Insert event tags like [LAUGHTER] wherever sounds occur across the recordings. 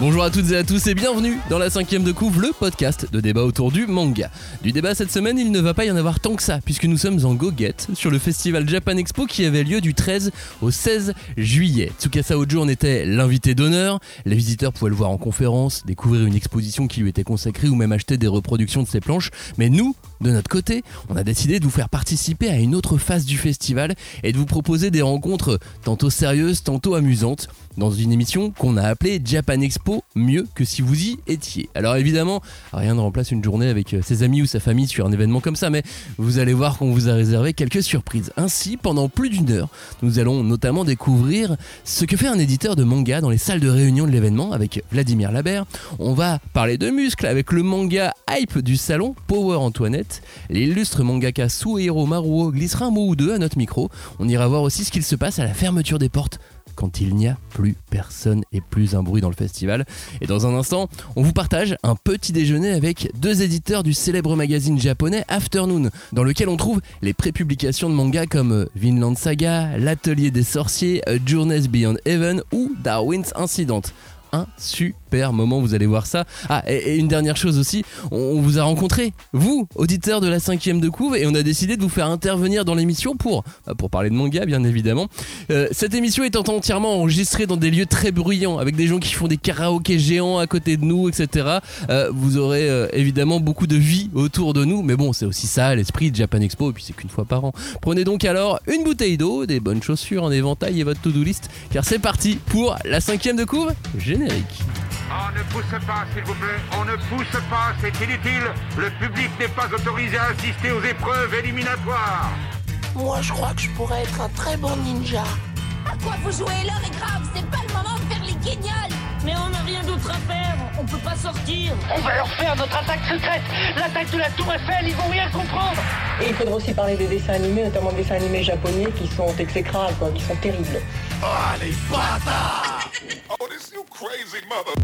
Bonjour à toutes et à tous et bienvenue dans la cinquième de couvre, le podcast de débat autour du manga. Du débat cette semaine, il ne va pas y en avoir tant que ça, puisque nous sommes en goguette sur le festival Japan Expo qui avait lieu du 13 au 16 juillet. Tsukasa Ojo en était l'invité d'honneur. Les visiteurs pouvaient le voir en conférence, découvrir une exposition qui lui était consacrée ou même acheter des reproductions de ses planches. Mais nous, de notre côté, on a décidé de vous faire participer à une autre phase du festival et de vous proposer des rencontres tantôt sérieuses, tantôt amusantes dans une émission qu'on a appelée Japan Expo mieux que si vous y étiez. Alors évidemment, rien ne remplace une journée avec euh, ses amis ou sa famille sur un événement comme ça, mais vous allez voir qu'on vous a réservé quelques surprises. Ainsi, pendant plus d'une heure, nous allons notamment découvrir ce que fait un éditeur de manga dans les salles de réunion de l'événement avec Vladimir Labert. On va parler de muscles avec le manga hype du salon Power Antoinette. L'illustre mangaka Suehiro Maruo glissera un mot ou deux à notre micro. On ira voir aussi ce qu'il se passe à la fermeture des portes quand il n'y a plus personne et plus un bruit dans le festival. Et dans un instant, on vous partage un petit déjeuner avec deux éditeurs du célèbre magazine japonais Afternoon, dans lequel on trouve les prépublications de mangas comme Vinland Saga, L'Atelier des Sorciers, Journeys Beyond Heaven ou Darwin's Incident un super moment, vous allez voir ça. Ah, et, une dernière chose aussi, on, vous a rencontré, vous, auditeurs de la cinquième de couve, et on a décidé de vous faire intervenir dans l'émission pour, bah, pour parler de manga, bien évidemment. Euh, cette émission étant entièrement enregistrée dans des lieux très bruyants, avec des gens qui font des karaokés géants à côté de nous, etc. Euh, vous aurez euh, évidemment beaucoup de vie autour de nous, mais bon, c'est aussi ça l'esprit de Japan Expo, et puis c'est qu'une fois par an. Prenez donc alors une bouteille d'eau, des bonnes chaussures, un éventail et votre to-do list, car c'est parti pour la cinquième de couve. Générique. On ne pousse pas, s'il vous plaît. On ne pousse pas, c'est inutile. Le public n'est pas autorisé à assister aux épreuves éliminatoires. Moi, je crois que je pourrais être un très bon ninja. À quoi vous jouez? L'heure est grave, c'est pas le moment de faire les guignols Mais on n'a rien d'autre à faire, on peut pas sortir. On va leur faire notre attaque secrète. L'attaque de la Tour Eiffel, ils vont rien comprendre. Et il faudra aussi parler des dessins animés, notamment des dessins animés japonais qui sont exécrables, quoi, qui sont terribles. Oh, les bâtards. Oh, this you crazy mother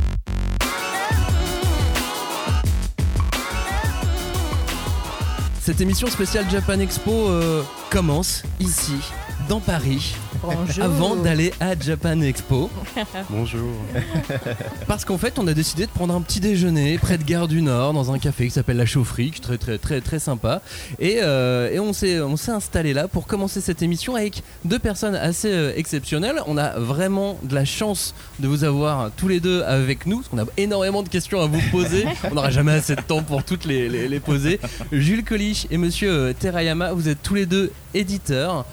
Cette émission spéciale Japan Expo euh, commence ici, dans Paris, Bonjour. avant d'aller à Japan Expo. [LAUGHS] Bonjour. [LAUGHS] Parce qu'en fait, on a décidé de prendre un petit déjeuner près de Gare du Nord, dans un café qui s'appelle La Chaufferie, qui est très très très très sympa. Et, euh, et on s'est on s'est installé là pour commencer cette émission avec deux personnes assez euh, exceptionnelles. On a vraiment de la chance de vous avoir tous les deux avec nous, parce qu'on a énormément de questions à vous poser. [LAUGHS] on n'aura jamais assez de temps pour toutes les, les- les poser. Jules Colich et Monsieur euh, Terayama, vous êtes tous les deux éditeurs.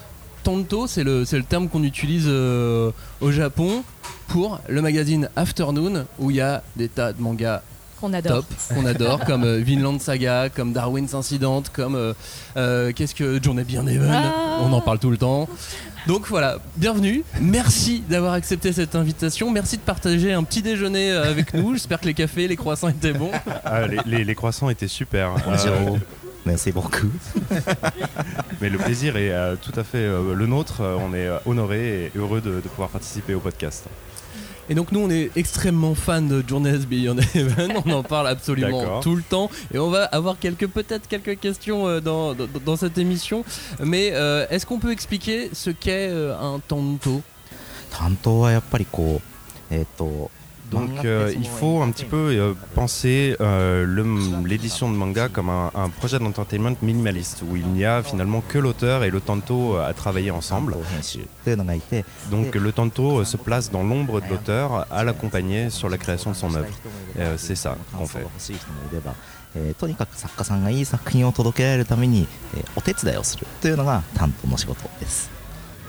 Tonto, c'est le, c'est le terme qu'on utilise euh, au Japon pour le magazine Afternoon où il y a des tas de mangas Qu'on adore. top qu'on adore [LAUGHS] comme euh, Vinland Saga, comme Darwin's Incident, comme euh, euh, qu'est-ce que Journée Bien Even, Ah. on en parle tout le temps. Donc voilà, bienvenue. Merci d'avoir accepté cette invitation. Merci de partager un petit déjeuner avec nous. J'espère que les cafés, les croissants étaient bons. Ah, les, les- les croissants étaient super. [LAUGHS] Zéro. Euh, Merci beaucoup. [LAUGHS] mais le plaisir est euh, tout à fait euh, le nôtre. Euh, On est euh, honoré et heureux de, de pouvoir participer au podcast. Et donc nous on est extrêmement fans de Journeys Beyond Heaven, [LAUGHS] on en parle absolument D'accord. tout le temps et on va avoir quelques peut-être quelques questions euh, dans, dans, dans cette émission. Mais euh, est-ce qu'on peut expliquer ce qu'est euh, un tanto 担当はやっぱりこうえっ、と Donc euh, il faut un petit peu euh, penser euh, le- l'édition de manga comme un, un projet d'entertainment minimaliste où il n'y a finalement que l'auteur et le tanto euh, à travailler 担 ensemble. 当編集というのがいて Donc le tanto euh, se place dans l'ombre de l'auteur à l'accompagner sur la création de son œuvre. Euh, c'est ça 感 qu'on 想が fait. 欲しい人もいれば、えーとにかく作家さんがいい作品を届けられるために、えーお手伝いをするというのが担当の仕事です。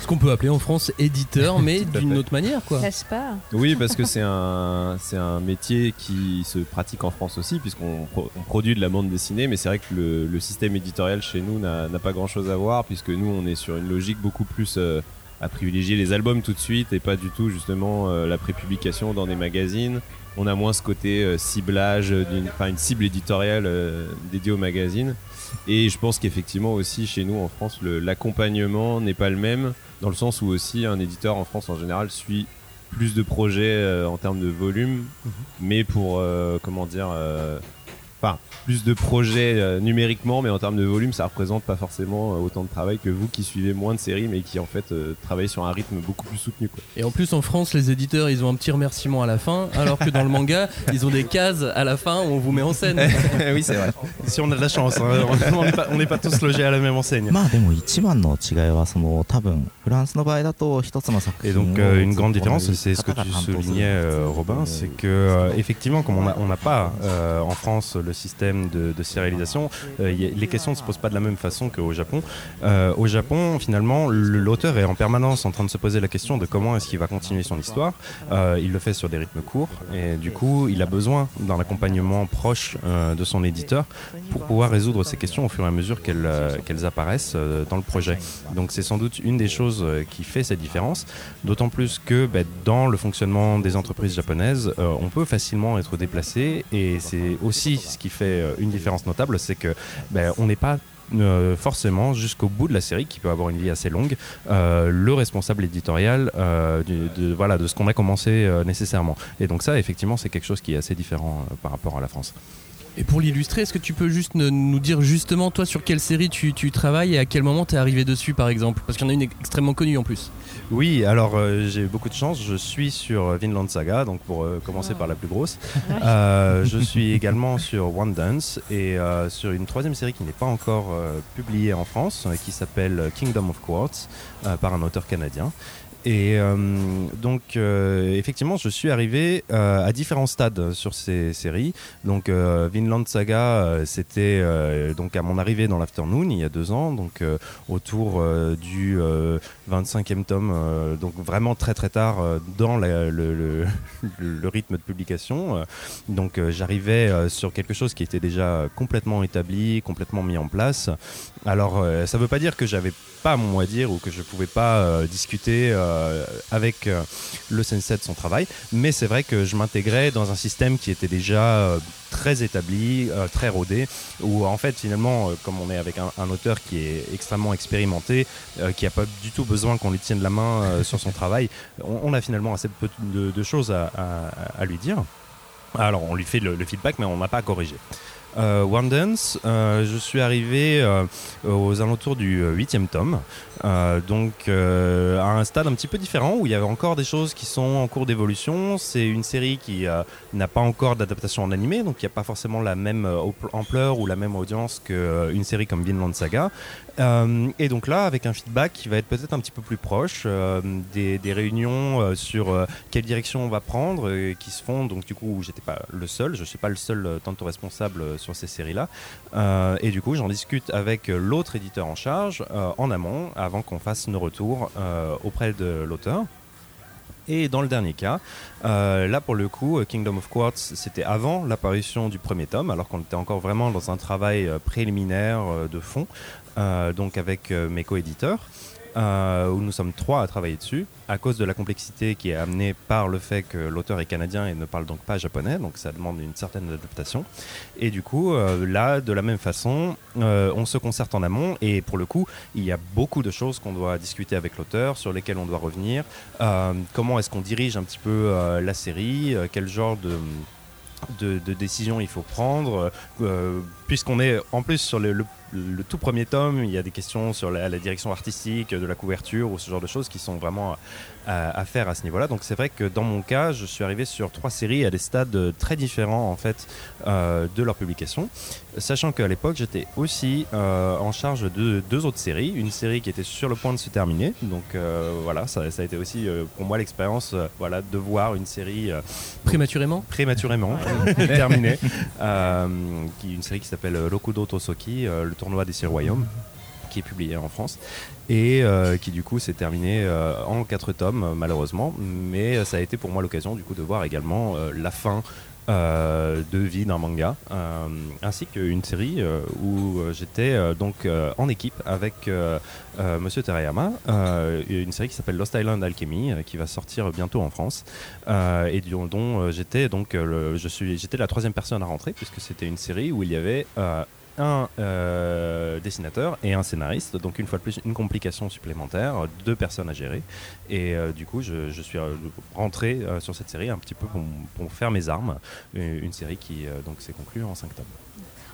Ce qu'on peut appeler en France éditeur, mais [LAUGHS] d'une autre manière, quoi. N'est-ce pas? Oui, parce que c'est un, c'est un métier qui se pratique en France aussi, puisqu'on pro- on produit de la bande dessinée, mais c'est vrai que le, le système éditorial chez nous n'a pas grand-chose à voir, puisque nous, on est sur une logique beaucoup plus euh, à privilégier les albums tout de suite et pas du tout justement euh, la prépublication dans des magazines. On a moins ce côté euh, ciblage, d'une- enfin une cible éditoriale euh, dédiée aux magazines. Et je pense qu'effectivement aussi chez nous en France, l'accompagnement n'est pas le même, dans le sens où aussi un éditeur en France en général suit plus de projets euh, en termes de volume, mais pour euh, comment dire euh, enfin plus de projets euh, numériquement, mais en termes de volume, ça représente pas forcément euh, autant de travail que vous qui suivez moins de séries, mais qui en fait euh, travaillez sur un rythme beaucoup plus soutenu. Et en plus, en France, les éditeurs, ils ont un petit remerciement à la fin, alors que dans le manga, [LAUGHS] ils ont des cases à la fin où on vous met en scène. [LAUGHS] oui, c'est vrai. Si on a de la chance, hein. [LAUGHS] on n'est pas, pas, tous logés à la même enseigne. Et donc, euh, une grande différence, c'est ce que tu soulignais, Robin, c'est que effectivement, comme on n'a pas en France le système de, de sérialisation, euh, a- les questions ne se posent pas de la même façon qu'au Japon. Euh, au Japon, finalement, le- l'auteur est en permanence en train de se poser la question de comment est-ce qu'il va continuer son histoire. Euh, il le fait sur des rythmes courts et du coup, il a besoin d'un accompagnement proche de son éditeur pour pouvoir résoudre ces questions au fur et à mesure qu'elles apparaissent dans le projet. Donc c'est sans doute une des choses qui fait cette différence, d'autant plus que ben, dans le fonctionnement des entreprises japonaises, euh, on peut facilement être déplacé et c'est aussi ce qui fait euh, une différence notable, c'est que ben, on n'est pas euh, forcément jusqu'au bout de la série qui peut avoir une vie assez longue. Euh, le responsable éditorial de, voilà, de ce qu'on a commencé nécessairement. Et donc ça effectivement c'est quelque chose qui est assez différent par rapport à la France Et pour l'illustrer, est-ce que tu peux juste ne- nous dire justement, toi, sur quelle série tu, tu travailles et à quel moment t'es arrivé dessus, par exemple? Parce qu'il y en a une extrêmement connue en plus. Oui, alors euh, j'ai eu beaucoup de chance. Je suis sur euh, Vinland Saga, donc pour euh, commencer par la plus grosse. [LAUGHS] Euh, je suis également sur One Dance et euh, sur une troisième série qui n'est pas encore euh, publiée en France, euh, qui s'appelle Kingdom of Quartz, euh, par un auteur canadien. Et euh, donc, euh, effectivement, je suis arrivé euh, à différents stades sur ces séries. Donc, Vinland Saga, c'était donc à mon arrivée dans l'Afternoon il y a deux ans, donc autour du euh, 25e tome, donc vraiment très très tard dans le, rythme de publication. Donc, j'arrivais sur quelque chose qui était déjà complètement établi, complètement mis en place. Alors, ça ne veut pas dire que j'avais pas mon mot à dire ou que je pouvais pas discuter avec euh, le sensei de son travail, mais c'est vrai que je m'intégrais dans un système qui était déjà euh, très établi, euh, très rodé, où en fait finalement, euh, comme on est avec un, auteur qui est extrêmement expérimenté, euh, qui a pas du tout besoin qu'on lui tienne la main euh, sur son travail, on, a finalement assez peu de, choses à, lui dire. Alors on lui fait le, feedback, mais on n'a pas à corriger. Euh, One Dance, euh, je suis arrivé euh, aux alentours du euh, huitième tome, euh, donc euh, à un stade un petit peu différent où il y avait encore des choses qui sont en cours d'évolution. C'est une série qui euh, n'a pas encore d'adaptation en animé, donc il n'y a pas forcément la même ampleur ou la même audience qu'une série comme Vinland Saga. Et donc là, avec un feedback qui va être peut-être un petit peu plus proche, des, réunions sur quelle direction on va prendre, qui se font. Donc du coup, j'étais pas le seul, je suis pas le seul tanto responsable sur ces séries-là. Et du coup, j'en discute avec l'autre éditeur en charge en amont, avant qu'on fasse nos retours euh, auprès de l'auteur. Et dans le dernier cas, euh, là pour le coup, Kingdom of Quartz, c'était avant l'apparition du premier tome, alors qu'on était encore vraiment dans un travail euh, préliminaire de fond, donc avec mes coéditeurs. Euh, où nous sommes trois à travailler dessus, à cause de la complexité qui est amenée par le fait que l'auteur est canadien et ne parle donc pas japonais, donc ça demande une certaine adaptation. Et du coup, euh, là, de la même façon, euh, on se concerte en amont, et pour le coup, il y a beaucoup de choses qu'on doit discuter avec l'auteur, sur lesquelles on doit revenir. Comment est-ce qu'on dirige un petit peu la série, quel genre de de, de décisions il faut prendre. Puisqu'on est en plus sur le, le- le tout premier tome, il y a des questions sur la, la direction artistique, de la couverture ou ce genre de choses qui sont vraiment à, à faire à ce niveau-là. Donc c'est vrai que dans mon cas, je suis arrivé sur trois séries à des stades très différents en fait euh, de leur publication, sachant qu'à l'époque j'étais aussi euh, en charge de deux autres séries, une série qui était sur le point de se terminer. Donc euh, voilà, ça, ça a été aussi pour moi l'expérience, voilà, de voir une série Prématurément? Prématurément [LAUGHS] terminée, qui une série qui s'appelle Rokudo Tosoki, euh, le tournoi des six royaumes qui est publié en France et euh, qui du coup s'est terminé euh, en quatre tomes euh, malheureusement mais euh, ça a été pour moi l'occasion du coup de voir également euh, la fin euh, de vie d'un manga euh, ainsi qu'une série euh, où euh, j'étais donc en équipe avec Monsieur Terayama une série qui s'appelle Lost Island Alchemy qui va sortir bientôt en France et dont, j'étais donc je suis j'étais la troisième personne à rentrer puisque c'était une série où il y avait un euh, dessinateur et un scénariste. Donc une fois de plus, une complication supplémentaire, deux personnes à gérer. Et euh, du coup, je, suis euh, rentré sur cette série un petit peu pour, faire mes armes. Une, série qui donc s'est conclue en cinq tomes.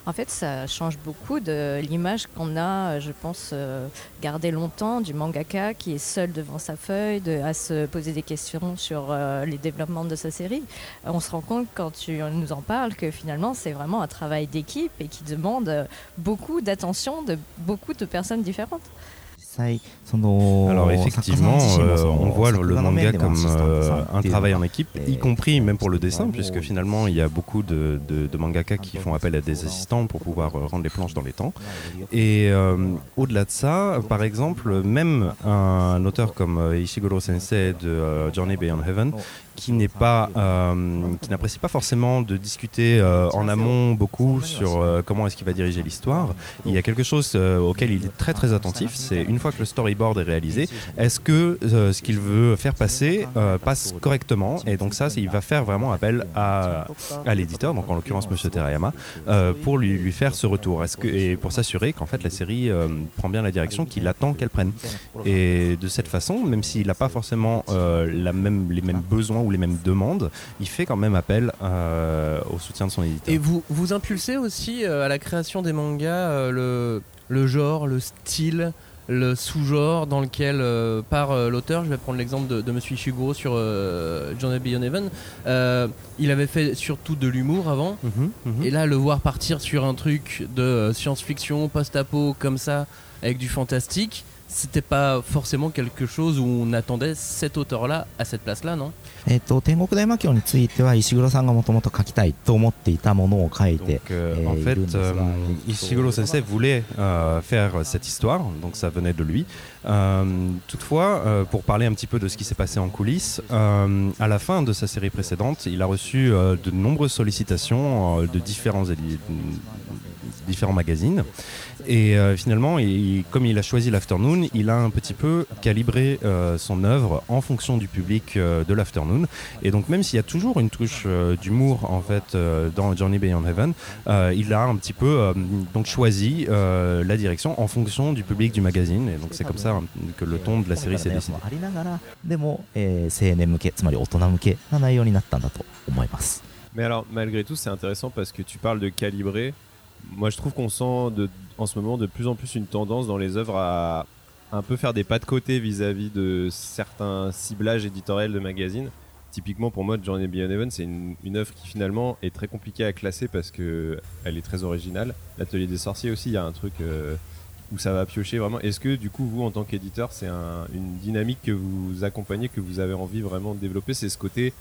En fait, ça change beaucoup de l'image qu'on a, euh, je pense, euh, gardée longtemps du mangaka qui est seul devant sa feuille, à se poser des questions sur euh, les développements de sa série. On se rend compte quand tu nous en parles que finalement, c'est vraiment un travail d'équipe et qui demande beaucoup d'attention de beaucoup de personnes différentes. Alors effectivement, euh, on voit le, manga comme un euh, travail en équipe, y compris même pour le dessin, puisque finalement il y a beaucoup de, de, mangakas qui font appel à des assistants pour pouvoir euh, rendre les planches dans les temps. Et au-delà de ça, par exemple, même un, auteur comme Ishiguro Sensei de Journey Beyond Heaven, euh, qui n'apprécie pas forcément de discuter euh, en amont beaucoup sur euh, comment est-ce qu'il va diriger l'histoire. Il y a quelque chose auquel il est très très attentif. C'est une fois que le storyboard est réalisé, est-ce que ce qu'il veut faire passer passe correctement? Et donc ça, il va faire vraiment appel à, l'éditeur, donc en l'occurrence Monsieur Terayama, pour lui, faire ce retour. Et pour s'assurer qu'en fait la série prend bien la direction qu'il attend qu'elle prenne. Et de cette façon, même s'il n'a pas forcément les mêmes besoins ou les mêmes demandes, il fait quand même appel euh, au soutien de son éditeur. Et vous, vous impulsez aussi euh, à la création des mangas euh, le, le genre, le style, le sous-genre dans lequel euh, part euh, l'auteur? Je vais prendre l'exemple de, de Monsieur Ishiguro sur euh, Journey Beyond Heaven. Il avait fait surtout de l'humour avant. Mhm, mhm. Et là, le voir partir sur un truc de science-fiction, post-apo, comme ça, avec du fantastique, c'était pas forcément quelque chose où on attendait cet auteur-là à cette place-là, non えっと天国大魔教については石黒さんがもともと書きたいと思っていたものを書いて Donc, euh, Et en il fait, donne ça, euh, et- Ishiguro Sensei voulait euh, faire cette histoire, donc ça venait de lui. Euh, toutefois, euh, pour parler un petit peu de ce qui s'est passé en coulisses, euh, à la fin de sa série précédente, il a reçu euh, de nombreuses sollicitations euh, de différents, édi- différents magazines. Et euh, finalement, il, comme il a choisi l'Afternoon, il a un petit peu calibré euh, son œuvre en fonction du public euh, de l'Afternoon. Et donc, même s'il y a toujours une touche d'humour en fait dans Journey Beyond Heaven, il a un petit peu donc choisi la direction en fonction du public du magazine. Et donc, c'est comme ça hein, que le ton de la série s'est dessiné. Mais alors, malgré tout, c'est intéressant parce que tu parles de calibrer. Moi, je trouve qu'on sent de, en ce moment de plus en plus une tendance dans les œuvres à un peu faire des pas de côté vis-à-vis de certains ciblages éditoriels de magazines. Typiquement, pour moi, Journey Beyond Heaven, c'est une, œuvre qui finalement est très compliquée à classer parce que elle est très originale. L'Atelier des sorciers aussi, il y a un truc euh, où ça va piocher vraiment. Est-ce que, du coup, vous, en tant qu'éditeur, c'est un- une dynamique que vous accompagnez, que vous avez envie vraiment de développer? C'est ce côté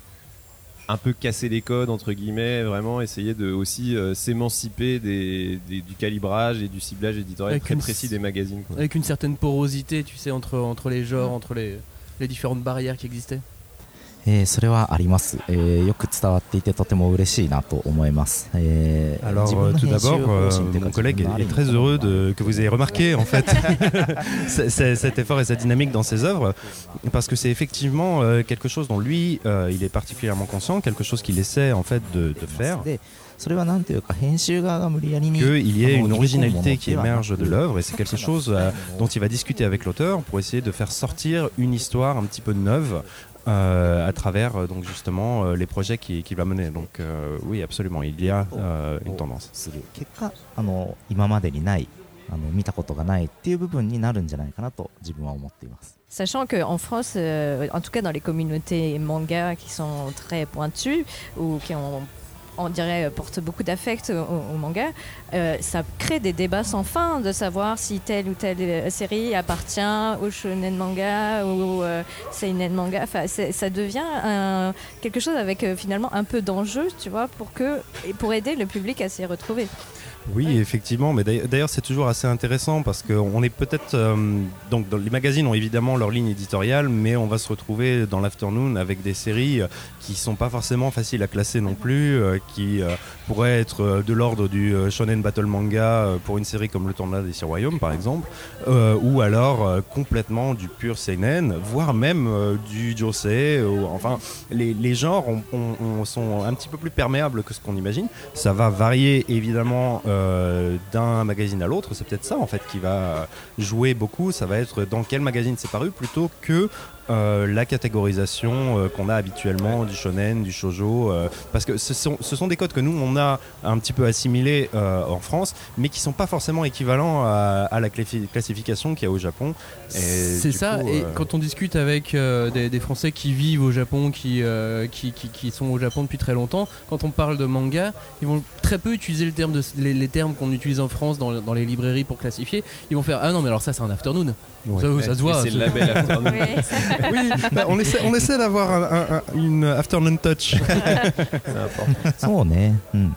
un peu casser les codes entre guillemets, vraiment essayer de aussi euh, s'émanciper des, des- du calibrage et du ciblage éditorial Avec très une précis des magazines. quoi. Avec une certaine porosité, tu sais, entre, entre les genres, entre les, les différentes barrières qui existaient. えー、それはあります、えー, Alors, tout d'abord, euh, mon collègue est, très heureux de, que vous ayez remarqué en fait [LAUGHS] [LAUGHS] cet effort et cette dynamique dans ses œuvres, parce que c'est effectivement euh, quelque chose dont lui, euh, il est particulièrement conscient, quelque chose qu'il essaie en fait de, de faire. Qu'il y ait une originalité qui émerge de l'œuvre et c'est quelque chose euh, dont il va discuter avec l'auteur pour essayer de faire sortir une histoire un petit peu neuve à travers euh, donc justement euh, les projets qu'il qu'il va mener. Donc euh, oui, absolument, il y a euh, une tendance. する結果あの今までにないあの見たことがないっていう部分になるんじゃないかなと自分は思っています Sachant qu'en France, euh, en tout cas dans les communautés manga qui sont très pointues ou qui ont, on dirait, portent beaucoup d'affect au, au manga, euh, ça crée des débats sans fin de savoir si telle ou telle euh, série appartient au shonen manga ou euh, seinen manga. Enfin, ça devient quelque chose avec euh, finalement un peu d'enjeu, tu vois, pour que pour aider le public à s'y retrouver. Oui, effectivement, mais d'ailleurs c'est toujours assez intéressant parce qu'on est peut-être euh, donc dans- les magazines ont évidemment leur ligne éditoriale, mais on va se retrouver dans l'afternoon avec des séries euh, qui sont pas forcément faciles à classer non plus, euh, qui euh, pourraient être de l'ordre du shonen battle manga pour une série comme Le Tournoi des Six Royaumes par exemple, ou alors complètement du pur seinen, voire même du josei. enfin, les, les genres ont- ont- ont- sont un petit peu plus perméables que ce qu'on imagine. Ça va varier évidemment euh, euh, d'un magazine à l'autre, c'est peut-être ça en fait qui va jouer beaucoup. Ça va être dans quel magazine c'est paru plutôt que euh, la catégorisation euh, qu'on a habituellement du shonen, du shojo, euh, parce que ce sont, ce sont des codes que nous on a un petit peu assimilés en France, mais qui sont pas forcément équivalents à, à la classi- classification qu'il y a au Japon. C'est ça, coup, et quand on discute avec des, des Français qui vivent au Japon, qui, qui, qui, qui sont au Japon depuis très longtemps, quand on parle de manga, ils vont très peu utiliser le terme de, les, les termes qu'on utilise en France dans, dans les librairies pour classifier. Ils vont faire Ah non, mais alors ça, c'est un afternoon. Ouais. Ça, ça, se voit. C'est le label Afternoon. [LAUGHS] oui, bah, on essaie, on essaie d'avoir un, un, un, une Afternoon Touch. [LAUGHS] C'est important. Ça, on est. Mm.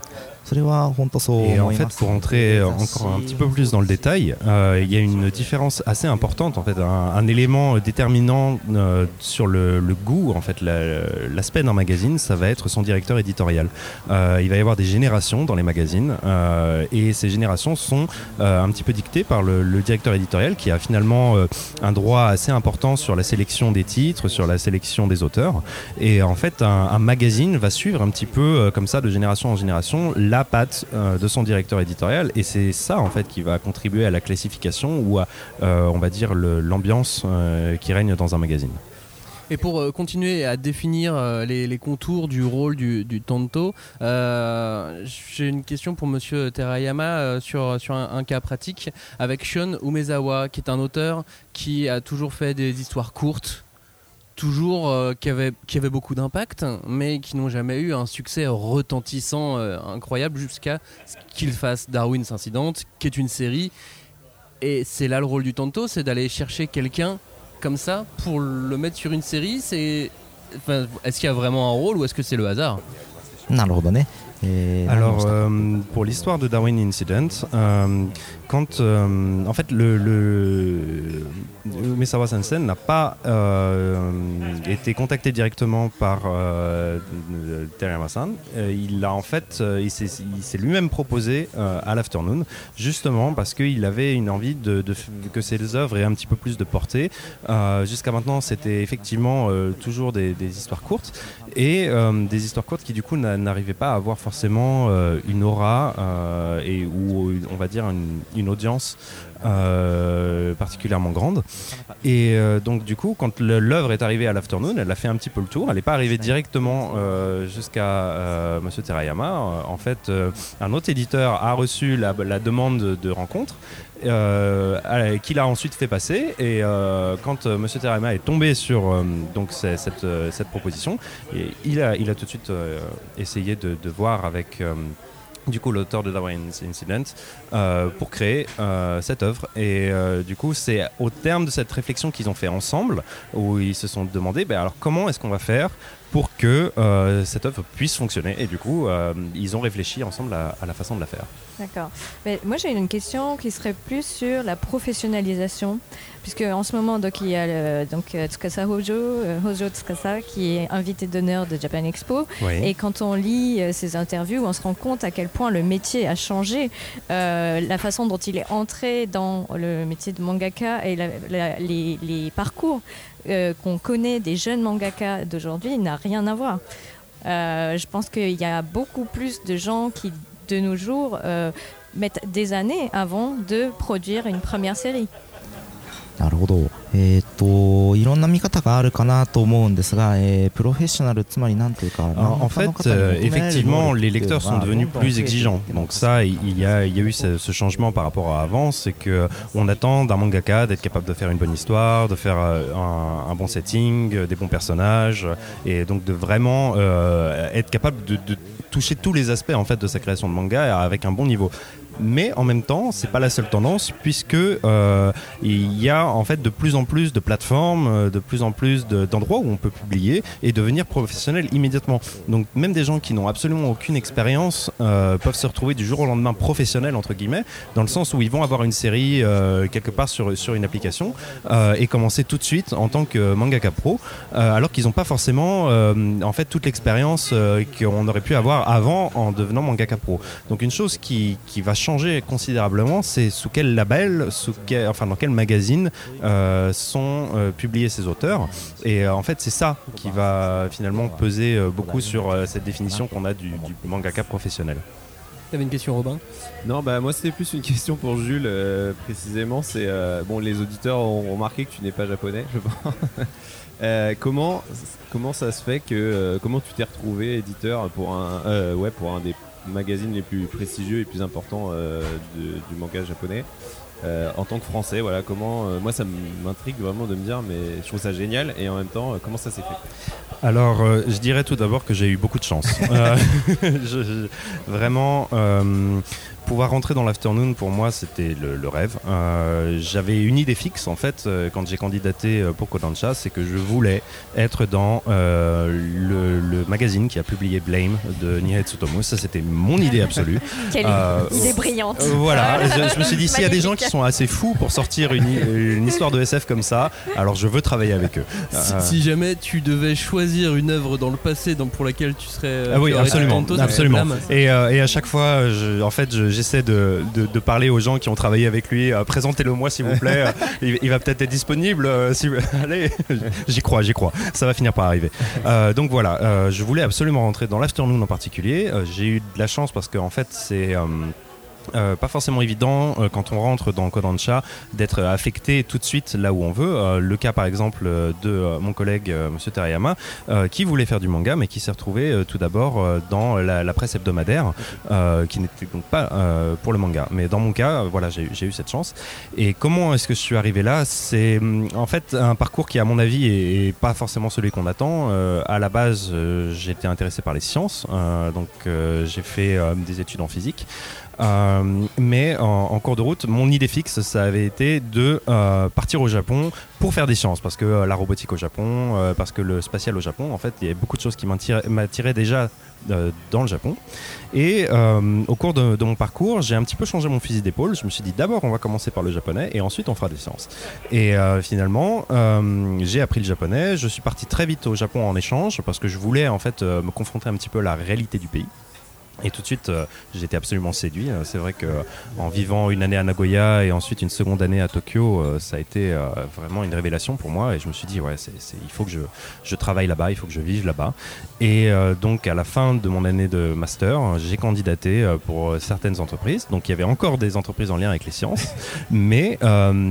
それは本当そう Et en 思い fait, ます pour entrer encore un petit peu plus dans le détail, euh, il y a une différence assez importante, en fait, un, un élément déterminant euh, sur le, le goût, en fait, la- l'aspect d'un magazine, ça va être son directeur éditorial. Euh, il va y avoir des générations dans les magazines, euh, et ces générations sont euh, un petit peu dictées par le, le directeur éditorial qui a finalement euh, un droit assez important sur la sélection des titres, sur la sélection des auteurs. Et en fait, un, un magazine va suivre un petit peu euh, comme ça, de génération en génération, la patte euh, de son directeur éditorial. Et c'est ça, en fait, qui va contribuer à la classification ou à, euh, on va dire, l'ambiance euh, qui règne dans un magazine. Et pour continuer à définir les, contours du rôle du, du Tonto, j'ai une question pour Monsieur Terayama sur, sur un, un cas pratique avec Shun Umezawa, qui est un auteur qui a toujours fait des histoires courtes, toujours euh, qui, avaient, qui beaucoup d'impact, mais qui n'ont jamais eu un succès retentissant, euh, incroyable, jusqu'à ce qu'ils fassent Darwin's Incident, qui est une série. Et c'est là le rôle du Tanto, c'est d'aller chercher quelqu'un comme ça pour le mettre sur une série. C'est, est-ce qu'il y a vraiment un rôle ou est-ce que c'est le hasard? Non, le redonner. Alors, euh, pour l'histoire de Darwin Incident, quand euh, en fait le, le Umesawa Sensei n'a pas euh, été contacté directement par euh, Teriyama-san, euh, il a en fait, il s'est lui-même proposé à l'afternoon, justement parce qu'il avait une envie de, que ses œuvres aient un petit peu plus de portée. Jusqu'à maintenant, c'était effectivement toujours des, histoires courtes et des histoires courtes qui du coup n'a- n'arrivaient pas à avoir forcément une aura et ou on va dire une, une audience euh, particulièrement grande. Et euh, donc du coup, quand l'œuvre est arrivée à l'afternoon, elle a fait un petit peu le tour. Elle n'est pas arrivée directement euh, jusqu'à Monsieur Terayama. En fait, un autre éditeur a reçu la, demande de, rencontre. qu'il a ensuite fait passer et quand Monsieur Terayama est tombé sur donc cette, proposition il a, tout de suite essayé de, voir avec du coup l'auteur de Darwin's Incident euh, pour créer euh, cette œuvre et euh, du coup c'est au terme de cette réflexion qu'ils ont fait ensemble où ils se sont demandé ben, alors comment est-ce qu'on va faire pour que cette œuvre puisse fonctionner? Et du coup ils ont réfléchi ensemble à, à la façon de la faire D'accord. Mais moi, j'ai une question qui serait plus sur la professionnalisation. Puisque en ce moment, donc, il y a le- donc, euh, Tsukasa Hojo, euh, Hojo Tsukasa, qui est invité d'honneur de Japan Expo. Oui. Et quand on lit euh, ses interviews, on se rend compte à quel point le métier a changé. Euh, la façon dont il est entré dans le métier de mangaka et la- la- les, les parcours euh, qu'on connaît des jeunes mangaka d'aujourd'hui n'a rien à voir. Euh, je pense qu'il y a beaucoup plus de gens qui, de nos jours, mettent des années avant de produire une première série なるほど。えっ、と、いろんな見方があるかなと思うんですが、えープロフェッショナル、つまりなんというか、 En, en fait, euh, effectivement, les lecteurs sont devenus plus exigeants. Donc ça, il il y a, il y a eu ce, ce changement par rapport à avant, c'est que on attend d'un mangaka d'être capable de faire une bonne histoire, de faire euh, un, un bon setting, euh, des bons personnages, et donc de vraiment euh, être capable de, de toucher tous les aspects en fait de sa création de manga avec un bon niveau. Mais en même temps, c'est pas la seule tendance puisque euh, il y a en fait de plus en plus de plateformes, euh, de plus en plus de- d'endroits où on peut publier et devenir professionnel immédiatement. Donc même des gens qui n'ont absolument aucune expérience euh, peuvent se retrouver du jour au lendemain professionnels entre guillemets, dans le sens où ils vont avoir une série quelque part sur, sur une application et commencer tout de suite en tant que mangaka pro, alors qu'ils n'ont pas forcément en fait toute l'expérience qu'on aurait pu avoir avant en devenant mangaka pro. Donc une chose qui, qui va changer considérablement, c'est sous quel label, sous quel, enfin dans quel magazine euh, sont euh, publiés ces auteurs. Et euh, en fait, c'est ça qui va finalement peser euh, beaucoup sur euh, cette définition qu'on a du, du mangaka professionnel. T'avais une question, Robin? Non, bah moi c'était plus une question pour Jules euh, précisément. C'est euh, bon, les auditeurs ont remarqué que tu n'es pas japonais, je pense. [LAUGHS] Euh, comment comment ça se fait que euh, comment tu t'es retrouvé éditeur pour un euh, ouais pour un des magazines les plus prestigieux et plus importants euh, de- du manga japonais euh, en tant que français voilà comment euh, moi ça m'intrigue vraiment de me dire mais je trouve ça génial et en même temps euh, comment ça s'est fait? Alors, je dirais tout d'abord que j'ai eu beaucoup de chance. [LAUGHS] [LAUGHS] Je- je- vraiment, pouvoir rentrer dans l'afternoon, pour moi, c'était le, le rêve. Euh, J'avais une idée fixe, en fait, euh, quand j'ai candidaté euh, pour Kodansha, c'est que je voulais être dans euh, le, le magazine qui a publié Blame de Nihei Tsutomu. Ça, c'était mon idée absolue. [LAUGHS] Quelle Euh, idée brillante. euh, voilà, [LAUGHS] je, je me suis dit, s'il y a des gens qui sont assez fous pour sortir une, une histoire de SF comme ça, alors je veux travailler avec eux. Si, Euh, si jamais tu devais choisir une œuvre dans le passé dans- pour laquelle tu serais. euh, Ah oui, absolument, absolument. Et, euh, et à chaque fois, je- en fait, je- j'essaie de, de- de parler aux gens qui ont travaillé avec lui. Euh, Présentez-le moi, s'il vous [LAUGHS] plaît. Il, il va peut-être être disponible. euh, si- [LAUGHS] allez, j'y crois, j'y crois. Ça va finir par arriver. Euh, donc voilà, je voulais absolument rentrer dans l'afternoon en particulier. J'ai eu de la chance parce qu'en fait, c'est euh, pas forcément évident euh, quand on rentre dans Kodansha d'être affecté tout de suite là où on veut. Euh, le cas par exemple de mon collègue Monsieur Terayama qui voulait faire du manga mais qui s'est retrouvé tout d'abord dans la, presse hebdomadaire qui n'était donc pas pour le manga. Mais dans mon cas, voilà, j'ai eu cette chance. Et comment est-ce que je suis arrivé là? C'est en fait un parcours qui à mon avis est, est pas forcément celui qu'on attend. À la base, j'étais intéressé par les sciences, donc j'ai fait des études en physique. Euh, mais en, cours de route, mon idée fixe, ça avait été de euh, partir au Japon pour faire des sciences, parce que euh, la robotique au Japon, parce que le spatial au Japon, en fait, il y avait beaucoup de choses qui m'attiraient déjà dans le Japon. Et au cours de, de mon parcours, j'ai un petit peu changé mon fusil d'épaule. Je me suis dit d'abord on va commencer par le japonais et ensuite on fera des sciences. Et finalement, j'ai appris le japonais. Je suis parti très vite au Japon en échange parce que je voulais en fait me confronter un petit peu à la réalité du pays. Et tout de suite, euh, j'étais absolument séduit. Euh, C'est vrai que euh, en vivant une année à Nagoya et ensuite une seconde année à Tokyo, euh, ça a été euh, vraiment une révélation pour moi. Et je me suis dit, ouais, il faut que je, je travaille là-bas, il faut que je vive là-bas. Et donc, à la fin de mon année de master, euh, j'ai candidaté pour certaines entreprises. Donc, il y avait encore des entreprises en lien avec les sciences. [LAUGHS] mais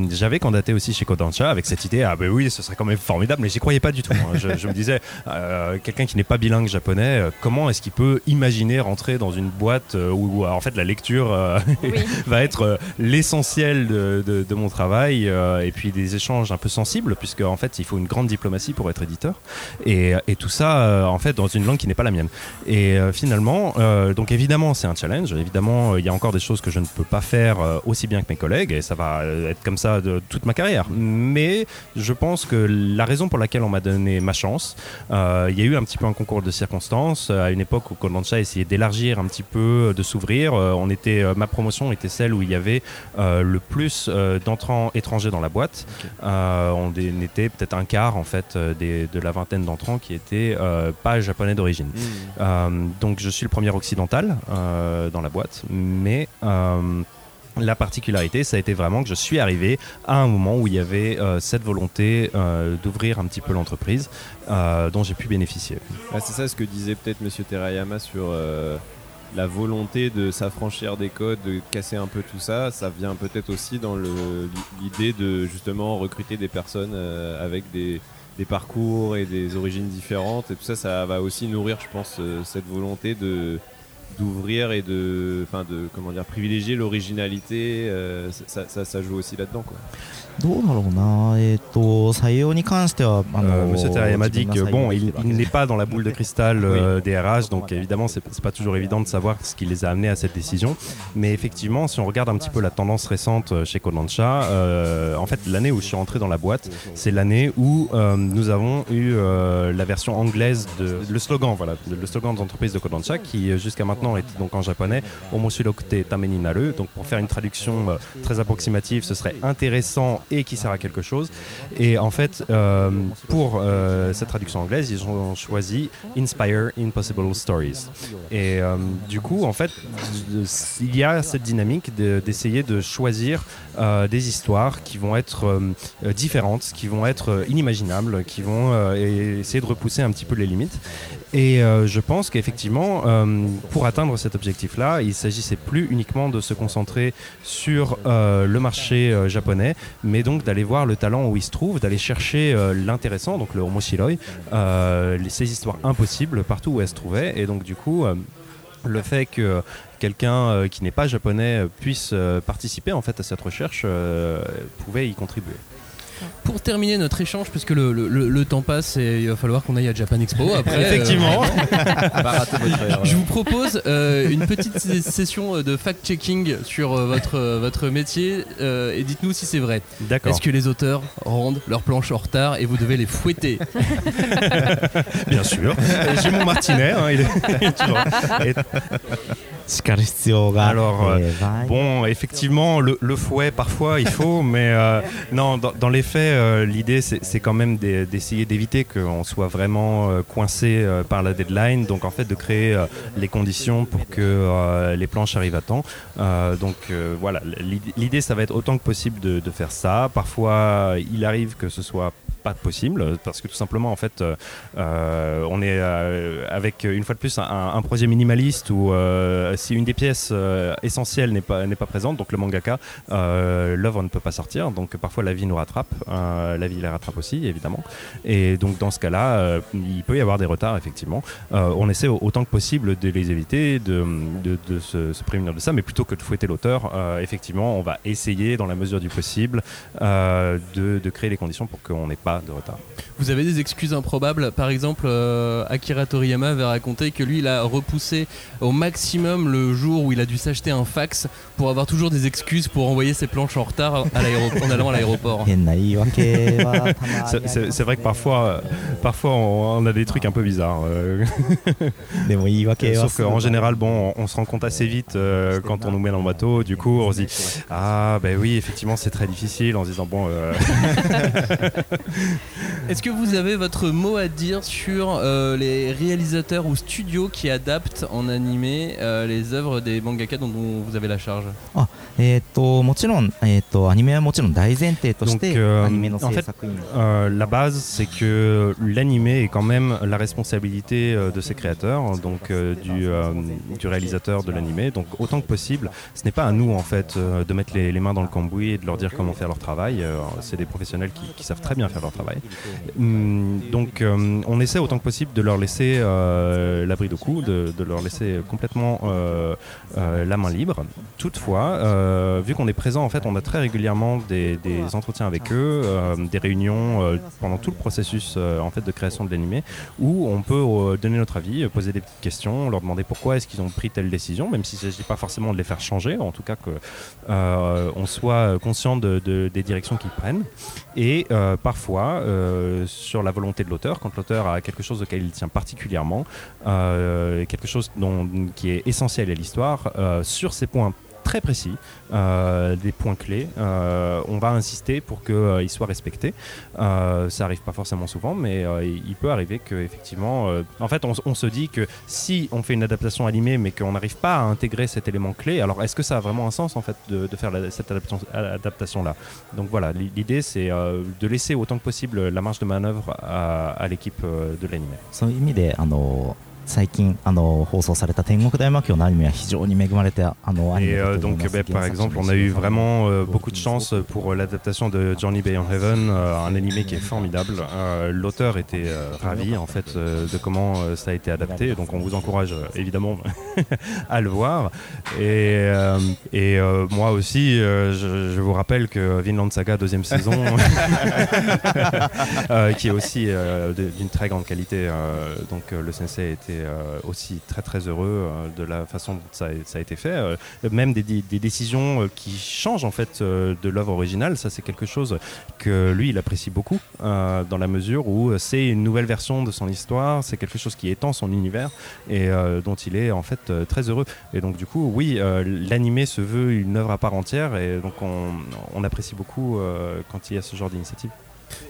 j'avais candidaté aussi chez Kodansha avec cette idée, ah ben oui, ce serait quand même formidable. Mais j'y croyais pas du tout. hein. Je, je me disais, quelqu'un qui n'est pas bilingue japonais, comment est-ce qu'il peut imaginer rentrer dans une boîte euh, où, où, en fait la lecture euh, [LAUGHS] va être euh, l'essentiel de, de- de mon travail et puis des échanges un peu sensibles puisque en fait il faut une grande diplomatie pour être éditeur. Et, et tout ça en fait dans une langue qui n'est pas la mienne. Et finalement donc évidemment c'est un challenge. Évidemment il y a encore des choses que je ne peux pas faire aussi bien que mes collègues et ça va être comme ça de toute ma carrière. Mais je pense que la raison pour laquelle on m'a donné ma chance il y a eu un petit peu un concours de circonstances à une époque où Kodansha essayait d'élargir un petit peu euh, de s'ouvrir. Euh, on était euh, ma promotion était celle où il y avait le plus d'entrants étrangers dans la boîte. On était peut-être un quart en fait des- de la vingtaine d'entrants qui étaient pas japonais d'origine. Euh, donc je suis le premier occidental dans la boîte. Mais la particularité, ça a été vraiment que je suis arrivé à un moment où il y avait euh, cette volonté euh, d'ouvrir un petit peu l'entreprise euh, dont j'ai pu bénéficier. Ah, c'est ça ce que disait peut-être Monsieur Terayama sur la volonté de s'affranchir des codes, de casser un peu tout ça. Ça vient peut-être aussi dans l'idée de justement recruter des personnes euh, avec des, parcours et des origines différentes. Et tout ça, ça va aussi nourrir, je pense, euh, cette volonté d'ouvrir et de, enfin de comment dire, privilégier l'originalité. euh, ça, ça, ça joue aussi là-dedans. どうだろうな、えっ、と採用に関してはあ Euh, の Monsieur Terayama dit 自 que 分が採用 bon, でき il, てるわけ il で n'est pas dans la boule de cristal euh, des RH, donc évidemment c'est c'est pas toujours évident de savoir ce qui les a amenés à cette décision. Mais effectivement, si on regarde un petit peu la tendance récente euh, chez Kodansha, euh, en fait l'année où je suis rentré dans la boîte, c'est l'année où euh, nous avons eu euh, la version anglaise de le slogan, voilà, le slogan de l'entreprise de Kodansha qui euh, jusqu'à maintenant est donc en japonais Omoshirokute Tameni Naru. Donc pour faire une traduction euh, très approximative, ce serait intéressant et qui sert à quelque chose. Et en fait, euh, pour euh, cette traduction anglaise, ils ont choisi Inspire Impossible Stories. Et euh, du coup, en fait, il y a cette dynamique de- d'essayer de choisir des histoires qui vont être différentes, qui vont être inimaginables, qui vont essayer de repousser un petit peu les limites. Et euh, je pense qu'effectivement, euh, pour atteindre cet objectif-là, il s'agissait plus uniquement de se concentrer sur euh, le marché japonais, mais donc d'aller voir le talent où il se trouve, d'aller chercher l'intéressant, donc le homoshiroi, ces histoires impossibles partout où elles se trouvaient. Et donc du coup, le fait que quelqu'un qui n'est pas japonais puisse participer en fait à cette recherche pouvait y contribuer. Pour terminer notre échange, puisque le, le, temps passe et il va falloir qu'on aille à Japan Expo [LAUGHS] après. Euh, Effectivement. Je vous propose euh, une petite session euh, de fact-checking sur votre, votre métier et dites-nous si c'est vrai. D'accord. Est-ce que les auteurs rendent leurs planches en retard et vous devez les fouetter [LAUGHS] Bien sûr. [LAUGHS] J'ai mon martinet. Hein, il est, toujours... Alors, euh, eh, bon, effectivement, le, fouet, parfois, il faut, [LAUGHS] mais euh, non, dans, les faits, euh, l'idée, c'est quand même d'essayer d'éviter qu'on soit vraiment coincé par la deadline. Donc, en fait, de créer les conditions pour que les planches arrivent à temps. donc, voilà, l'idée, ça va être autant que possible de, de faire ça. Parfois, il arrive que ce soit pas possible parce que tout simplement en fait euh, euh, on est euh, avec une fois de plus un, projet minimaliste où si une des pièces essentielles n'est pas n'est pas présente donc le mangaka l'œuvre ne peut pas sortir. Donc parfois la vie nous rattrape la vie les rattrape aussi évidemment. Et donc dans ce cas-là euh, il peut y avoir des retards effectivement. On essaie autant que possible de les éviter de, de, se, se prémunir de ça mais plutôt que de fouetter l'auteur effectivement on va essayer dans la mesure du possible de, de créer les conditions pour qu'on n'ait pas de retard. Vous avez des excuses improbables. Par exemple, euh, Akira Toriyama avait raconté que lui, il a repoussé au maximum le jour où il a dû s'acheter un fax pour avoir toujours des excuses pour envoyer ses planches en retard à en allant à l'aéroport. [LAUGHS] [LAUGHS] c'est vrai que parfois, euh, parfois on, a des trucs un peu bizarres. Euh. [LAUGHS] Sauf qu'en général, bon, on, se rend compte assez vite quand on nous met dans le bateau. Du coup, on se dit Ah, ben oui, effectivement, c'est très difficile en se disant Bon. Est-ce que vous avez votre mot à dire sur euh, les réalisateurs ou studios qui adaptent en animé euh, les œuvres des mangaka dont vous avez la charge あえーっともちろん、えーっとアニメはもちろん大前提とし Donc, て、 euh, アニメの en 制 fait, 作員 euh, la base, c'est que l'animé est quand même la responsabilité euh, de ses créateurs, donc euh, du, euh, du réalisateur de l'animé. Donc autant que possible, ce n'est pas à nous en fait euh, de mettre les, les mains dans le cambouis et de leur dire comment faire leur travail. Euh, c'est des professionnels qui, qui savent très bien faire leur travail travail. Hum, donc euh, on essaie autant que possible de leur laisser euh, la bride au cou, de, de leur laisser complètement euh, la main libre. Toutefois, vu qu'on est présent, en fait, on a très régulièrement des, entretiens avec eux, des réunions pendant tout le processus en fait de création de l'animé, où on peut donner notre avis, poser des petites questions, leur demander pourquoi est-ce qu'ils ont pris telle décision, même s'il ne s'agit pas forcément de les faire changer, en tout cas que on soit conscient de- de- des directions qu'ils prennent. Et parfois, euh, sur la volonté de l'auteur, quand l'auteur a quelque chose auquel il tient particulièrement, euh, quelque chose dont, qui est essentiel à l'histoire, euh, sur ces points très précis, euh, des points clés, euh, on va insister pour qu'ils soient respectés. Euh, ça arrive pas forcément souvent, mais euh, il il peut arriver que effectivement, euh, en fait, on, s- on se dit que si on fait une adaptation animée, mais qu'on n'arrive pas à intégrer cet élément clé, alors est-ce que ça a vraiment un sens en fait de, de faire la- cette adaptation, là Donc voilà, l'i- l'idée c'est euh, de laisser autant que possible la marge de manœuvre à, à l'équipe euh, de l'animé. そういう意味であの 最近あの放送された天国大魔教のアニメは非常に恵まれてあのアニ Et メだ euh, と思い donc, ます bah, par exemple, on a eu vraiment euh, beaucoup de chance pour euh, l'adaptation de Johnny Bay en Heaven, euh, un animé qui est formidable. Euh, L'auteur était euh, ravi en fait euh, de comment euh, ça a été adapté, donc on vous encourage euh, évidemment [LAUGHS] à le voir. Et, euh, et euh, moi aussi, euh, je, je vous rappelle que Vinland Saga deuxième saison, [LAUGHS] euh, qui est aussi euh, de- d'une très grande qualité, euh, donc euh, le sensei était euh, aussi très très heureux euh, de la façon dont ça a, été fait. Euh, même des, décisions qui changent en fait de l'œuvre originale, ça c'est quelque chose que lui il apprécie beaucoup dans la mesure où c'est une nouvelle version de son histoire, c'est quelque chose qui étend son univers et dont il est en fait très heureux. Et donc du coup, oui, l'animé se veut une œuvre à part entière et donc on, apprécie beaucoup quand il y a ce genre d'initiative.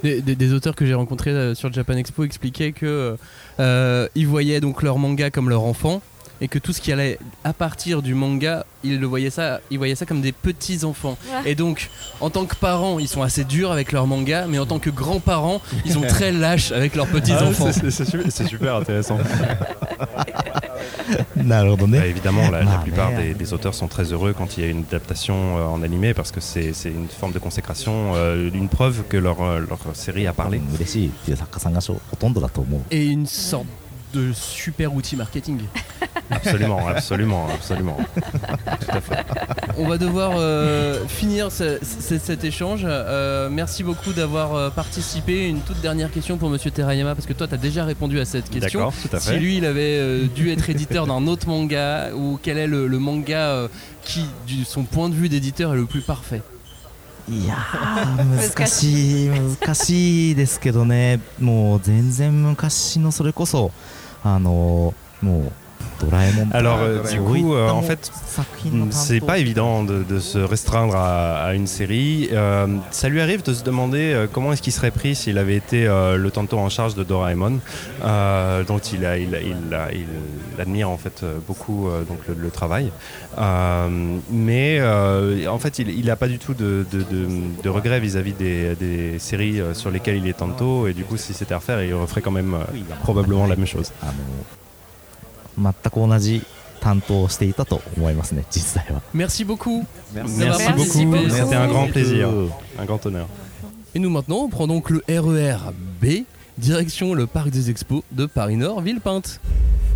Des, des- des auteurs que j'ai rencontrés euh, sur Japan Expo expliquaient que euh, ils voyaient donc leur manga comme leur enfant et que tout ce qui allait à partir du manga, ils le voyaient ça, ils voyaient ça comme des petits enfants. Et donc, en tant que parents, ils sont assez durs avec leur manga, mais en tant que grands-parents, ils sont très lâches avec leurs petits Ah, enfants. c'est super intéressant. [LAUGHS] [LAUGHS] Bah, évidemment, la, plupart des, auteurs sont très heureux quand il y a une adaptation euh, en animé parce que c'est une forme de consécration, euh, une preuve que leur, euh, série a parlé. Et une sorte de super outil marketing. [LAUGHS] Absolument, absolument, absolument. Tout à fait. On va devoir euh, finir ce- ce- cet échange. Euh, merci beaucoup d'avoir euh, participé. Une toute dernière question pour Monsieur Terayama, parce que toi, tu as déjà répondu à cette question. D'accord, tout à Si fait. lui, il avait euh, dû être éditeur d'un autre manga, ou quel est le, le manga euh, qui, du son point de vue d'éditeur, est le plus parfait いやー難しい難しいですけどねもう全然昔のそれこそ あのもう Alors, euh, du coup, euh, en fait, c'est pas évident de, se restreindre à, une série. Euh, ça lui arrive de se demander comment est-ce qu'il serait pris s'il avait été le tantôt en charge de Doraemon, dont il, a, admire en fait beaucoup donc le, travail. mais en fait, il n'a pas du tout de, de, regret vis-à-vis des, séries sur lesquelles il est tantôt, et du coup, si c'était à refaire, il referait quand même probablement la même chose. Ah, あの全く同じ担当をしていたと思いますね実際は Merci beaucoup. Merci, d'avoir beaucoup. participé. C'était un grand plaisir, うん un grand honneur. Et nous maintenant, on prend donc le RER B, direction le parc des expos de Paris-Nord, Villepinte.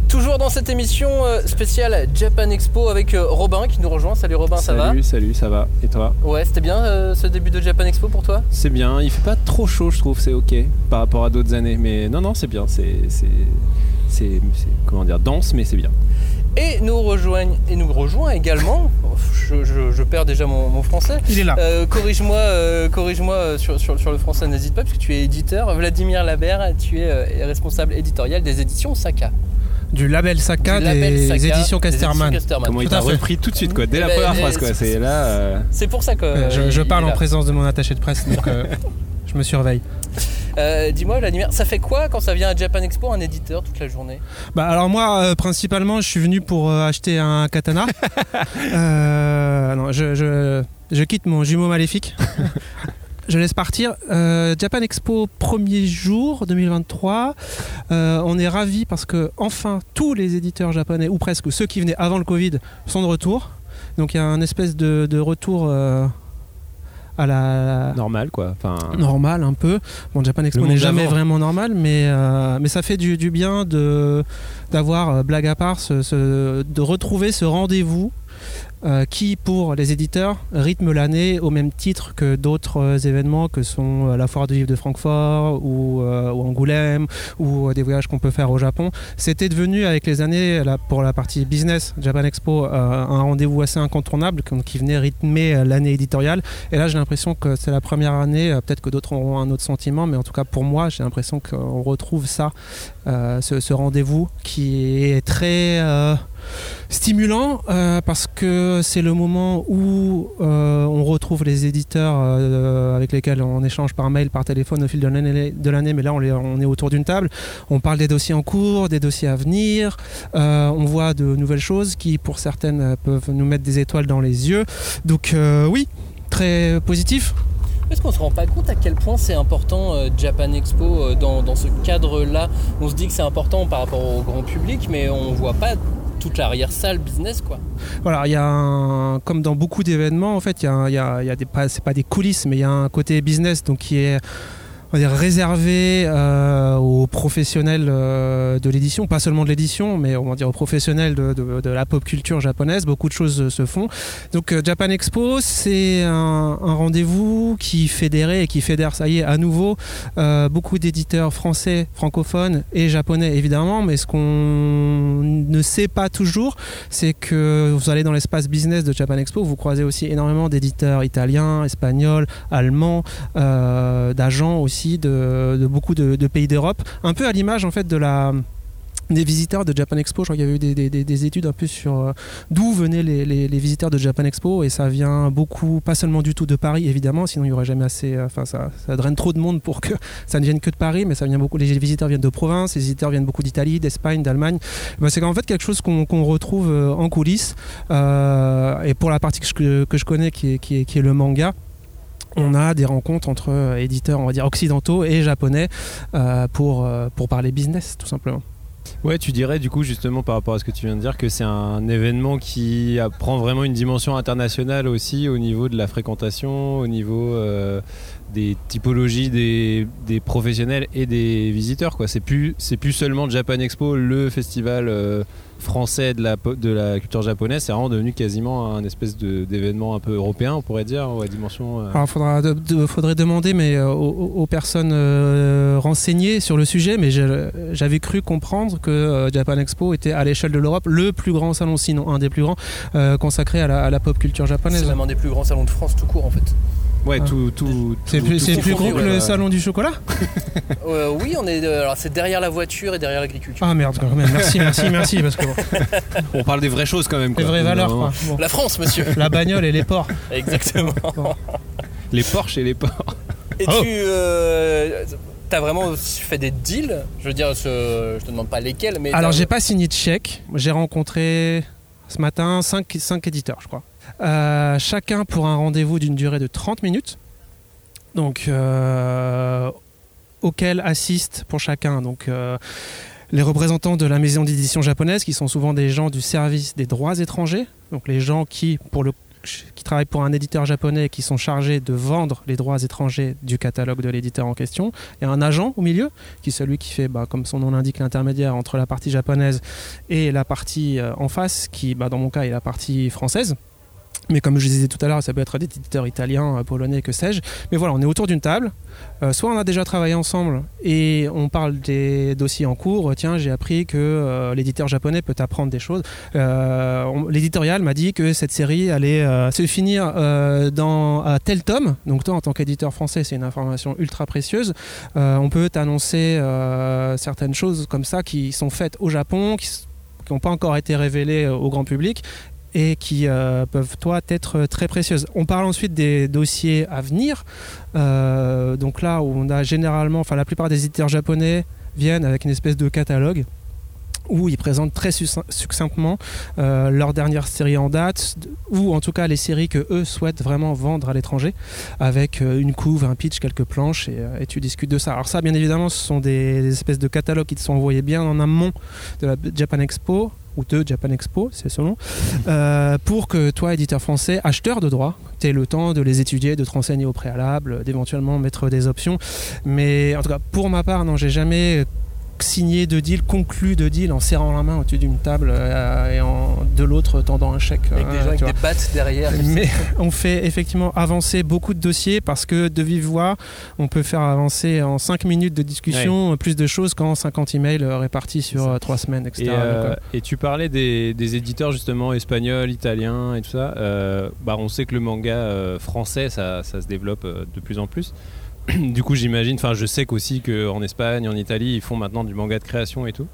Toujours dans cette émission euh, spéciale Japan Expo avec euh, Robin qui nous rejoint. Salut Robin, ça va Salut, salut, ça va. Et toi Ouais, c'était bien euh, ce début de Japan Expo pour toi C'est bien, il fait pas trop chaud, je trouve, c'est ok par rapport à d'autres années. Mais non, non, c'est bien, c'est. c'est- Comment dire Dense, mais c'est bien. Et nous rejoignent et nous rejoint également. [LAUGHS] Je, je- je perds déjà mon, mon français. Il est là. Euh, corrige-moi, euh, corrige-moi euh, sur, sur- sur le français, n'hésite pas, parce que tu es éditeur. Vladimir Labert, tu es euh, responsable éditorial des éditions Saka. Du label Saka, Du label des, Saka, éditions des Casterman. éditions Casterman. Comment il t'a repris tout de suite, quoi, dès Eh la ben, première eh, phrase, quoi. c'est- C'est là. euh, C'est pour ça que. Euh, je, parle en là. présence de mon attaché de presse, donc euh, [LAUGHS] je me surveille. Euh, Dis-moi, Vladimir, ça fait quoi quand ça vient à Japan Expo, un éditeur toute la journée? Bah alors moi, euh, principalement, je suis venu pour euh, acheter un katana. [LAUGHS] Non, je, je- je quitte mon jumeau maléfique. [LAUGHS] Je laisse partir. Japan Expo premier jour 2023. Euh, on est ravis parce que enfin tous les éditeurs japonais ou presque ceux qui venaient avant le Covid sont de retour. Donc il y a un espèce de, de retour à la Normal, quoi. Enfin. normal un peu. Bon, Japan Expo n'est jamais vraiment normal, mais, euh, mais ça fait du, du bien de d'avoir, euh, blague à part, ce- ce- de retrouver ce rendez-vous euh, qui, pour les éditeurs, rythme l'année au même titre que d'autres euh, événements que sont euh, la foire du livre de Francfort ou, ou Angoulême ou des voyages qu'on peut faire au Japon. C'était devenu avec les années, pour la partie business, Japan Expo, un rendez-vous assez incontournable qui venait rythmer l'année éditoriale. Et là, j'ai l'impression que c'est la première année, peut-être que d'autres auront un autre sentiment, mais en tout cas pour moi, j'ai l'impression qu'on retrouve ça, ce, rendez-vous qui est très stimulant euh, parce que c'est le moment où euh, on retrouve les éditeurs euh, avec lesquels on échange par mail, par téléphone au fil de l'année, mais là on, est autour d'une table, on parle des dossiers en cours, des dossiers à venir, on voit de nouvelles choses qui pour certaines peuvent nous mettre des étoiles dans les yeux. Donc oui, très positif. Est-ce qu'on se rend pas compte à quel point c'est important Japan Expo dans, dans ce cadre-là? On se dit que c'est important par rapport au grand public, mais on voit pas toute l'arrière-salle business, quoi. Voilà, il y a un, comme dans beaucoup d'événements, en fait, il y a, y a des, pas, c'est pas des coulisses, mais il y a un côté business, donc qui est on va dire, réservé euh, aux professionnels euh, de l'édition, pas seulement de l'édition, mais on va dire aux professionnels de, la pop culture japonaise. Beaucoup de choses euh, se font. Donc Japan Expo, c'est un, rendez-vous qui fédérait et qui fédère, ça y est, à nouveau, beaucoup d'éditeurs français, francophones et japonais évidemment, mais ce qu'on ne sait pas toujours, c'est que vous allez dans l'espace business de Japan Expo, vous croisez aussi énormément d'éditeurs italiens, espagnols, allemands, d'agents aussi de, beaucoup de, pays d'Europe, un peu à l'image en fait de la des visiteurs de Japan Expo. Je crois qu'il y avait eu des, des- des- des études un peu sur euh, d'où venaient les, les- visiteurs de Japan Expo et ça vient beaucoup, pas seulement du tout de Paris évidemment, sinon il y aurait jamais assez, euh, enfin ça, draine trop de monde pour que [LAUGHS] ça ne vienne que de Paris, mais ça vient beaucoup. Les visiteurs viennent de province, les visiteurs viennent beaucoup d'Italie, d'Espagne, d'Allemagne. Ben, c'est en fait quelque chose qu'on retrouve euh, en coulisses. Et pour la partie que je, que je connais, qui est- qui est le manga on a des rencontres entre euh, éditeurs, on va dire occidentaux et japonais euh, pour, euh, pour parler business, tout simplement. Ouais, tu dirais du coup justement par rapport à ce que tu viens de dire que c'est un événement qui prend vraiment une dimension internationale aussi au niveau de la fréquentation, au niveau des typologies des, des professionnels et des visiteurs. Quoi. C'est plus c'est plus seulement Japan Expo, le festival euh, français de la de la culture japonaise. C'est vraiment devenu quasiment un espèce de- d'événement un peu européen, on pourrait dire, ou à dimension. euh, Alors, faudra de- de- faudrait demander mais, euh, aux, aux personnes euh, renseignées sur le sujet, mais je- j'avais cru comprendre que euh, Japan Expo était à l'échelle de l'Europe le plus grand salon, sinon un des plus grands, euh, consacré à la, à la pop culture japonaise. C'est même un des plus grands salons de France tout court en fait. Ouais, Ah. tout, tout, C'est tout- plus, tout c'est plus confondu, gros que ouais, le ouais. salon du chocolat [LAUGHS] Euh, oui, on est. euh, alors c'est derrière la voiture et derrière l'agriculture. Ah merde, quand même. Merci, merci, merci. Parce que bon, [LAUGHS] On parle des vraies choses quand même. quoi. vraies valeurs, quoi. Bon. La France, monsieur. La bagnole et les ports. Exactement. [LAUGHS] Les Porsche et les ports. Et Oh. tu. euh, T'as vraiment fait des deals? Je veux dire, ce- je te demande pas lesquels, mais. Alors, t'as- j'ai pas signé de chèque. J'ai rencontré ce matin 5, éditeurs, je crois. Euh, chacun pour un rendez-vous d'une durée de 30 minutes. Donc, euh, auquel assistent pour chacun. Donc, euh, les représentants de la maison d'édition japonaise, qui sont souvent des gens du service des droits étrangers, donc les gens qui, pour le, qui travaillent pour un éditeur japonais et qui sont chargés de vendre les droits étrangers du catalogue de l'éditeur en question. Il y a un agent au milieu, qui est celui qui fait, bah, comme son nom l'indique, l'intermédiaire entre la partie japonaise et la partie en face, qui, bah, dans mon cas, est la partie française. Mais comme je disais tout à l'heure, ça peut être des éditeurs italiens, euh, polonais, que sais-je. Mais voilà, on est autour d'une table. Euh, soit on a déjà travaillé ensemble et on parle des dossiers en cours. Tiens, j'ai appris que euh, l'éditeur japonais peut apprendre des choses. L'éditorial m'a dit que cette série allait se finir dans à tel tome. Donc toi, en tant qu'éditeur français, c'est une information ultra précieuse. On peut t'annoncer certaines choses comme ça qui sont faites au Japon, qui n'ont pas encore été révélées euh, au grand public et qui euh, peuvent, toi, être très précieuses. On parle ensuite des dossiers à venir. Euh, donc là où on a généralement, enfin la plupart des éditeurs japonais viennent avec une espèce de catalogue où ils présentent très succ- succinctement euh, leur dernière série en date, ou en tout cas les séries que eux souhaitent vraiment vendre à l'étranger, avec euh, une couve, un pitch, quelques planches, et, euh, et tu discutes de ça. Alors ça, bien évidemment, ce sont des, des espèces de catalogues qui te sont envoyés bien en amont de la Japan Expo, ou de Japan Expo, c'est selon, euh, pour que toi, éditeur français, acheteur de droits, tu aies le temps de les étudier, de te renseigner au préalable, d'éventuellement mettre des options. Mais en tout cas, pour ma part, non, j'ai jamais signé de deal, conclu de deal en serrant la main au-dessus d'une table euh, et en, de l'autre tendant un chèque. Avec des euh, gens avec des battes derrière. Mais on fait effectivement avancer beaucoup de dossiers parce que de vive voix, on peut faire avancer en 5 minutes de discussion plus de choses qu'en 50 emails euh, répartis sur 3 semaines, etc. Et, euh, Donc, et tu parlais des, des éditeurs justement espagnols, italiens et tout ça. Euh, bah, on sait que le manga euh, français, ça, ça se développe de plus en plus. [CLEARS THROAT] du coup, j'imagine, enfin, je sais qu'aussi qu'en Espagne, en Italie, ils font maintenant du manga de création et tout.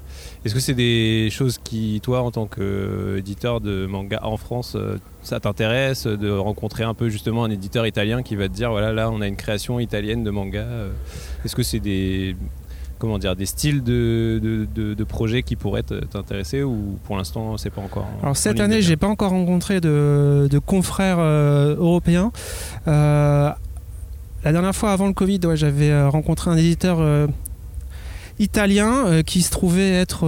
Est-ce que c'est des choses qui, toi, en tant qu'éditeur de manga en France, euh, ça t'intéresse de rencontrer un peu justement un éditeur italien qui va te dire, voilà, là, on a une création italienne de manga. euh, Est-ce que c'est des comment dire des styles de, de, de- de projets qui pourraient t'intéresser ou pour l'instant c'est pas encore en- Alors cette année, j'ai pas encore rencontré de, de confrères euh, européens. Euh, la dernière fois, avant le Covid, j'avais euh, rencontré un éditeur euh, italien euh, qui se trouvait être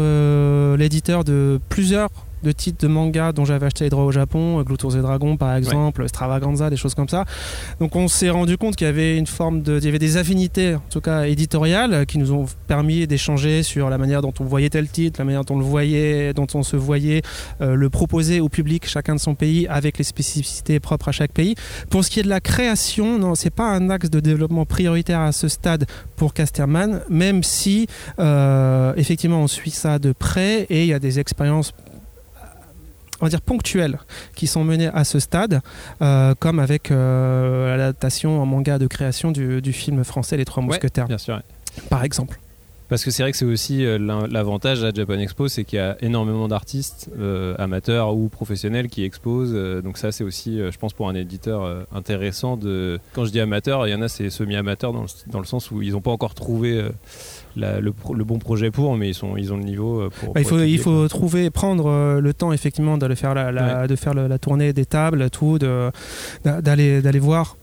l'éditeur de plusieurs de titres de manga dont j'avais acheté les droits au Japon, euh, Glutos et Dragons par exemple, Stravaganza, des choses comme ça. Donc on s'est rendu compte qu'il y avait une forme de, il y avait des affinités, en tout cas éditoriales, euh, qui nous ont permis d'échanger sur la manière dont on voyait tel titre, la manière dont on le voyait, dont on se voyait euh, le proposer au public, chacun de son pays, avec les spécificités propres à chaque pays. Pour ce qui est de la création, non, c'est pas un axe de développement prioritaire à ce stade pour Casterman, même si euh, effectivement on suit ça de près et il y a des expériences on va dire ponctuelles qui sont menées à ce stade, euh, comme avec euh, l'adaptation en manga de création du, du film français Les Trois Ouais, Mousquetaires, bien sûr. ouais. par exemple. Parce que c'est vrai que c'est aussi euh, l'avantage à Japan Expo, c'est qu'il y a énormément d'artistes euh, amateurs ou professionnels qui exposent. euh, donc ça, c'est aussi, euh, je pense, pour un éditeur intéressant de. Quand je dis amateur, il y en a c'est semi-amateurs dans, le- dans le sens où ils n'ont pas encore trouvé la- le, bon projet pour, mais ils sont, ils ont le niveau euh, pour. Bah, il faut, il faut trouver, prendre euh, le temps effectivement d'aller faire la, la- de faire la tournée des tables, tout, d'aller d'aller voir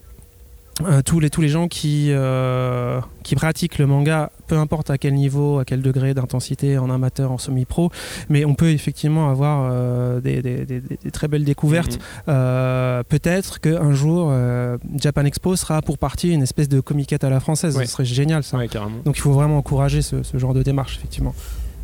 euh, tous les tous les gens qui euh, qui pratiquent le manga, peu importe à quel niveau, à quel degré d'intensité, en amateur, en semi-pro, mais on peut effectivement avoir euh, des, des- des- des- des très belles découvertes. Mhm. Euh, Peut-être qu'un jour, euh, Japan Expo sera pour partie une espèce de comiquette à la française. Ouais. Ce serait génial ça. Ouais. Donc il faut vraiment encourager ce, ce genre de démarche effectivement.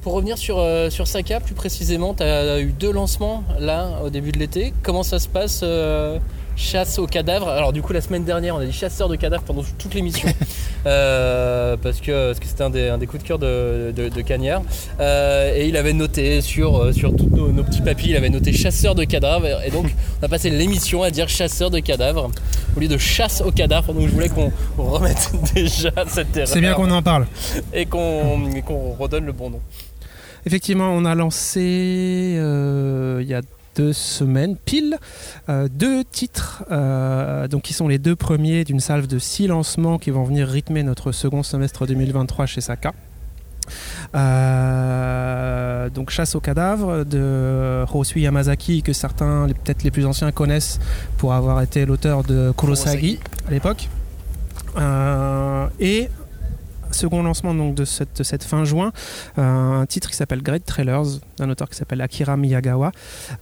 Pour revenir sur, euh, sur Saka, plus précisément, tu as eu deux lancements là au début de l'été. Comment ça se passe euh, Chasse aux cadavres. Alors, du coup, la semaine dernière, on a dit chasseur de cadavres pendant toute l'émission. [LAUGHS] Euh, parce que parce que c'était un des, un des coups de cœur de, de, de Cagnard. Euh, et il avait noté sur, euh, sur tous nos, nos petits papiers, il avait noté chasseur de cadavres. Et donc, on a passé l'émission à dire chasseur de cadavres au lieu de chasse aux cadavres. Donc, je voulais qu'on remette [LAUGHS] déjà cette erreur. C'est bien qu'on en parle. Et qu'on redonne le bon nom. Effectivement, on a lancé euh, il y a deux semaines pile euh, deux titres, euh, donc qui sont les deux premiers d'une salve de six lancements qui vont venir rythmer notre second semestre 2023 chez Saka. Euh, donc Chasse aux cadavres de Hosui Yamazaki que certains, peut-être les plus anciens connaissent pour avoir été l'auteur de Kurosagi à l'époque. Et second lancement donc de cette, cette fin juin, euh, un titre qui s'appelle Great Trailers, d'un auteur qui s'appelle Akira Miyagawa,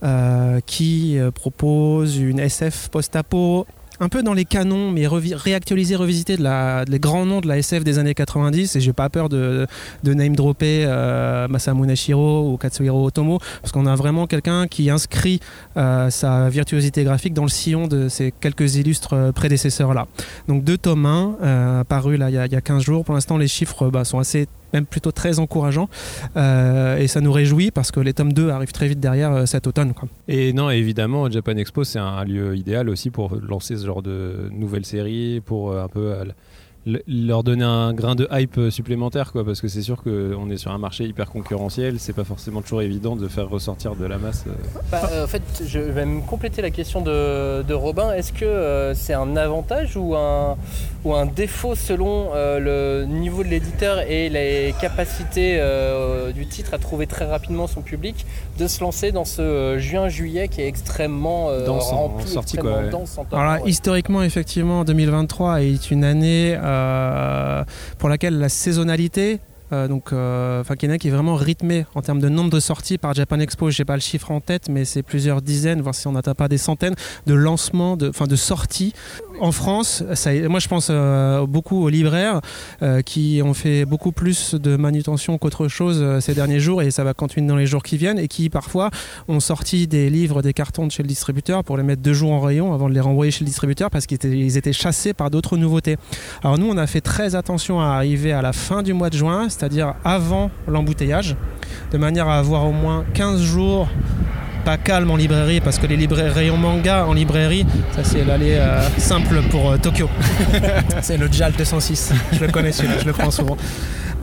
euh, qui euh, propose une SF post-apo un peu dans les canons, mais réactualisé, revisité de la, des grands noms de la SF des années 90. Et j'ai pas peur de, de name dropper euh, Masamune Shiro ou Katsuhiro Otomo, parce qu'on a vraiment quelqu'un qui inscrit euh, sa virtuosité graphique dans le sillon de ces quelques illustres euh, prédécesseurs-là. Donc deux tomes 1, euh, là il y, a- il y a 15 jours. Pour l'instant, les chiffres bah, sont assez même plutôt très encourageants Euh, et ça nous réjouit parce que les tomes 2 arrivent très vite derrière euh, cet automne. Quoi. Et non, évidemment, Japan Expo, c'est un lieu idéal aussi pour lancer ce genre de nouvelles séries, pour euh, un peu leur donner un grain de hype euh, supplémentaire, quoi, parce que c'est sûr qu'on est sur un marché hyper concurrentiel, c'est pas forcément toujours évident de faire ressortir de la masse. euh. Bah, euh, en fait, je vais me compléter la question de, de Robin. Est-ce que euh, c'est un avantage ou un, ou un défaut selon euh, le niveau de l'éditeur et les capacités euh, du titre à trouver très rapidement son public de se lancer dans ce euh, juin-juillet qui est extrêmement euh, Dense en rempli, sortie, extrêmement quoi, ouais. dense en temps. Alors là, ouais. historiquement, effectivement, 2023 est une année euh, pour laquelle la saisonnalité, euh, donc, euh, qui est vraiment rythmée en termes de nombre de sorties par Japan Expo. J'ai pas le chiffre en tête, mais c'est plusieurs dizaines, voire si on n'atteint pas des centaines de lancements, de, de sorties en France. Moi, je pense euh, beaucoup aux libraires euh, qui ont fait beaucoup plus de manutention qu'autre chose euh, ces derniers jours, et ça va continuer dans les jours qui viennent, et qui parfois ont sorti des livres, des cartons de chez le distributeur pour les mettre deux jours en rayon avant de les renvoyer chez le distributeur parce qu'ils étaient, ils étaient chassés par d'autres nouveautés. Alors nous, on a fait très attention à arriver à la fin du mois de juin, c'est-à-dire avant l'embouteillage, de manière à avoir au moins 15 jours pas calme en librairie parce que les librairies rayons manga en librairie, ça c'est l'aller euh, simple pour euh, Tokyo. [LAUGHS] c'est le JAL 206. Je le connais celui-là, je le prends souvent.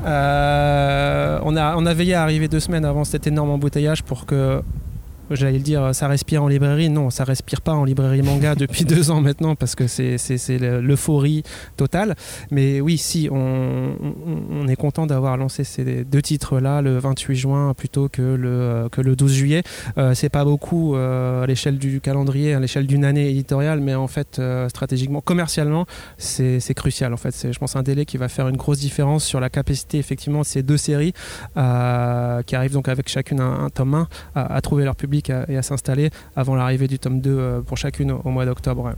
Euh, on, a, on a veillé à arriver deux semaines avant cet énorme embouteillage pour que j'allais le dire, ça respire en librairie. Non, ça respire pas en librairie manga [LAUGHS] depuis deux ans maintenant parce que c'est, c'est, c'est le- l'euphorie totale. Mais oui, si, on, on- on est content d'avoir lancé ces deux titres-là le 28 juin plutôt que le, que le 12 juillet. Euh, c'est pas beaucoup euh, à l'échelle du calendrier, à l'échelle d'une année éditoriale, mais en fait, euh, stratégiquement, commercialement, c'est, crucial. En fait, c'est, je pense, un délai qui va faire une grosse différence sur la capacité, effectivement, de ces deux séries qui arrivent donc avec chacune un, un tome 1 à, à trouver leur public à- et à s'installer avant l'arrivée du tome 2 euh, pour chacune au, mois d'octobre.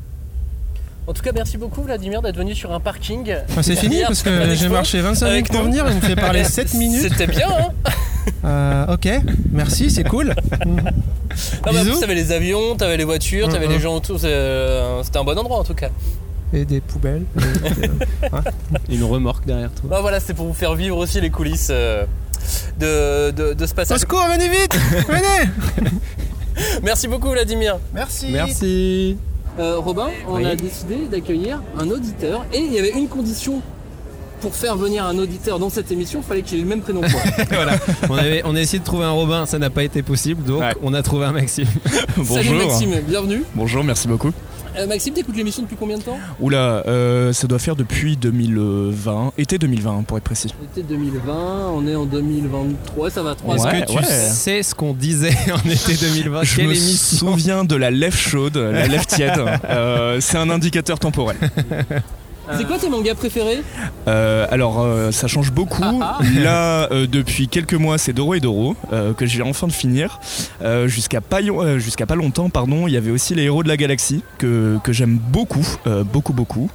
En tout cas, merci beaucoup Vladimir d'être venu sur un parking. Enfin, c'est fini parce que j'ai marché 25 avec minutes pour venir, il me fait parler 7 [LAUGHS] minutes. C'était bien, hein [LAUGHS] Euh, ok, merci, c'est cool. Non, mais en Bisous. t'avais les avions, t'avais les voitures, t'avais les gens autour. euh, C'était un bon endroit en tout cas. Et des poubelles. [LAUGHS] Une remorque derrière toi. Bah voilà, c'est pour vous faire vivre aussi les coulisses euh, de, de, de ce Au passage. secours, venez vite Venez [LAUGHS] Merci beaucoup Vladimir. Merci Merci. Euh, Robin, on Oui. a décidé d'accueillir un auditeur et il y avait une condition pour faire venir un auditeur dans cette émission, il fallait qu'il ait le même prénom que moi. [LAUGHS] voilà. On, avait, on a essayé de trouver un Robin, ça n'a pas été possible, donc on a trouvé un Maxime. Salut Maxime, bienvenue. Bonjour, merci beaucoup. Euh, Maxime, t'écoutes l'émission depuis combien de temps Oula, euh, ça doit faire depuis 2020, été 2020 pour être précis. Été 2020, on est en 2023, ça va 3 Est-ce que tu sais ce qu'on disait [LAUGHS] en été 2020 Je Quelle me émission souviens de la lèvre chaude, la lèvre tiède. Euh, c'est un indicateur temporel. [LAUGHS] C'est quoi tes mangas préférés Euh, alors euh, ça change beaucoup. Ah, Là euh, depuis quelques mois c'est Doro et Doro euh, que j'ai enfin de finir. Euh, Jusqu'à pas, euh, pas longtemps pardon il y avait aussi les héros de la galaxie que, que j'aime beaucoup euh, beaucoup beaucoup.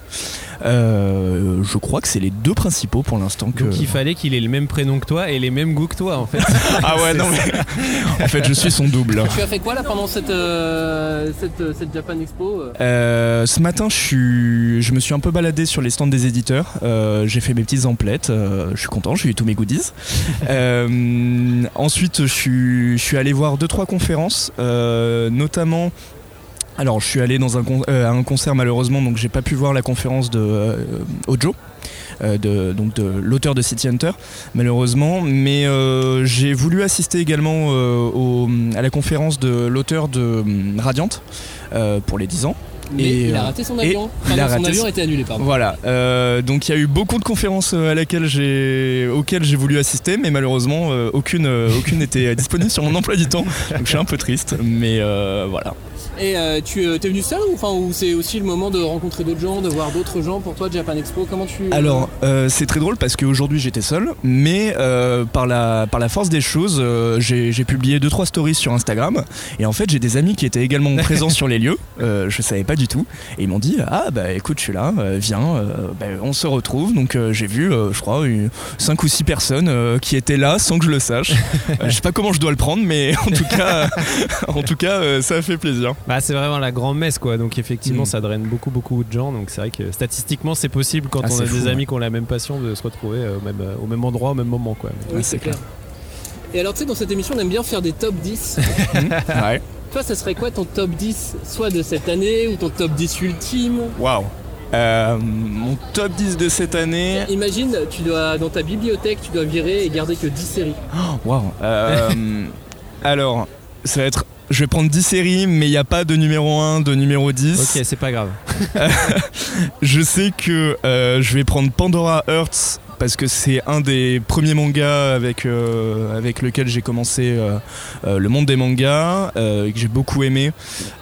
Euh, je crois que c'est les deux principaux pour l'instant que. Donc il fallait qu'il ait le même prénom que toi et les mêmes goûts que toi en fait. [LAUGHS] Ah ouais non mais [LAUGHS] en fait je suis son double. Tu as fait quoi là pendant cette, euh, cette, euh, cette Japan Expo euh ce matin, je, suis, je me suis un peu baladé sur les stands des éditeurs. Euh, j'ai fait mes petites emplettes. euh, je suis content, j'ai eu tous mes goodies. [LAUGHS] Euh, ensuite, je suis, je suis allé voir deux trois conférences, euh, notamment. Alors, je suis allé euh, à un concert malheureusement, donc j'ai pas pu voir la conférence de euh, Ojo. euh, de, donc de l'auteur de City Hunter malheureusement mais j'ai voulu assister également à la conférence de l'auteur de Radiant pour les 10 ans Mais il a raté son avion. il Pardon, a son raté avion a été annulé, pardon. Voilà, euh, donc il y a eu beaucoup de conférences euh, à laquelle j'ai, auxquelles j'ai voulu assister, mais malheureusement euh, aucune, euh, [LAUGHS] aucune n'était disponible sur mon emploi du temps, donc je suis un peu triste, mais euh, voilà. Et euh, tu es venu seul ou, enfin, ou c'est aussi le moment de rencontrer d'autres gens, de voir d'autres gens pour toi Japan Expo? Comment tu Alors, euh, c'est très drôle parce qu'aujourd'hui j'étais seul, mais euh, par, la, par la force des choses, euh, j'ai j'ai publié 2-3 stories sur Instagram, et en fait j'ai des amis qui étaient également présents [LAUGHS] sur les lieux, euh, je savais pas du tout, et ils m'ont dit Ah bah écoute, je suis là, euh, viens, euh, bah, on se retrouve. Donc euh, j'ai vu, euh, je crois, 5 ou 6 personnes euh, qui étaient là sans que je le sache. [LAUGHS] Euh, je sais pas comment je dois le prendre, mais [LAUGHS] en tout cas, en tout cas euh, ça a fait plaisir. Bah, c'est vraiment la grand messe quoi, donc effectivement Mm. ça draine beaucoup beaucoup de gens, donc c'est vrai que statistiquement c'est possible quand Ah, on a des amis ouais. qui ont la même passion de se retrouver euh, au même, euh, au même endroit, au même moment quoi. Oui, c'est clair. Et alors, tu sais, dans cette émission, on aime bien faire des top 10. [LAUGHS] ouais. Toi, ça serait quoi ton top 10 Soit de cette année ou ton top 10 ultime Waouh. Euh, mon top 10 de cette année. Imagine, tu dois, dans ta bibliothèque, tu dois virer et garder que 10 séries. Waouh. Euh, [LAUGHS] alors, ça va être. Je vais prendre 10 séries, mais il n'y a pas de numéro 1, de numéro 10. Ok, c'est pas grave. [LAUGHS] je sais que euh, je vais prendre Pandora Hearts parce que c'est un des premiers mangas avec, euh, avec lequel j'ai commencé euh, euh, le monde des mangas, que j'ai beaucoup aimé,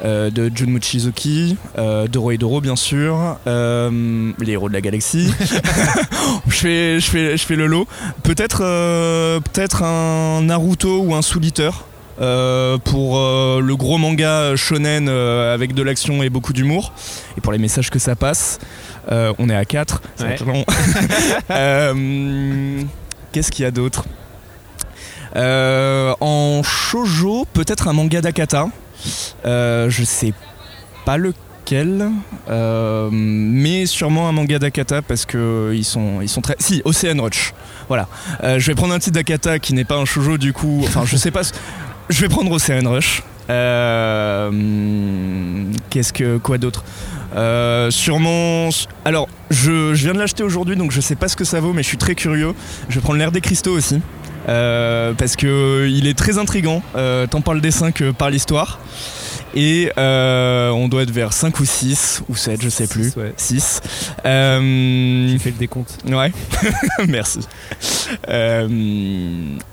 de Jun Mochizuki, euh, Doro et Doro bien sûr, les héros de la galaxie. [LAUGHS] je, fais, je, fais, je fais le lot. Peut-être peut-être un Naruto ou un Soul Eater. pour le gros manga shonen avec de l'action et beaucoup d'humour et pour les messages que ça passe Euh, on est à 4 ça va Ouais. être long. [LAUGHS] Euh, qu'est-ce qu'il y a d'autre Euh, en shoujo peut-être un manga d'Akata. Je sais pas lequel. Mais sûrement un manga d'Akata parce que ils sont ils sont très si Ocean Rush voilà. Je vais prendre un titre d'Akata qui n'est pas un shoujo du coup enfin je sais pas je vais prendre Ocean Rush qu'est-ce que quoi d'autre Euh, sûrement alors je, je viens de l'acheter aujourd'hui donc je sais pas ce que ça vaut mais je suis très curieux. Je vais prendre l'air des cristaux aussi. Euh, parce que il est très intrigant. Euh, tant par le dessin que par l'histoire et euh, on doit être vers 5 ou 6 ou 7 je sais plus 6 euh, J'ai fait le décompte. Ouais, [LAUGHS] merci. Euh,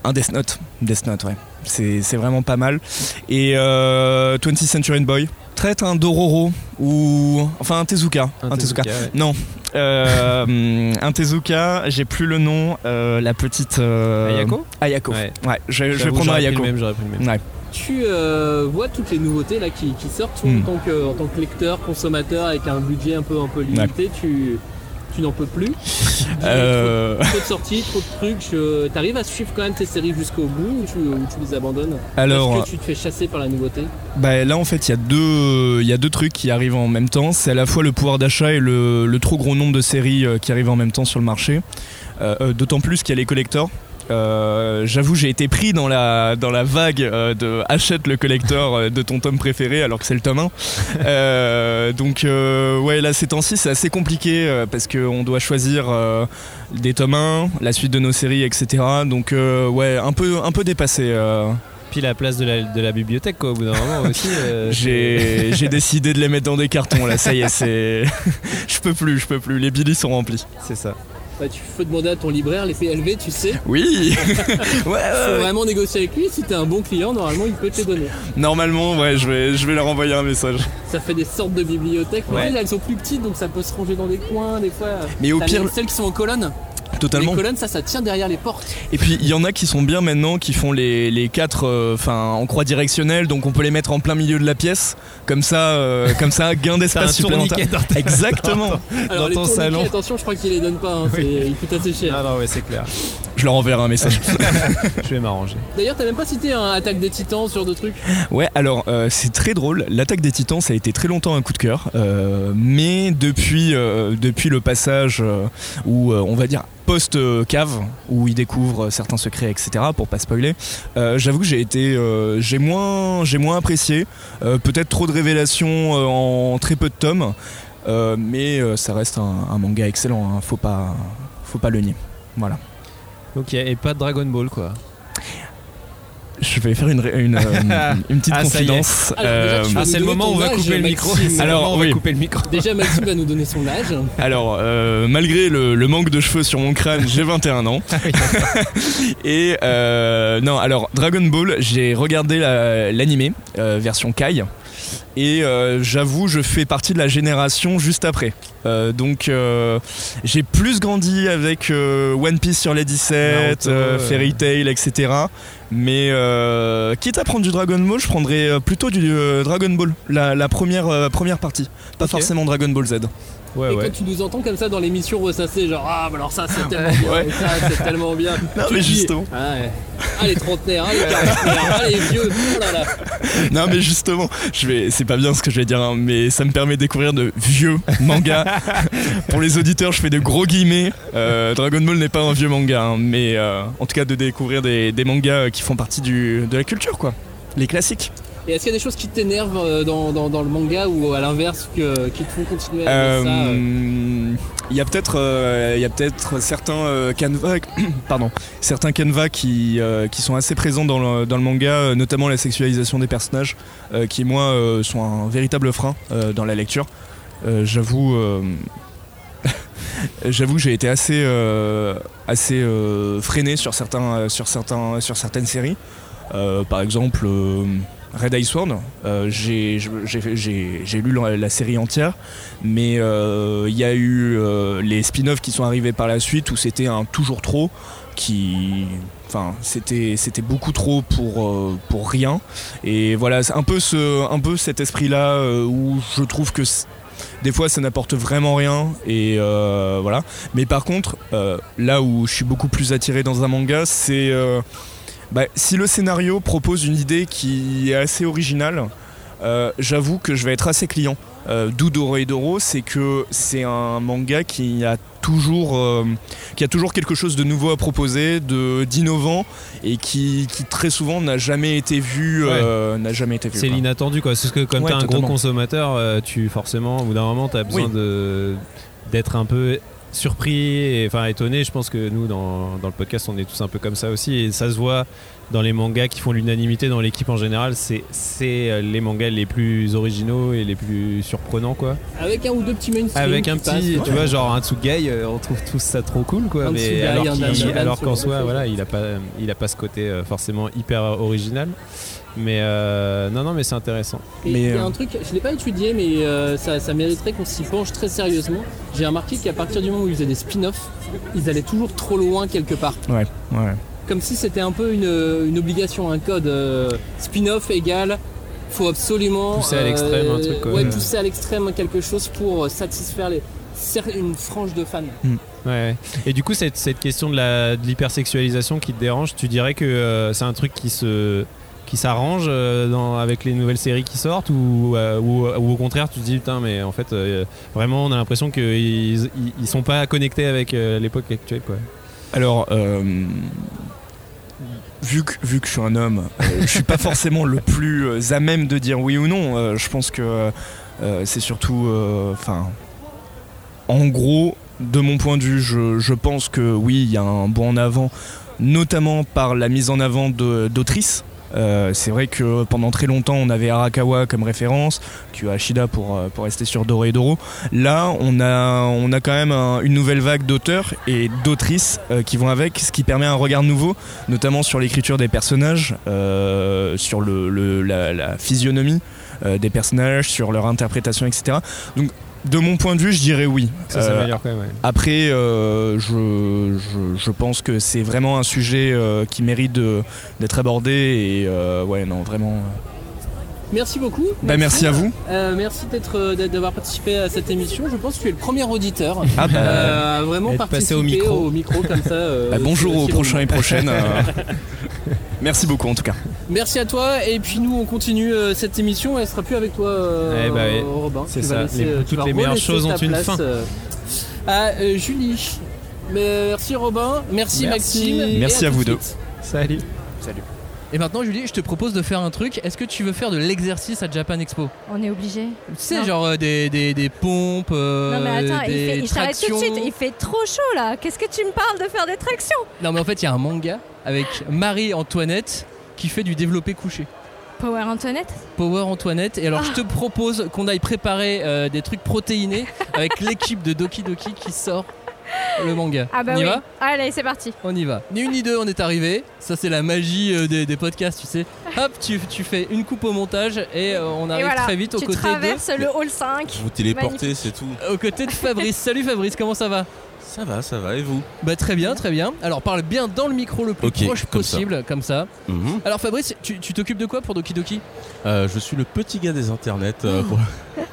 un Death Note, Death Note, ouais. C'est c'est vraiment pas mal. Et euh, 20th Century Boy. Traite un Dororo ou. Enfin, un Tezuka. Un Tezuka, ouais. Non. Euh, un Tezuka, j'ai plus le nom. euh, la petite. euh, Ayako? Ayako. Ouais. Ouais, je, je vais prendre j'aurais pris Ayako. le même, j'aurais pris le même. Ouais. Tu euh, vois toutes les nouveautés là qui, qui sortent toi, Hmm. en, tant que, en tant que lecteur, consommateur avec un budget un peu, un peu limité, tu, tu n'en peux plus. [LAUGHS] Euh, Trop de sorties, trop de trucs. je- T'arrives à suivre quand même tes séries jusqu'au bout ou tu, ou tu les abandonnes? Alors- Est-ce que tu te fais chasser par la nouveauté? Bah là en fait il y a deux il y a deux trucs qui arrivent en même temps. C'est à la fois le pouvoir d'achat et le, le trop gros nombre de séries euh, qui arrivent en même temps sur le marché. Euh, euh, D'autant plus qu'il y a les collectors. Euh, J'avoue, j'ai été pris dans la, dans la vague euh, de achète le collector euh, de ton tome préféré alors que c'est le tome 1. Euh, donc, ouais, là, ces temps-ci, c'est assez compliqué parce qu'on doit choisir des tomes 1, la suite de nos séries, etc. Donc, ouais, un peu, un peu dépassé. Puis la place de la, de la bibliothèque, quoi, au bout d'un moment [LAUGHS] aussi. euh, J'ai j'ai décidé de les mettre dans des cartons là, ça y est, c'est. [LAUGHS] [LAUGHS] je peux plus, je peux plus, les billets sont remplis. C'est ça. Bah, tu peux demander à ton libraire, les PLV, tu sais. Oui [LAUGHS] Ouais, Faut ouais, ouais. vraiment négocier avec lui. Si t'es un bon client, normalement, il peut te les donner. Normalement, ouais, je vais, je vais leur envoyer un message. Ça fait des sortes de bibliothèques. Ouais. Elles sont plus petites, donc ça peut se ranger dans des coins, des fois. Mais au pire- les- Celles qui sont en colonne. Totalement. Les colonnes, ça, ça tient derrière les portes. Et puis il y en a qui sont bien maintenant, qui font les, les quatre euh, enfin en croix directionnelle, donc on peut les mettre en plein milieu de la pièce, comme ça, euh, [LAUGHS] comme ça, gain d'espace supplémentaire. dans ta- Exactement. [LAUGHS] Alors, les ton salon. attention, je crois qu'ils les donnent pas. hein, c'est- Ils coûtent assez cher. Ah non, ouais, c'est clair. Je leur enverrai un message. [LAUGHS] Je vais m'arranger. D'ailleurs, t'as même pas cité un attaque des titans sur deux trucs. Ouais, alors euh, c'est très drôle. L'attaque des Titans, ça a été très longtemps un coup de cœur, euh, mais depuis euh, depuis le passage euh, où euh, on va dire post euh, cave où il découvre certains secrets, etc. Pour pas spoiler, euh, j'avoue que j'ai été euh, j'ai moins j'ai moins apprécié. Euh, Peut-être trop de révélations euh, en très peu de tomes, euh, mais euh, ça reste un, un manga excellent. hein. Faut pas faut pas le nier. Voilà. Ok, et pas de Dragon Ball, quoi. Je vais faire une, ré- une, euh, [LAUGHS] une petite Ah, confidence. Alors, déjà, Euh, Ah, c'est le moment où on va couper le micro. Alors, on va oui. couper le micro. Déjà, [LAUGHS] Maxime va nous donner son âge. Alors, euh, malgré le, le manque de cheveux sur mon crâne, j'ai 21 ans. [LAUGHS] Et euh, non, alors Dragon Ball, j'ai regardé la- l'animé euh, version Kai. Et euh, j'avoue, je fais partie de la génération juste après. Euh, donc, euh, j'ai plus grandi avec One Piece sur les 17, Naruto, euh, euh. Fairy Tail, etc. Mais euh, quitte à prendre du Dragon Ball, je prendrais plutôt du euh, Dragon Ball, la, la première, euh, première partie. Pas forcément Dragon Ball Z. Ouais, et ouais. quand tu nous entends comme ça dans l'émission ressasser, genre ah, bah alors ça c'est [LAUGHS] tellement bien, ça c'est tellement bien. Non, Tu mais dis, justement. Ah, ouais. ah les trentenaires, ah les quarantenaires, ah les vieux, oh là là. Non mais justement, je vais, c'est pas bien ce que je vais dire, hein, mais ça me permet de découvrir de vieux mangas. [LAUGHS] Pour les auditeurs, je fais de gros guillemets. Euh, Dragon Ball n'est pas un vieux manga, hein, mais euh, en tout cas de découvrir des, des mangas qui font partie du, de la culture, quoi. Les classiques. Et est-ce qu'il y a des choses qui t'énervent euh, dans, dans, dans le manga ou à l'inverse que- qui te font continuer à aimer ça euh Euh, Il y a peut-être, euh, il y a peut-être certains euh, canevas, [COUGHS] pardon, certains canevas qui, euh, qui sont assez présents dans le, dans le manga, euh, notamment la sexualisation des personnages, euh, qui moi euh, sont un véritable frein euh, dans la lecture. Euh, j'avoue, euh, [LAUGHS] j'avoue, que j'ai été assez, euh, assez euh, freiné sur certains, euh, sur certains, sur certaines séries. Euh, par exemple. Red Ice Sword, euh, j'ai lu la, série entière, mais euh, il y a eu euh, les spin-offs qui sont arrivés par la suite où c'était un toujours trop qui. Enfin, c'était beaucoup trop pour, euh, pour rien. Et voilà, un peu, ce, un peu cet esprit-là euh, où je trouve que des fois ça n'apporte vraiment rien. Et voilà. Mais par contre, là où je suis beaucoup plus attiré dans un manga, c'est. Bah, si le scénario propose une idée qui est assez originale, euh, j'avoue que je vais être assez client. Euh, D'où Doro et Doro, c'est que c'est un manga qui a toujours, euh, qui a toujours quelque chose de nouveau à proposer, de d'innovant et qui, qui très souvent n'a jamais été vu, n'a jamais été vu. C'est l'inattendu quoi. C'est ce que comme Ouais, t'es un gros consommateur, tu forcément au bout d'un moment t'as besoin Oui. de d'être un peu surpris et enfin étonné. Je pense que nous dans, dans le podcast on est tous un peu comme ça aussi et ça se voit dans les mangas qui font l'unanimité dans l'équipe en général. C'est c'est euh, les mangas les plus originaux et les plus surprenants quoi. Avec un ou deux petits mainstream. Avec un petit, tu ouais. vois, genre un Tsugai, euh, on trouve tous ça trop cool, quoi. Un Mais Tsugai, alors, qu'en genre de soi, choses. voilà, il a pas, il a pas ce côté euh, forcément hyper original. Mais euh, non, non, mais c'est intéressant. Et il y a euh, un truc, je l'ai pas étudié, mais euh, ça, ça mériterait qu'on s'y penche très sérieusement. J'ai remarqué qu'à partir du moment où ils faisaient des spin-offs, ils allaient toujours trop loin quelque part. Ouais, ouais. Comme si c'était un peu une, une obligation, un code euh, spin-off égal. Faut absolument Pousser à l'extrême un truc, quoi. Ouais, Mm. pousser à l'extrême quelque chose pour satisfaire les, une frange de fans. Ouais. Et du coup, cette, cette question de la- de l'hypersexualisation qui te dérange, tu dirais que euh, c'est un truc qui se qui s'arrange euh, avec les nouvelles séries qui sortent ou, euh, ou, ou au contraire tu te dis putain mais en fait euh, vraiment on a l'impression qu'ils ils, sont pas connectés avec l'époque actuelle quoi. Alors, vu que, vu que je suis un homme, je suis pas forcément le plus à même de dire oui ou non. Je pense que c'est surtout. Enfin. en gros, de mon point de vue, je, je pense que oui, il y a un bond en avant, notamment par la mise en avant d'autrices. Euh, c'est vrai que pendant très longtemps on avait Arakawa comme référence, tu as Ashida pour, euh, pour rester sur Doro et Doro. Là on a, on a quand même un- une nouvelle vague d'auteurs et d'autrices euh, qui vont avec, ce qui permet un regard nouveau, notamment sur l'écriture des personnages, sur le, la, la physionomie des personnages, sur leur interprétation, etc. Donc de mon point de vue, je dirais oui. Ça Euh, s'améliore quand même. ouais. après, euh, je, je- je pense que c'est vraiment un sujet euh, qui mérite d'être abordé et ouais, non, vraiment. Merci beaucoup. Bah, merci à vous. Euh, merci d'être, euh, d'être- d'avoir participé à cette émission. Je pense que tu es le premier auditeur Ah bah, euh, à vraiment participer passé au micro. comme ça. euh, [LAUGHS] bah, bonjour aux prochains et prochaines. euh. [LAUGHS] merci beaucoup en tout cas. Merci à toi et puis nous on continue euh, cette émission. Elle sera plus avec toi, euh, Eh bah oui. Robin. C'est ça. laisser, Les- toutes les meilleures choses ont une place, fin. euh, à euh, Julie. Merci Robin. Merci, Merci. Maxime. et Merci à vous de deux. suite. Salut. Salut. Et maintenant Julie, je te propose de faire un truc. Est-ce que tu veux faire de l'exercice à Japan Expo On est obligé. Tu sais, genre euh, des, des, des pompes, euh, Non mais attends, il des fait, tout de tractions. suite, il fait trop chaud là. Qu'est-ce que tu me parles de faire des tractions? Non mais en fait il y a un manga avec Marie-Antoinette qui fait du développé couché. Power Antoinette? Power Antoinette. Et alors Ah. je te propose qu'on aille préparer euh, des trucs protéinés avec l'équipe de Doki Doki qui sort le manga. Ah bah on y oui. va Allez, c'est parti. On y va. Ni une ni deux, on est arrivé. Ça c'est la magie euh, des, des podcasts, tu sais. Hop, tu, tu fais une coupe au montage et euh, on Et arrive voilà, très vite aux tu côtés traverses de... le hall 5. Vous téléportez, c'est tout. Aux côtés de Fabrice. [LAUGHS] Salut Fabrice, comment ça va? Ça va, ça va, et vous Bah très bien, très bien. Alors parle bien dans le micro le plus proche comme ça. possible, comme ça. Mhm. Alors Fabrice, tu tu t'occupes de quoi pour Doki Doki? Euh, Je suis le petit gars des internets. Oh. euh, pour- [LAUGHS]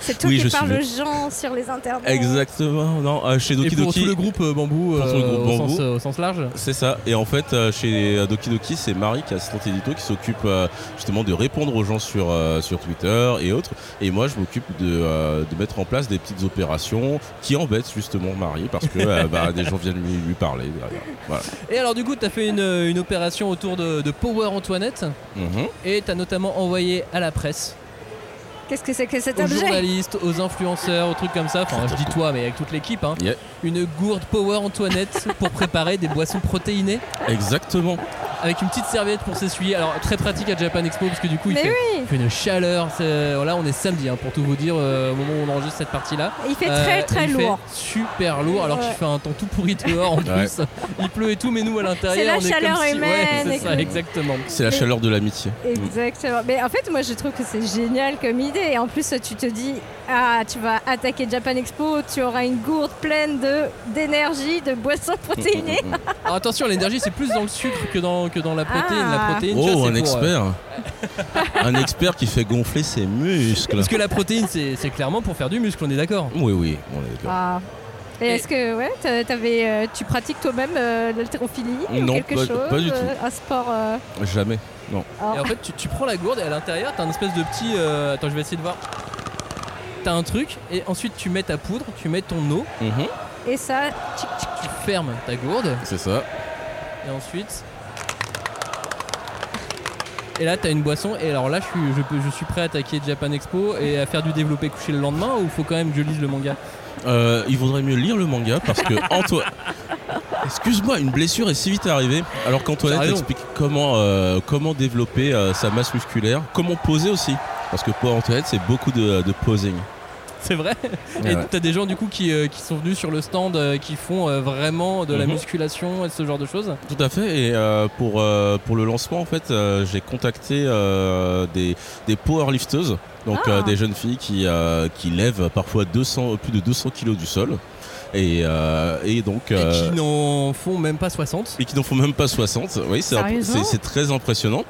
C'est toi Oui, qui je suis parles le- aux gens sur les internets. Exactement, non, euh, chez Et Doki pour Doki. tout le groupe euh, Bambou, Pour tout le groupe au, Bambou. sens, au sens large C'est ça. Et en fait, euh, chez Doki Doki, c'est Marie qui est assistante édito qui s'occupe euh, justement de répondre aux gens sur, euh, sur Twitter et autres. Et moi, je m'occupe de, euh, de mettre en place des petites opérations qui embêtent justement Marie parce que euh, bah, des gens viennent lui, lui parler. derrière. Voilà. Et alors du coup, tu as fait une, une opération autour de, de Power Antoinette Mhm. et tu as notamment envoyé à la presse, Qu'est-ce que c'est que cet aux objet journalistes, aux influenceurs, aux trucs comme ça, enfin je dis toi mais avec toute l'équipe, hein, Yeah. une gourde Power Antoinette pour préparer des boissons protéinées Exactement. avec une petite serviette pour s'essuyer. Alors très pratique à Japan Expo parce que du coup il fait, oui. il fait une chaleur. c'est- Là on est samedi hein, pour tout vous dire euh, au moment où on enregistre cette partie là. Il fait très, très il lourd. Fait super lourd alors qu'il fait un temps tout pourri dehors en Ouais. plus. Il pleut et tout mais nous à l'intérieur C'est la on est chaleur comme si... humaine, Ouais, c'est ça exactement. C'est la Mais- chaleur de l'amitié. Exactement. Mais en fait, moi, je trouve que c'est génial comme idée. Et en plus, tu te dis, ah, tu vas attaquer Japan Expo, tu auras une gourde pleine de d'énergie, de boissons [LAUGHS] protéinées. [LAUGHS] Alors attention, l'énergie c'est plus dans le sucre que dans, que dans la protéine. Ah. La protéine, tu vois, Oh, c'est un pour, euh, expert. un expert qui fait gonfler ses muscles. Parce que la protéine c'est c'est clairement pour faire du muscle, on est d'accord. Oui, oui, on est d'accord. Ah. Et est-ce que ouais, t'a- t'avais, euh, tu pratiques toi-même euh, l'haltérophilie ou Non, quelque pas- chose pas du tout. euh, Un sport. euh, Jamais. Non. ah. Et en fait, tu, tu prends la gourde et à l'intérieur, t'as un espèce de petit. euh, Attends, je vais essayer de voir. T'as un truc et ensuite tu mets ta poudre, tu mets ton eau, Mhm. Et ça, tchic, tchic. tu fermes ta gourde C'est ça. et ensuite. Et là, t'as une boisson. Et alors là, je suis, je, peux- je suis prêt à attaquer Japan Expo et à faire du développé couché le lendemain ou faut quand même que je lise le manga? Euh, il vaudrait mieux lire le manga parce que [LAUGHS] Antoine. Excuse-moi, une blessure est si vite arrivée. Alors qu'Antoinette explique comment, euh, comment développer euh, sa masse musculaire, comment poser aussi? Parce que pour Antoinette, c'est beaucoup de, de posing. [LAUGHS] C'est vrai Ouais, Et ouais. t'as des gens du coup qui, euh, qui sont venus sur le stand euh, qui font euh, vraiment de la Mhm. musculation et ce genre de choses Tout à fait. Et pour, pour le lancement, en fait, j'ai contacté des, des powerlifteuses, donc Ah. des jeunes filles qui, qui lèvent parfois 200, plus de 200 kilos du sol. Et, euh, et donc. et euh, qui n'en font même pas 60. et qui n'en font même pas 60. Oui, c'est très impressionnant.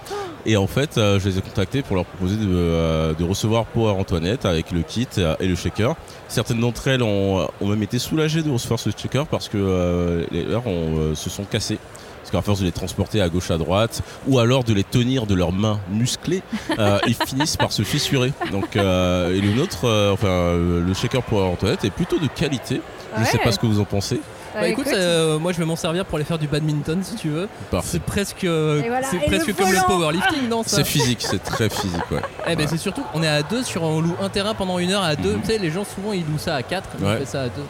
Et en fait, euh, je les ai contactés pour leur proposer de, euh, de recevoir Power Antoinette avec le kit et le shaker. Certaines d'entre elles ont, ont même été soulagées de recevoir ce shaker parce que euh, les leurs ont, euh, se sont cassés. Parce qu'à force de les transporter à gauche à droite, ou alors de les tenir de leurs mains musclées, euh, [LAUGHS] ils finissent par se fissurer. Donc, euh, et le nôtre, euh, enfin, le shaker Power Antoinette est plutôt de qualité. Je ne sais pas ce que vous en pensez. Bah écoute, euh, moi je vais m'en servir pour aller faire du badminton si tu veux. C'est presque, euh, voilà, c'est presque le comme le powerlifting, non ça C'est physique, c'est très physique, ouais. Eh ben c'est surtout, on est à deux sur on loue un terrain pendant une heure à deux. Tu sais, les gens souvent ils louent ça à quatre, on Ouais. fait ça à deux.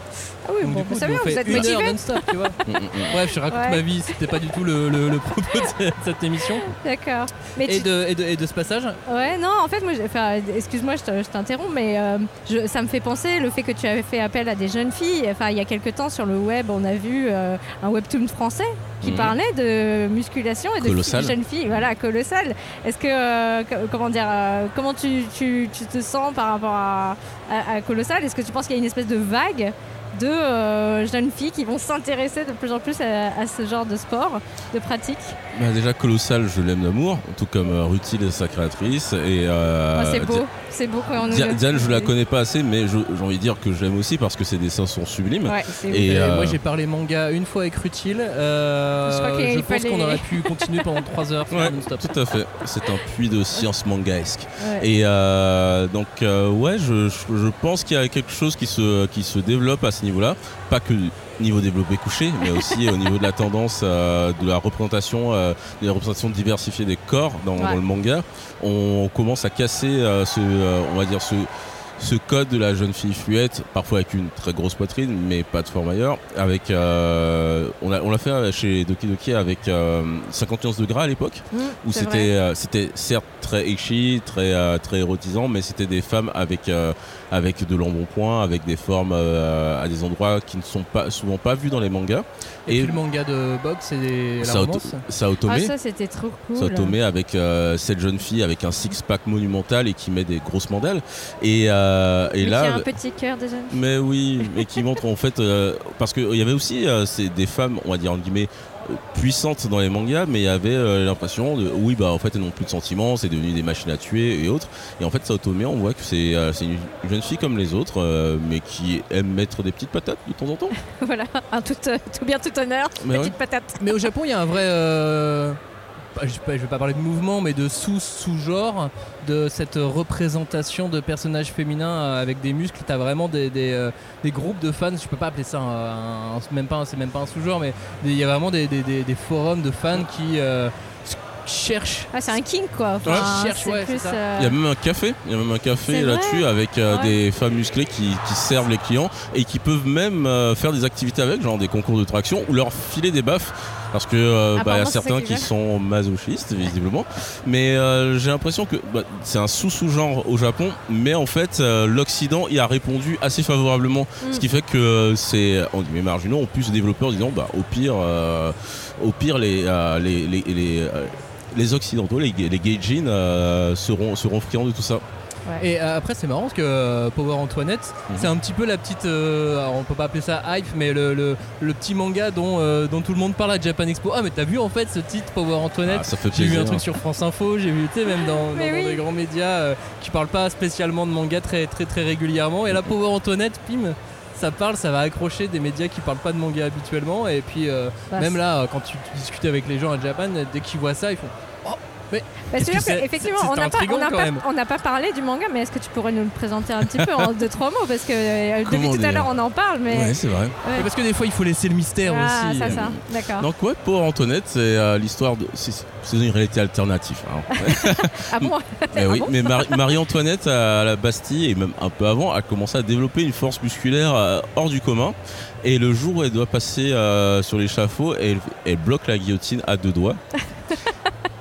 Ah oui, Donc, bon, du coup, ça je va, me vous êtes une heure non-stop, tu vois. Mm, Bref, je raconte Ouais. ma vie, c'était pas du tout le, le- le propos de cette, cette émission. D'accord. Mais Et tu- de, et, de, et de ce passage Ouais, non, en fait, moi, j'ai- enfin, excuse-moi, je te- je t'interromps, mais euh, je- ça me fait penser le fait que tu avais fait appel à des jeunes filles. Enfin, il y a quelques temps sur le web, on a vu euh, un webtoon français qui Mhm. parlait de musculation et de jeunes filles. Voilà, colossal. Est-ce que, euh, co- comment dire, euh, comment tu, tu- tu te sens par rapport à, à- à colossal? Est-ce que tu penses qu'il y a une espèce de vague de euh, jeunes filles qui vont s'intéresser de plus en plus à, à ce genre de sport, de pratique Bah, déjà, Colossal, je l'aime d'amour, tout comme euh, Rutil et sa créatrice. Et, euh, Oh, C'est beau, c'est beau quand on nous Dia- le- Diane, je la connais pas assez, mais j'ai envie de dire que je l'aime aussi parce que ses dessins sont sublimes. Ouais, et Et euh, Moi j'ai parlé manga une fois avec Rutil. Euh, Je crois qu'il je pense qu'on aurait pu continuer pendant 3 heures. [LAUGHS] Ouais, tout à fait. C'est un puits de science mangaesque. Ouais. Et euh, donc, euh, ouais, je, je- je pense qu'il y a quelque chose qui se, qui se développe à ce niveau-là. Pas que niveau développé couché, mais aussi au niveau de la tendance euh, de la représentation, euh, de la représentation diversifiée des corps dans, Ouais. dans le manga. On commence à casser euh, ce, euh, on va dire ce, ce code de la jeune fille fluette, parfois avec une très grosse poitrine, mais pas de forme ailleurs. Avec, euh, on l'a on l'a fait chez Doki Doki avec euh, 50 nuances de gras à l'époque, Mmh, où c'était euh, c'était certes très ecchi, très très érotisant, mais c'était des femmes avec avec de l'embonpoint, avec des formes euh, à des endroits qui ne sont pas souvent pas vus dans les mangas. Et, puis le manga de boxe, c'est des- la Sao- romance. Sao Tome. Ah, ça, c'était trop cool. Sao Tome avec euh, cette jeune fille avec un six-pack monumental et qui met des grosses mandales. Et, euh, et Mais là. qui a un petit cœur déjà. Mais oui, mais qui montre en fait. euh, parce qu'il y avait aussi euh, c'est des femmes, on va dire, entre guillemets, puissantes dans les mangas, mais il y avait euh, l'impression de. Oui, bah en fait, elles n'ont plus de sentiments, c'est devenu des machines à tuer et autres. Et en fait, Sao Tome, on voit que c'est euh, c'est une jeune fille comme les autres, euh, mais qui aime mettre des petites patates de temps en temps. [LAUGHS] voilà, un tout, euh, tout bien, tout honneur, Mais petite ouais. patate. Mais au Japon, il y a un vrai. Je ne vais pas parler de mouvement, mais de sous-sous-genre de cette représentation de personnages féminins euh, avec des muscles. Tu as vraiment des, des, euh, des groupes de fans, je peux pas appeler ça un, un- même pas, un- c'est même pas un sous-genre, mais il y a vraiment des, des- des- des forums de fans qui euh, cherchent. Ah, c'est un king quoi. Enfin, Ouais, cherche, c'est ouais, plus, c'est ça. euh, Il y a même un café, il y a même un café là-dessus avec euh, Ouais. des femmes musclées qui, qui servent les clients et qui peuvent même euh, faire des activités avec, genre des concours de traction ou leur filer des baffes. Parce que euh, bah, il y a certains qui sont masochistes visiblement, mais euh, j'ai l'impression que bah, c'est un sous-sous-genre au Japon, mais en fait euh, l'Occident y a répondu assez favorablement, Mm. ce qui fait que euh, c'est on dit, les marginaux ont pu se développer en disant bah au pire, euh, au pire les euh, les, les, les, euh, les occidentaux, les, les gaijin euh, seront seront friands de tout ça. Et euh, après, c'est marrant parce que euh, Power Antoinette, Mhm. c'est un petit peu la petite. euh, alors on peut pas appeler ça hype, mais le, le- le petit manga dont, euh, dont tout le monde parle à Japan Expo. Ah, mais t'as vu en fait ce titre Power Antoinette? Ah, ça fait J'ai vu un truc sur France Info, j'ai vu, tu sais, même dans, dans- des grands médias euh, qui parlent pas spécialement de manga très, très, très régulièrement. Et là, Power Antoinette, pim ça parle, ça va accrocher des médias qui parlent pas de manga habituellement. Et puis, euh, Bah, même là, quand tu, tu discutes avec les gens à Japan, dès qu'ils voient ça, ils font mais. Bah, c'est qu'effectivement, C'est- on n'a pas, pas, parlé du manga, mais est-ce que tu pourrais nous le présenter un petit peu en deux trois mots? Parce que euh, depuis tout à l'heure, on en parle, mais. Ouais, c'est vrai. Ouais. Parce que des fois, il faut laisser le mystère Ah, aussi. ça, ça, d'accord. Donc ouais, pour Antoinette, c'est euh, l'histoire de... C'est une réalité alternative. hein. [LAUGHS] Ah bon? Mais oui, Ah bon? mais Marie- Marie-Antoinette à la Bastille, et même un peu avant, a commencé à développer une force musculaire euh, hors du commun. Et le jour où elle doit passer euh, sur l'échafaud, elle, elle bloque la guillotine à deux doigts. [LAUGHS]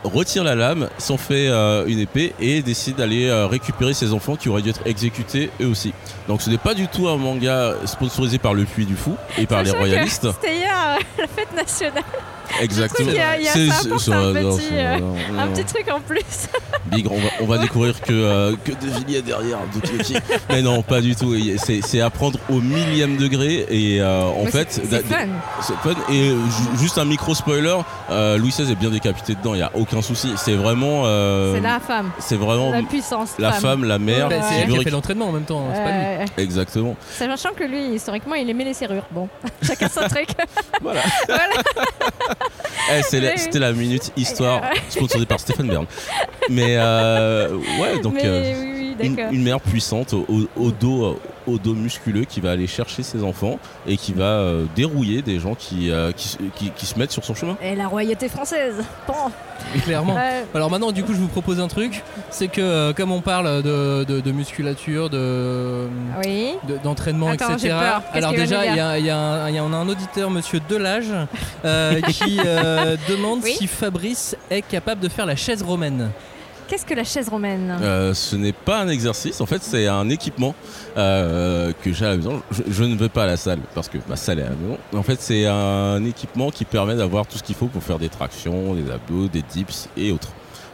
retire la lame, s'en fait euh, une épée et décide d'aller euh, récupérer ses enfants qui auraient dû être exécutés eux aussi. Donc ce n'est pas du tout un manga sponsorisé par le Puits du Fou et par les Sachant royalistes. C'était hier euh, [LAUGHS] la fête nationale. Exactement. Il y a, il y a C'est- ça c'est- apporte c'est- un, non, petit, c'est- euh, non, un non. petit truc en plus. [LAUGHS] Big, on va, on va découvrir que, euh, que De Villiers derrière. [LAUGHS] Mais non, pas du tout. C'est c'est à prendre au millième degré. Et euh, en Mais fait, c'est- fun. c'est fun. Et ju- juste un micro spoiler euh, Louis XVI est bien décapité dedans, il n'y a aucun souci. C'est vraiment. euh, C'est la femme. C'est vraiment La puissance. la femme, la mère. Bah, c'est qui elle veut qui a fait l'entraînement en même temps, c'est pas lui. Exactement. Sachant que lui, historiquement, il aimait les serrures. Bon, [LAUGHS] chacun son truc. Voilà. voilà. Eh, la- C'était la minute histoire. Sponsorisée par Stéphane Bern. Mais euh, ouais, donc Mais euh, oui, oui, une, mère puissante au, dos, au dos musculeux qui va aller chercher ses enfants et qui va euh, dérouiller des gens qui, euh, qui, qui- qui se mettent sur son chemin. Et la royauté française. Bon. Clairement. Ouais. Alors maintenant, du coup, je vous propose un truc, c'est que euh, comme on parle de, de- de musculature, de Oui. de- d'entraînement, etc. Alors déjà, il y a, il y a un, il y a- on a un auditeur, Monsieur Delage, euh, [LAUGHS] qui euh, demande Oui. si Fabrice est capable de faire la chaise romaine. Qu'est-ce que la chaise romaine? Euh, ce n'est pas un exercice, en fait, c'est un équipement euh, que j'ai à la maison. Je, je ne vais pas à la salle parce que ma salle est à la maison. En fait, c'est un équipement qui permet d'avoir tout ce qu'il faut pour faire des tractions, des abdos, des dips et autres.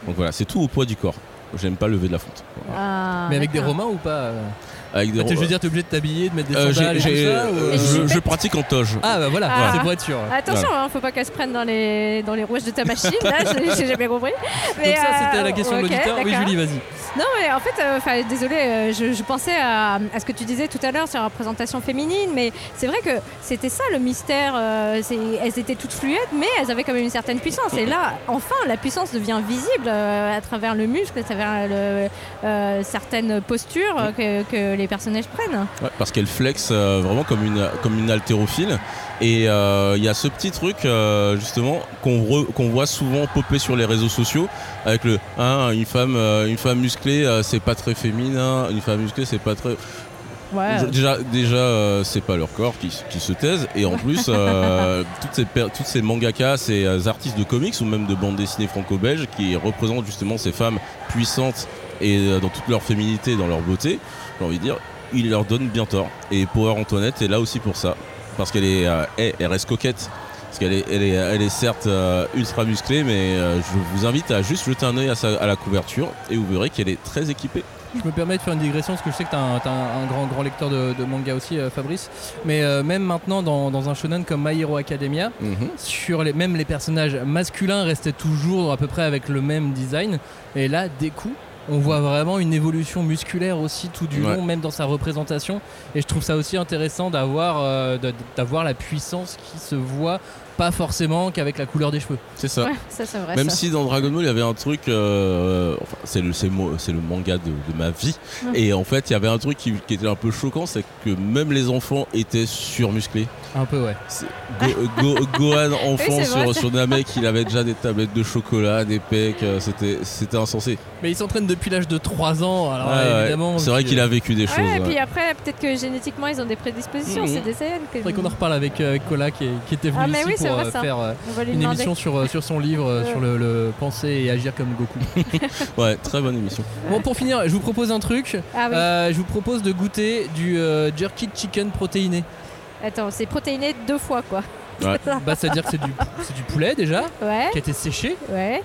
Donc voilà, c'est tout au poids du corps. J'aime pas lever de la fonte. Ah, Mais avec des. Romains ou pas euh? Avec des Ah, Je ro- veux dire, t'es obligé de t'habiller, de mettre des Euh, sandales et tout ça ou, euh, euh, je, je pratique en toge. Ah bah voilà, Ah. c'est pour être sûr. Attention, hein, faut pas qu'elle se prenne dans les, dans les rouages de ta machine, là, j'ai jamais compris. Mais, Donc ça, c'était euh, la question de ok, l'auditeur. Oui. Julie, vas-y. Non, mais en fait, euh, enfin, désolé, euh, je, je pensais à, à ce que tu disais tout à l'heure sur la représentation féminine, mais c'est vrai que c'était ça le mystère. euh, elles étaient toutes fluides, mais elles avaient quand même une certaine puissance. Et là, enfin, la puissance devient visible euh, à travers le muscle, à travers le- euh, certaines postures euh, que, que les personnages prennent. Ouais, parce qu'elle flex euh, vraiment comme une, comme une haltérophile. Et euh, il y a ce petit truc euh, justement qu'on re- qu'on voit souvent popper sur les réseaux sociaux avec le hein, une femme une femme musclée c'est pas très féminin, une femme musclée c'est pas très Ouais. Déjà, déjà euh, c'est pas leur corps qui, qui se taisent, et en plus, euh, [LAUGHS] toutes, ces toutes ces mangakas, ces euh, artistes de comics ou même de bande dessinée franco-belge qui représentent justement ces femmes puissantes et dans toute leur féminité, dans leur beauté, j'ai envie de dire, ils leur donnent bien tort. Et Power Antoinette est là aussi pour ça, parce qu'elle est, euh, elle, reste coquette. Parce qu'elle est, elle est, elle est certes euh, ultra musclée, mais euh, je vous invite à juste jeter un œil à, sa- à la couverture et vous verrez qu'elle est très équipée. Je me permets de faire une digression parce que je sais que tu as un, t'as un- un grand, grand lecteur de, de manga aussi, euh, Fabrice. Mais euh, même maintenant, dans, dans un shonen comme My Hero Academia, Mhm. sur les, même les personnages masculins restaient toujours à peu près avec le même design. Et là, des coups, on voit vraiment une évolution musculaire aussi tout du Ouais. long, même dans sa représentation. Et je trouve ça aussi intéressant d'avoir euh, d'avoir la puissance qui se voit pas forcément qu'avec la couleur des cheveux. C'est ça. Ouais, ça c'est vrai. Même ça. si dans Dragon Ball il y avait un truc, euh, enfin, c'est le, c'est c'est manga de, de ma vie, et en fait il y avait un truc qui, qui était un peu choquant, c'est que même les enfants étaient surmusclés. Un peu, ouais. C'est- Go- Go- Gohan enfant [LAUGHS] Oui, c'est vrai, sur, sur Namek, il avait déjà des tablettes de chocolat, des pecs, euh, c'était c'était insensé. Mais il s'entraîne depuis l'âge de 3 ans, alors Ouais, ouais. évidemment. C'est vrai qu'il a vécu des choses. Ouais, et ouais. puis après, peut-être que génétiquement, ils ont des prédispositions, Mhm. c'est des CN. Que... Faudrait qu'on en reparle avec, euh, avec Cola qui, est- qui était venu Ah, mais ici oui, c'est pour euh, faire euh, une émission sur, euh, sur son livre, euh, sur le, le penser et agir comme Goku. [LAUGHS] Ouais, très bonne émission. bon, pour finir, je vous propose un truc. Ah oui. Euh, je vous propose de goûter du euh, jerky chicken protéiné. Attends, c'est protéiné deux fois, quoi. Ouais. [LAUGHS] Bah, c'est-à-dire que c'est du, c'est du poulet déjà, Ouais. qui a été séché. Ouais.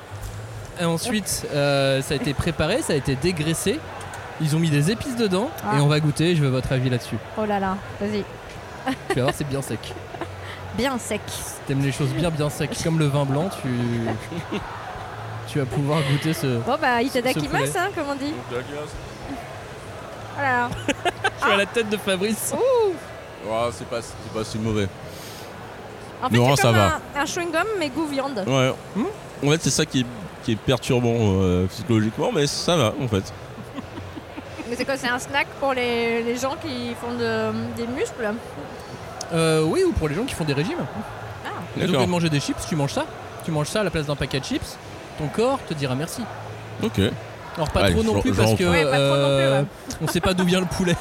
Et ensuite, euh, ça a été préparé, ça a été dégraissé. Ils ont mis des épices dedans Ah. et on va goûter. Je veux votre avis là-dessus. Oh là là, vas-y. Tu vas voir, c'est bien sec. [LAUGHS] Bien sec. T'aimes les choses bien bien secs, comme le vin blanc. Tu, tu vas pouvoir goûter ce. Bon, bah, ce itadakimasu, poulet. hein, comme on dit. Oh là là. Je suis à la tête de Fabrice. Ouais, c'est pas, c'est pas si mauvais. En fait, Non, c'est ça comme va. Un, un chewing-gum, mais goût viande. Ouais. En fait, c'est ça qui est, qui est perturbant euh, psychologiquement, mais ça va en fait. Mais c'est quoi C'est un snack pour les, les gens qui font de- des muscles? Euh, oui, ou pour les gens qui font des régimes. Ah. Plutôt que de manger des chips, tu manges ça. Tu manges ça à la place d'un paquet de chips. Ton corps te dira merci. Ok. Alors pas Allez, trop non plus parce que prends. Ouais, pas trop non plus, euh, ouais. on sait pas d'où vient le poulet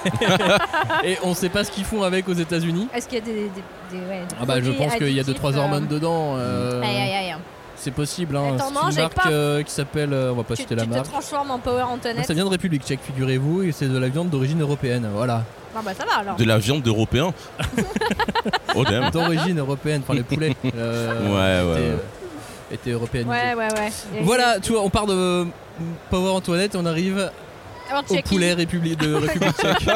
[LAUGHS] et on sait pas ce qu'ils font avec aux États-Unis. Est-ce qu'il y a des. des, des- ouais, des Ah bah je pense qu'il y a deux trois euh, hormones dedans. euh, Aïe aïe aïe. C'est possible. Hein. T'en C'est une marque euh, qui s'appelle, euh, on va pas Tu, citer tu la te marque. transformes en Power Antoinette. Ça vient de République Tchèque, figurez-vous, et c'est de la viande d'origine européenne. Voilà. Ah bah ça va alors. De la viande d'européen [LAUGHS] Oh. D'origine européenne, enfin les poulets. [LAUGHS] euh, Ouais, ouais, étaient, ouais. euh, européanisés. Ouais, ouais, ouais. Et- Voilà, tu vois, on part de euh, Power Antoinette, on arrive au poulet République de République [LAUGHS] tchèque.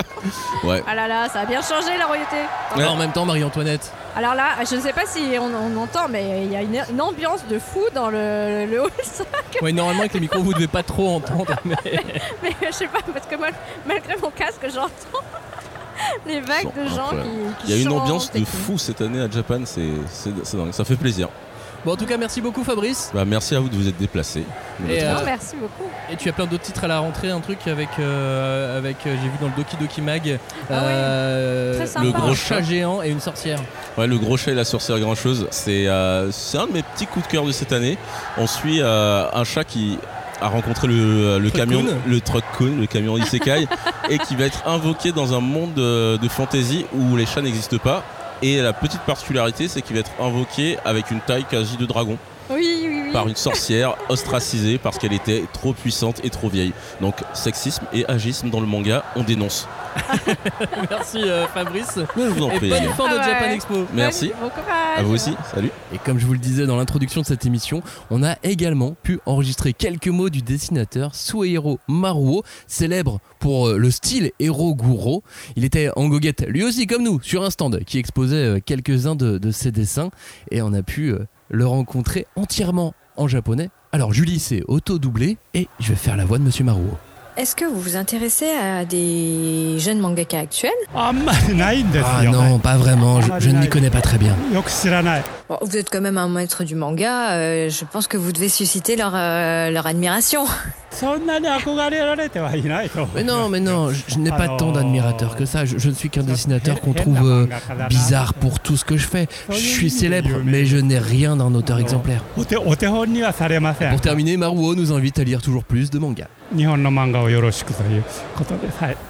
Ouais. Ah là là, ça a bien changé la royauté. Alors, en même temps, Marie-Antoinette. Alors là, je ne sais pas si on, on entend, mais il y a une, une ambiance de fou dans le, le hall 5. Oui, normalement, avec les micros, vous devez pas trop entendre, mais Mais je sais pas, parce que moi, malgré mon casque, j'entends [LAUGHS] les vagues de gens qui, qui Il y a une ambiance de fou cette année à Japan, c'est dingue, ça fait plaisir. Bon, en tout cas, merci beaucoup, Fabrice. Bah, merci à vous de vous être déplacé. Et, euh, Non, merci beaucoup. Et tu as plein d'autres titres à la rentrée, un truc avec, euh, avec euh, j'ai vu dans le Doki Doki Mag, Ah euh, Très sympa. le gros chat géant et une sorcière. Ouais, le gros chat et la sorcière grincheuse, c'est euh, c'est un de mes petits coups de cœur de cette année. On suit euh, un chat qui a rencontré le, le Truck camion, le truck Kun, le camion Isekai, [LAUGHS] et qui va être invoqué dans un monde de, de fantasy où les chats n'existent pas. Et la petite particularité, c'est qu'il va être invoqué avec une taille quasi de dragon oui, oui. Par une sorcière ostracisée parce qu'elle était trop puissante et trop vieille. Donc sexisme et agisme dans le manga, on dénonce. [LAUGHS] Merci euh, Fabrice. Mais je vous en Et prie. bonne fin de Ah ouais. Japan Expo. Merci. Bon courage. À vous aussi. Salut. Et comme je vous le disais dans l'introduction de cette émission, on a également pu enregistrer quelques mots du dessinateur Suehiro Maruo, célèbre pour euh, le style héros Guro. Il était en goguette, lui aussi comme nous, sur un stand qui exposait euh, quelques-uns de, de ses dessins et on a pu le rencontrer entièrement en japonais. Alors Julie s'est auto-doublée et je vais faire la voix de Monsieur Maruo. Est-ce que vous vous intéressez à des jeunes mangaka actuels? Ah non, pas vraiment, je, je ne m'y connais pas très bien. Bon, Vous êtes quand même un maître du manga, euh, je pense que vous devez susciter leur, euh, leur admiration. Mais non, mais non, je, je n'ai pas tant d'admirateurs que ça. Je, je ne suis qu'un dessinateur qu'on trouve euh, bizarre pour tout ce que je fais. Je suis célèbre, mais je n'ai rien d'un auteur exemplaire. Pour terminer, Maruo nous invite à lire toujours plus de mangas.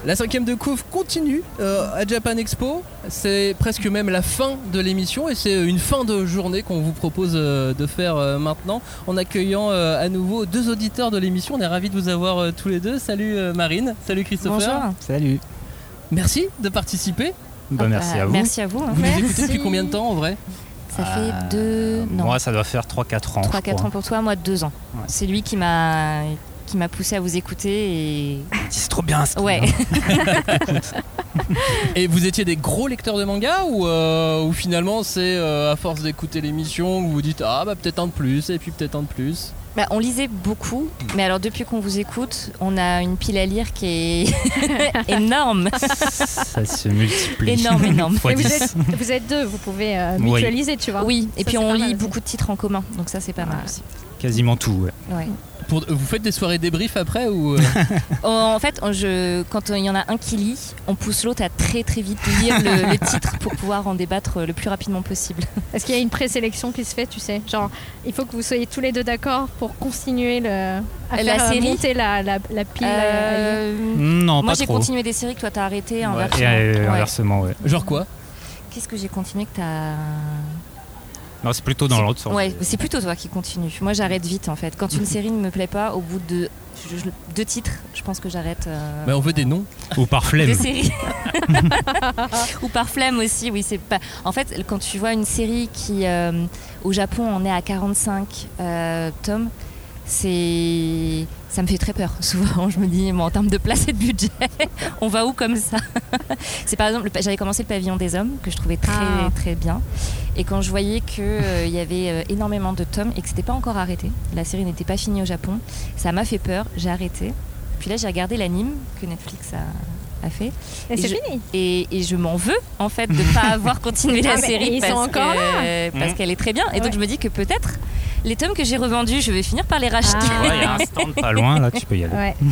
La cinquième de couvre continue euh, à Japan Expo. C'est presque même la fin de l'émission et c'est une fin de journée qu'on vous propose euh, de faire euh, maintenant en accueillant euh, à nouveau deux auditeurs de l'émission. On est ravis de vous avoir euh, tous les deux. Salut euh, Marine, salut Christopher. Bonjour. Salut. Merci de participer. Bah, merci à vous. Merci à vous. hein. Vous nous écoutez depuis combien de temps en vrai Ça fait deux. Non, Moi, ça doit faire 3-4 ans. 3-4 ans pour toi, moi 2 ans. C'est lui qui m'a qui m'a poussé à vous écouter et. C'est trop bien. trop Ouais. [LAUGHS] Et vous étiez des gros lecteurs de manga ou, euh, ou finalement c'est euh, à force d'écouter l'émission vous vous dites ah bah peut-être un de plus et puis peut-être un de plus? Bah, on lisait beaucoup, mais alors depuis qu'on vous écoute, on a une pile à lire qui est [LAUGHS] énorme. Ça se multiplie. Énorme, [LAUGHS] énorme. Et vous 10. êtes, vous êtes deux, vous pouvez euh, Oui. mutualiser, tu vois. Oui, et Ça, puis on lit aussi. beaucoup de titres en commun, donc ça c'est pas mal aussi. Quasiment tout. ouais. Ouais. Pour, Vous faites des soirées débrief après ou euh, [LAUGHS] En fait, je, quand il y en a un qui lit, on pousse l'autre à très très vite lire le, le titre pour pouvoir en débattre le plus rapidement possible. [LAUGHS] Est-ce qu'il y a une présélection qui se fait, tu sais? Genre, il faut que vous soyez tous les deux d'accord pour continuer le, à La faire, euh, série monter la, la, la pile. lire. Euh, Non, Moi pas j'ai trop. continué des séries que toi t'as arrêté Ouais, inversement. Et euh, Ouais. inversement, ouais. genre quoi? Qu'est-ce que j'ai continué que t'as. Non, c'est plutôt dans l'autre sens. Ouais, c'est plutôt toi qui continue. Moi j'arrête vite en fait. Quand une [LAUGHS] série ne me plaît pas, au bout de je- je- deux titres, je pense que j'arrête. euh, Bah, on veut des noms. Ou par flemme. Des séries. [LAUGHS] [LAUGHS] Ou par flemme aussi, oui. C'est pas. En fait, quand tu vois une série qui, euh, au Japon, on est à 45 euh, tomes, c'est. Ça me fait très peur. Souvent, [LAUGHS] je me dis, bon, en termes de place et de budget, [LAUGHS] on va où comme ça? [LAUGHS] C'est par exemple, j'avais commencé le Pavillon des Hommes, que je trouvais très, Ah. très bien. Et quand je voyais qu'il y avait euh, énormément de tomes et que c'était pas encore arrêté, la série n'était pas finie au Japon, ça m'a fait peur, j'ai arrêté. Puis là, j'ai regardé l'anime que Netflix a, a fait. Et c'est je- fini. Et, et je m'en veux, en fait, de ne pas [LAUGHS] avoir continué la Ah, série ils parce sont encore que- là. parce Mmh. qu'elle est très bien. Et donc, je me dis que peut-être les tomes que j'ai revendus, je vais finir par les racheter. Ah. Il y a un stand pas loin, là, tu peux y aller. Ouais. [LAUGHS]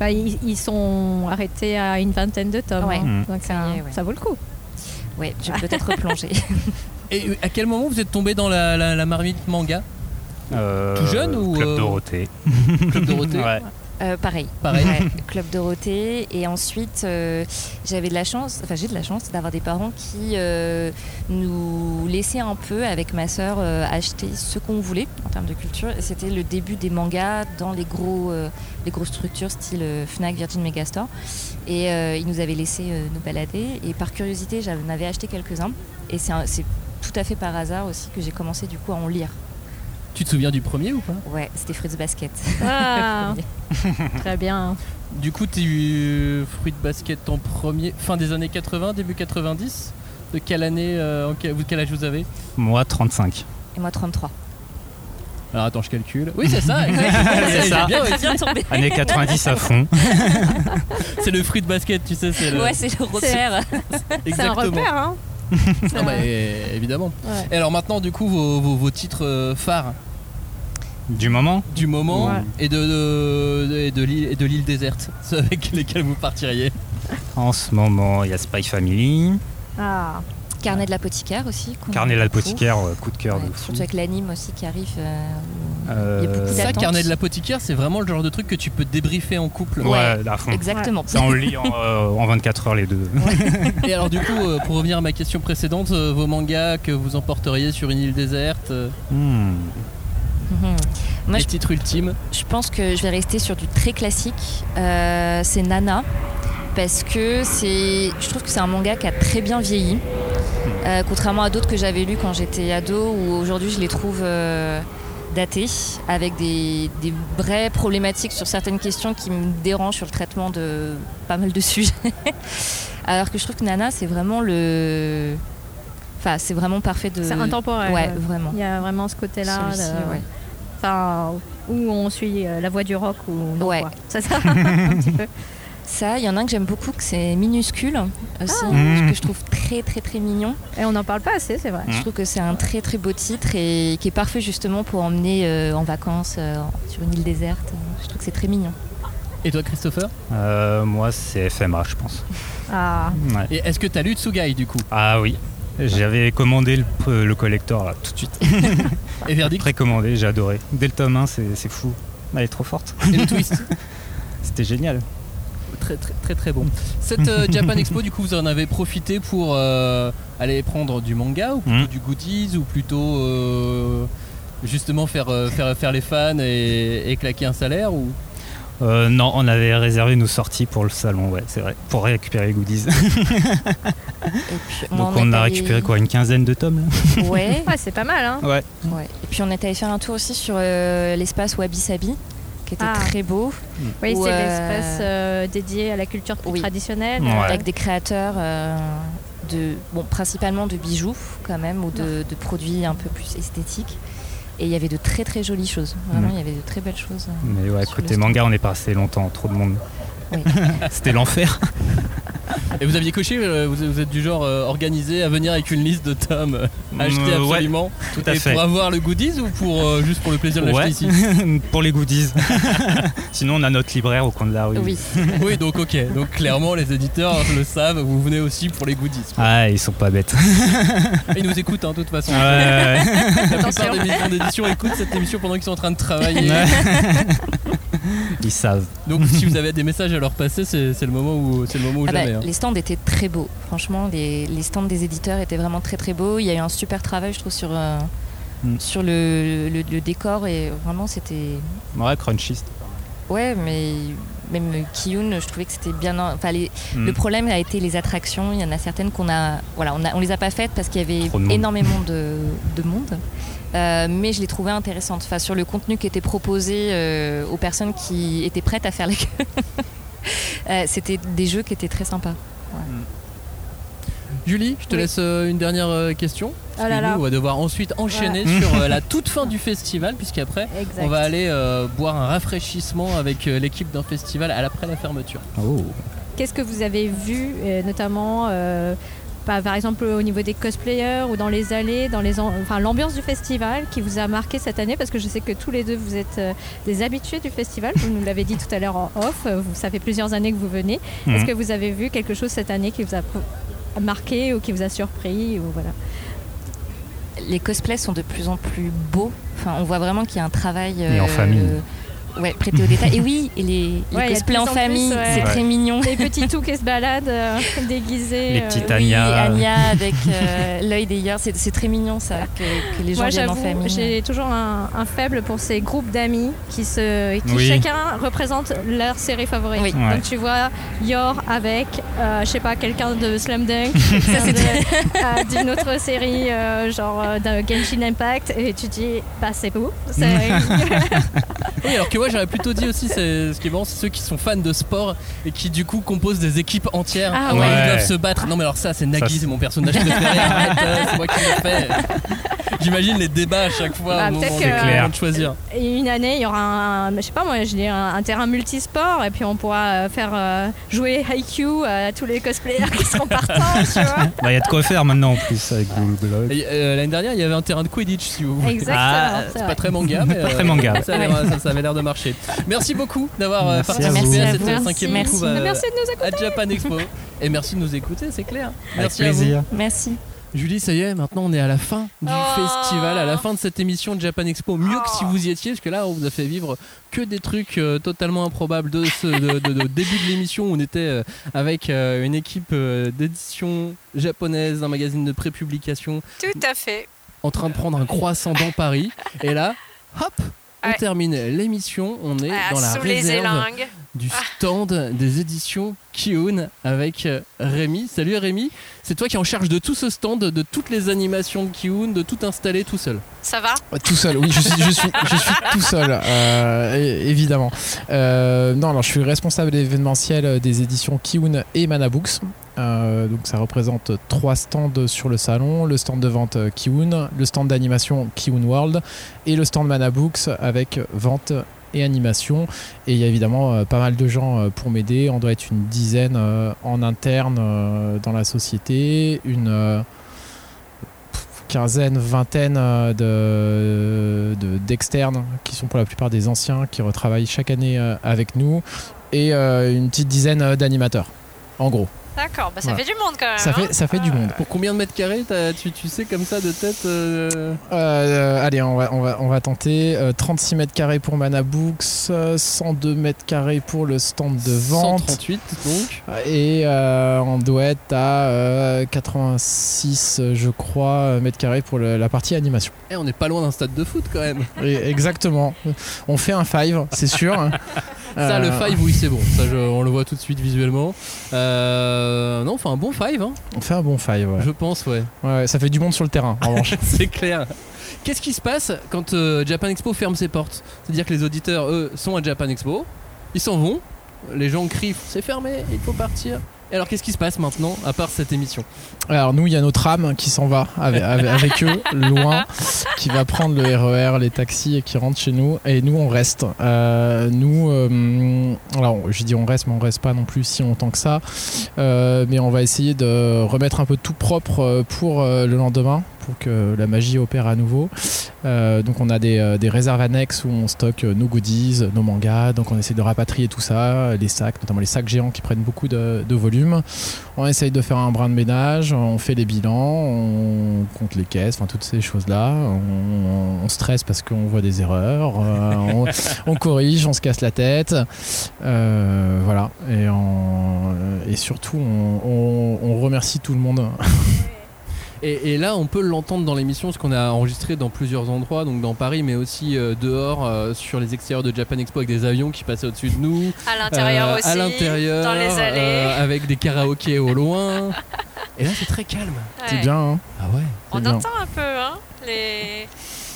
Bah, ils, ils sont arrêtés à une vingtaine de tomes. Ouais. hein. Donc ça, Ça vaut le coup. Ouais, je vais peut-être replonger. [LAUGHS] Et euh, à quel moment vous êtes tombé dans la, la- la marmite manga? Euh, Tout jeune ou, Club euh, Dorothée. Club Dorothée Ouais. Euh, pareil. Pareil. Ouais, [LAUGHS] Club Dorothée. Et ensuite, euh, j'avais de la chance, enfin j'ai de la chance d'avoir des parents qui euh, nous laissaient un peu, avec ma sœur, euh, acheter ce qu'on voulait en termes de culture. C'était le début des mangas dans les, gros, les grosses structures style Fnac, Virgin Megastore. Et ils nous avaient laissé nous balader. Et par curiosité, j'en avais acheté quelques-uns. Et c'est tout à fait par hasard aussi que j'ai commencé du coup à en lire. Tu te souviens du premier ou pas Ouais, c'était Fritz Basket. Ah, [LAUGHS] très bien. Du coup, tu eu Fruit de Basket en premier, fin des années 80, début 90 De quelle année, euh, en quel, vous- quel âge vous avez Moi, 35. Et moi 33. Alors attends, je calcule. Oui, c'est ça, [LAUGHS] exactement. C'est ça. bien. Bien tombé. Années 90 à fond. [LAUGHS] C'est le Fruit de Basket, tu sais. C'est le... Ouais, c'est le repère. C'est un Exactement. repère, hein Bah, é- évidemment. Ouais. Et alors maintenant, du coup, vos, vos- vos titres euh, phares Du moment du moment Ouais. et de, de, de- l'île et de l'île déserte, ceux [LAUGHS] avec lesquels vous partiriez. En ce moment, il y a Spy Family, Ah, Carnet de l'apothicaire aussi. Carnet de l'apothicaire, coup de cœur de Ouais, surtout avec l'anime aussi qui arrive. euh, Euh, il y a beaucoup Ça, d'attentes. carnet de l'apothicaire, c'est vraiment le genre de truc que tu peux débriefer en couple. Ouais, à fond. Exactement. Ça, on le lit en, [LAUGHS] euh, en 24 heures les deux. Et alors, du coup, euh, pour revenir à ma question précédente, euh, vos mangas que vous emporteriez sur une île déserte, euh, Hmm. Mhm. Moi, les je, titres ultimes. je pense que je vais rester sur du très classique. Euh, c'est Nana. Parce que c'est, je trouve que c'est un manga qui a très bien vieilli. Euh, contrairement à d'autres que j'avais lus quand j'étais ado, où aujourd'hui je les trouve euh, datés, avec des, des vraies problématiques sur certaines questions qui me dérangent sur le traitement de pas mal de [LAUGHS] sujets. Alors que je trouve que Nana, c'est vraiment le. Enfin, c'est vraiment parfait de. c'est intemporel. Ouais, vraiment. Il y a vraiment ce côté-là. De- ouais. Enfin, où on suit euh, la voie du rock ou non. Ouais. quoi. C'est ça, [LAUGHS] un petit peu. Ça, il y en a un que j'aime beaucoup, que c'est minuscule aussi, Ah. Mmh. que je trouve très très très mignon. Et on n'en parle pas assez, c'est vrai. Je trouve que c'est un très très beau titre et qui est parfait justement pour emmener euh, en vacances euh, sur une île déserte. Je trouve que c'est très mignon. Et toi, Christopher? Euh, moi, c'est FMA, je pense. Ah, Ouais. Et est-ce que t'as lu Tsugai du coup? Ah oui. J'avais commandé le, le collector là, tout de suite. [LAUGHS] Et verdict? Précommandé, j'ai adoré. Dès le tome 1, c'est c'est fou. Elle est trop forte. Et le twist? [LAUGHS] C'était génial. Très très très très bon. Cette euh, [LAUGHS] Japan Expo, du coup, vous en avez profité pour euh, aller prendre du manga ou plutôt Mm. du goodies ou plutôt euh, justement faire, euh, faire, faire les fans et, et claquer un salaire ou? Euh, non, on avait réservé nos sorties pour le salon, ouais, c'est vrai, pour récupérer les goodies. [LAUGHS] on Donc on a allé- récupéré quoi, une quinzaine de tomes là Ouais. Ouais, c'est pas mal. Hein. [LAUGHS] Ouais. Ouais. Et puis on est allé faire un tour aussi sur euh, l'espace Wabi Sabi, qui était Ah. très beau. Oui, c'est euh, l'espace euh, dédié à la culture plus Oui. traditionnelle. Ouais. avec des créateurs euh, de, bon, principalement de bijoux quand même, ou de, de produits un peu plus esthétiques. Et il y avait de très très jolies choses. Vraiment, Mm. il y avait de très belles choses. Mais ouais, côté manga, on est pas resté longtemps, trop de monde. Oui. [LAUGHS] C'était l'enfer. Et vous aviez coché, euh, vous, vous êtes du genre euh, organisé à venir avec une liste de tomes euh, à acheter Euh, ouais, absolument tout à Et fait. pour avoir le goodies ou pour euh, juste pour le plaisir de l'acheter Ouais, ici [LAUGHS] pour les goodies. [LAUGHS] Sinon, on a notre libraire au coin de la rue. Oui. Oui, donc ok. Donc clairement, les éditeurs le savent, vous venez aussi pour les goodies. Ah, ils sont pas bêtes. Ils nous écoutent, hein, de toute façon. Ouais, ouais, La plupart des maisons d'édition écoutent cette émission pendant qu'ils sont en train de travailler. Ils savent. Donc si vous avez des messages à leur passer, c'est c'est le moment où c'est le moment où Ah bah, jamais. hein. Les stands étaient très beaux. Franchement, les, les stands des éditeurs étaient vraiment très très beaux. Il y a eu un super travail, je trouve, sur, euh, Mm. sur le, le- le décor et vraiment c'était. Ouais, Crunchy. Ouais, mais même Kiyun, je trouvais que c'était bien. Enfin, les- Mm. Le problème a été les attractions. Il y en a certaines qu'on a. Voilà, on, a, on les a pas faites parce qu'il y avait de énormément de, de monde. Euh, mais je les trouvais intéressantes. Enfin, sur le contenu qui était proposé euh, aux personnes qui étaient prêtes à faire la [LAUGHS] queue. Euh, c'était des jeux qui étaient très sympas. Julie, je te Oui. laisse une dernière question. Oh là Puis là. nous, on va devoir ensuite enchaîner Ouais. [LAUGHS] sur la toute fin du festival, puisqu'après, on va aller euh, boire un rafraîchissement avec l'équipe d'un festival à l'après la fermeture. Oh. Qu'est-ce que vous avez vu, notamment euh, par exemple au niveau des cosplayers ou dans les allées, dans les en- enfin l'ambiance du festival qui vous a marqué cette année Parce que je sais que tous les deux vous êtes euh, des habitués du festival. Vous nous l'avez dit tout à l'heure en off. euh, Vous, ça fait plusieurs années que vous venez. Mhm. Est-ce que vous avez vu quelque chose cette année qui vous a marqué ou qui vous a surpris ou voilà? Les cosplays sont de plus en plus beaux. Enfin, on voit vraiment qu'il y a un travail. Et en famille. Ouais, prêté au détail. Et oui, et les, les Ouais, cosplays en famille, ouais. c'est très mignon. Les petits tout qui se baladent euh, [LAUGHS] déguisés. Les euh, petites Oui, Anya. Anya avec euh, l'œil des yeux, c'est c'est très mignon ça, que, que les gens Moi, viennent en j'avoue, famille. j'ai toujours un, un faible pour ces groupes d'amis qui, se, qui Oui. chacun représente leur série favorite. Oui. Ouais. Donc tu vois Yor avec, euh, je sais pas, quelqu'un de Slam Dunk, [LAUGHS] euh, d'une autre série, euh, genre d'un Genshin Impact, et tu dis, bah c'est beau. C'est- [LAUGHS] Oui, alors que vois, j'aurais plutôt dit aussi, c'est ce qui est marrant, c'est ceux qui sont fans de sport et qui du coup composent des équipes entières. Ah ouais. Ils doivent se battre. Non mais alors ça, c'est Nagui, c'est mon personnage préféré. [LAUGHS] Arrête, euh, c'est moi qui le fais. J'imagine les débats à chaque fois Bah, au moment que- moment de choisir. Et une année, il y aura un, je sais pas moi, je dis un, un terrain multisport et puis on pourra euh, faire euh, jouer Haikyuu à tous les cosplayers qui seront partants. [LAUGHS] Bah, il y a de quoi faire maintenant en plus avec Google Blog. Et, euh, L'année dernière, il y avait un terrain de Quidditch, si vous voulez. Exactement, Ah, c'est pas très manga, [LAUGHS] mais Pas euh, très manga. Ça, a l'air- ça- ça avait l'air de marcher. Merci beaucoup d'avoir euh, à participé à, cette cinquième Merci. Merci de nous écouter. à Japan Expo. Et merci de nous écouter, c'est clair. Avec Merci à vous. plaisir. Merci. Julie, ça y est, maintenant on est à la fin du Oh. festival, à la fin de cette émission de Japan Expo. Mieux que si vous y étiez, parce que là on vous a fait vivre que des trucs euh, totalement improbables de ce de, de- de début de l'émission où on était euh, avec euh, une équipe euh, d'édition japonaise, un magazine de prépublication, Tout à fait. en train de prendre un croissant dans Paris. Et là, hop, on termine l'émission. On est Ah, dans la réserve. Du stand des éditions Kiun avec euh, Rémi. Salut Rémi, c'est toi qui es en charge de tout ce stand, de toutes les animations de Kiun, de tout installer tout seul. Ça va? Tout seul, oui, je suis, je suis, je suis tout seul, euh, évidemment. Euh, non, alors je suis responsable événementiel des éditions Kiun et Manabooks. Euh, donc ça représente trois stands sur le salon, le stand de vente euh, Kiun, le stand d'animation Kiun World et le stand Manabooks avec vente et animation. Et il y a évidemment euh, pas mal de gens euh, pour m'aider. On doit être une dizaine euh, en interne dans la société, une quinzaine, vingtaine de, de- d'externes qui sont pour la plupart des anciens qui retravaillent chaque année avec nous et une petite dizaine d'animateurs en gros. D'accord, bah ça Voilà. fait du monde quand même. Ça hein. fait, ça fait du monde. Pour combien de mètres carrés t'as- tu, tu sais comme ça de tête euh, Euh, allez, on va, on va, on va tenter. Euh, 36 mètres carrés pour Manabooks, euh, 102 mètres carrés pour le stand de vente. 138 donc. Et euh, on doit être à euh, 86, euh, je crois, euh, mètres carrés pour le- la partie animation. Eh, on n'est pas loin d'un stade de foot quand même. Et exactement. On fait un five, c'est sûr. [LAUGHS] Ça, Euh, le five, oui, c'est bon. Ça, je- on le voit tout de suite visuellement. Euh, non, enfin un bon five, hein, On fait un bon five, ouais. je pense, ouais. Ouais, ça fait du monde sur le terrain, en revanche. [LAUGHS] c'est clair. Qu'est-ce qui se passe quand euh, Japan Expo ferme ses portes? C'est-à-dire que les auditeurs, eux, sont à Japan Expo, ils s'en vont, les gens crient c'est fermé, il faut partir. Et alors qu'est-ce qui se passe maintenant, à part cette émission? Alors nous, il y a notre âme qui s'en va avec, [LAUGHS] eux, loin, qui va prendre le RER, les taxis et qui rentre chez nous. Et nous, on reste. Euh, nous, euh, alors je dis on reste, mais on reste pas non plus si longtemps que ça. Euh, mais on va essayer de remettre un peu tout propre euh, pour euh, le lendemain, pour que la magie opère à nouveau. Euh, donc on a des, euh, des réserves annexes où on stocke nos goodies, nos mangas. Donc on essaie de rapatrier tout ça, les sacs, notamment les sacs géants qui prennent beaucoup de, de volume. On essaye de faire un brin de ménage, on fait les bilans, on compte les caisses, enfin toutes ces choses-là. On, on stresse parce qu'on voit des erreurs, euh, on, [LAUGHS] on corrige, on se casse la tête. Euh, voilà. Et, surtout, on, on- on remercie tout le monde. [LAUGHS] et, et là, on peut l'entendre dans l'émission, parce qu'on a enregistré dans plusieurs endroits, donc dans Paris, mais aussi euh, dehors, euh, sur les extérieurs de Japan Expo, avec des avions qui passaient au-dessus de nous. À l'intérieur Euh, aussi, À l'intérieur, dans les allées. euh, avec des karaokés au loin. [LAUGHS] Et là, c'est très calme. C'est bien, hein Ah ouais. On C'est bien. entend un peu hein, les.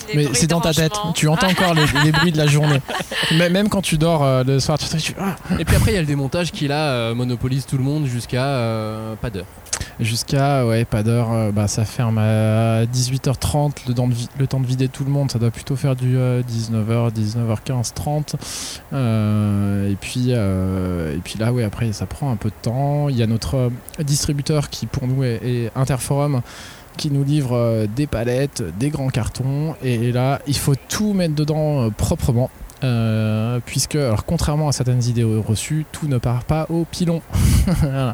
les Mais c'est dans ta tête, tu entends encore les, les bruits de la journée. [LAUGHS] Même quand tu dors euh, le soir, tu te tu- ah. Et puis après, il y a le démontage qui là euh, monopolise tout le monde jusqu'à euh, pas d'heure. Jusqu'à, ouais, pas d'heure, euh, bah, ça ferme à 18h30, le temps, de vi- le temps de vider tout le monde, ça doit plutôt faire du euh, 19h, 19h15, 30. Euh, et, puis, euh, et là, après, ça prend un peu de temps. Il y a notre euh, distributeur qui, pour nous, est, Interforum qui nous livre des palettes, des grands cartons, et, là, il faut tout mettre dedans proprement. Euh, puisque, alors, contrairement à certaines idées reçues, tout ne part pas au pilon. [LAUGHS]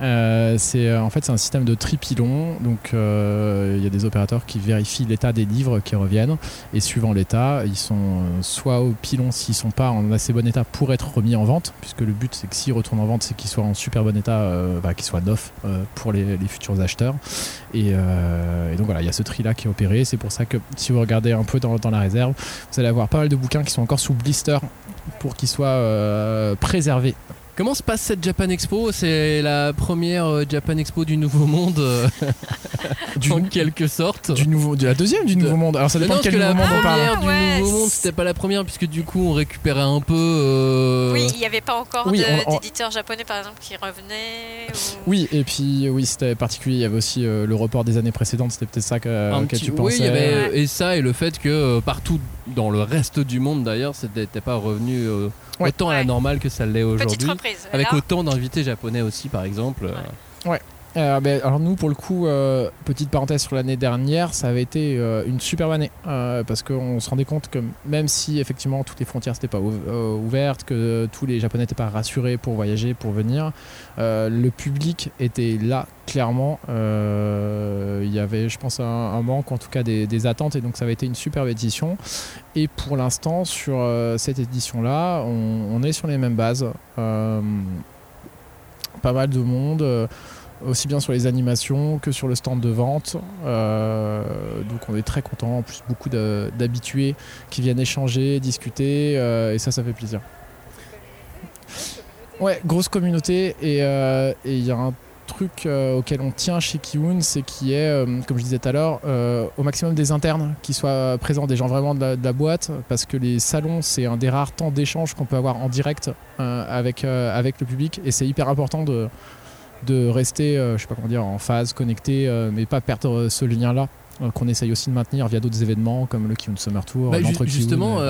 Euh, c'est euh, en fait c'est un système de tripilon. Donc il y a des opérateurs qui vérifient l'état des livres qui reviennent. Et suivant l'état ils sont soit au pilon s'ils sont pas en assez bon état pour être remis en vente puisque le but c'est que s'ils retournent en vente c'est qu'ils soient en super bon état bah, qu'ils soient neufs pour les, futurs acheteurs. Et, et donc voilà il y a ce tri là qui est opéré. C'est pour ça que si vous regardez un peu dans, dans la réserve vous allez avoir pas mal de bouquins qui sont encore sous blister pour qu'ils soient euh, préservés Comment se passe cette Japan Expo? C'est la première euh, Japan Expo du Nouveau Monde, euh, [LAUGHS] en quelque sorte. Du nouveau, de la deuxième du Nouveau Monde. Alors ça dépend non, de quel que Nouveau la Monde on parle. première du Ouais, Nouveau Monde, c'était pas la première, puisque du coup on récupérait un peu. euh, Oui, il n'y avait pas encore Oui, d'éditeurs japonais, par exemple, qui revenaient. ou- Oui, et puis oui, c'était particulier. Il y avait aussi euh, le report des années précédentes. C'était peut-être ça que, petit- tu oui, pensais. il y avait et ça et le fait que partout dans le reste du monde d'ailleurs, c'était n'était pas revenu euh, Ouais. autant à la normale que ça l'est aujourd'hui. Avec autant d'invités japonais aussi, par exemple. euh. Ouais. Euh, ben, alors nous pour le coup euh, petite parenthèse sur l'année dernière ça avait été euh, une superbe année. Parce qu'on se rendait compte que même si effectivement toutes les frontières n'étaient pas ouv- ouvertes que tous les japonais n'étaient pas rassurés pour voyager pour venir le public était là clairement. Il y avait je pense un, manque en tout cas des, attentes et donc ça avait été une superbe édition. Et pour l'instant sur cette édition là on, est sur les mêmes bases. Pas mal de monde aussi bien sur les animations que sur le stand de vente. Euh, donc on est très content. En plus, beaucoup d'habitués qui viennent échanger, discuter, euh, et ça, ça fait plaisir. Ouais, grosse communauté, et euh, il y a un truc euh, auquel on tient chez Kiun, c'est qu'il y ait, euh, comme je disais tout à l'heure, euh, au maximum des internes qui soient présents, des gens vraiment de la, de la boîte, parce que les salons, c'est un des rares temps d'échange qu'on peut avoir en direct euh, avec, euh, avec le public, et c'est hyper important de, de rester, euh, je sais pas comment dire, en phase, connecté, euh, mais pas perdre ce lien-là qu'on essaye aussi de maintenir via d'autres événements comme le Kiun Summer Tour, Bah, ju- justement, euh,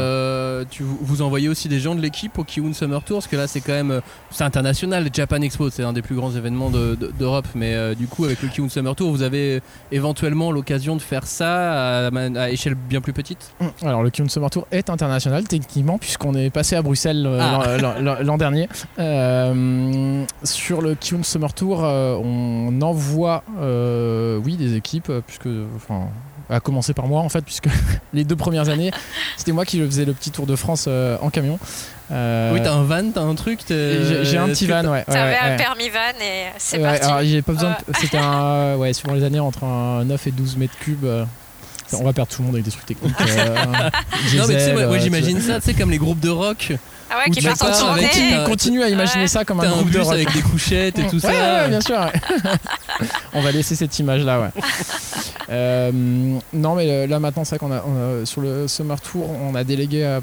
euh, tu, vous envoyez aussi des gens de l'équipe au Kiun Summer Tour, parce que là c'est quand même euh, c'est international. Le Japan Expo, c'est un des plus grands événements de- de- d'Europe, mais euh, du coup avec le Kiun Summer Tour, vous avez éventuellement l'occasion de faire ça à, à échelle bien plus petite? Mm. Alors le Kiun Summer Tour est international techniquement puisqu'on est passé à Bruxelles euh, Ah. l'an- dernier. Euh, sur le Kiun Summer Tour, euh, on envoie euh, oui des équipes euh, puisque enfin à commencer par moi en fait puisque [LAUGHS] les deux premières années c'était moi qui faisais le petit tour de France euh, en camion. Euh, Oui, t'as un van, t'as un truc. j'ai un petit van ouais. ouais, T'avais ouais, un ouais. permis van et c'est Ouais, parti. alors j'ai pas besoin. De- C'était un [LAUGHS] ouais suivant les années entre un 9 et 12 mètres cubes. euh, on va perdre tout le monde avec des trucs techniques. [LAUGHS] euh, Non mais tu sais, moi, moi, euh, j'imagine ça, tu sais comme les groupes de rock. Ah ouais, qui partent en avec- tournée. continue à imaginer ça comme un groupe de rock. avec des couchettes et tout Ouais, ça. ouais, ouais, bien sûr. ouais. [LAUGHS] on va laisser cette image là, ouais. [LAUGHS] Euh, non, mais euh, là maintenant, c'est vrai qu'on a, on a- sur le Summer Tour, on a délégué euh,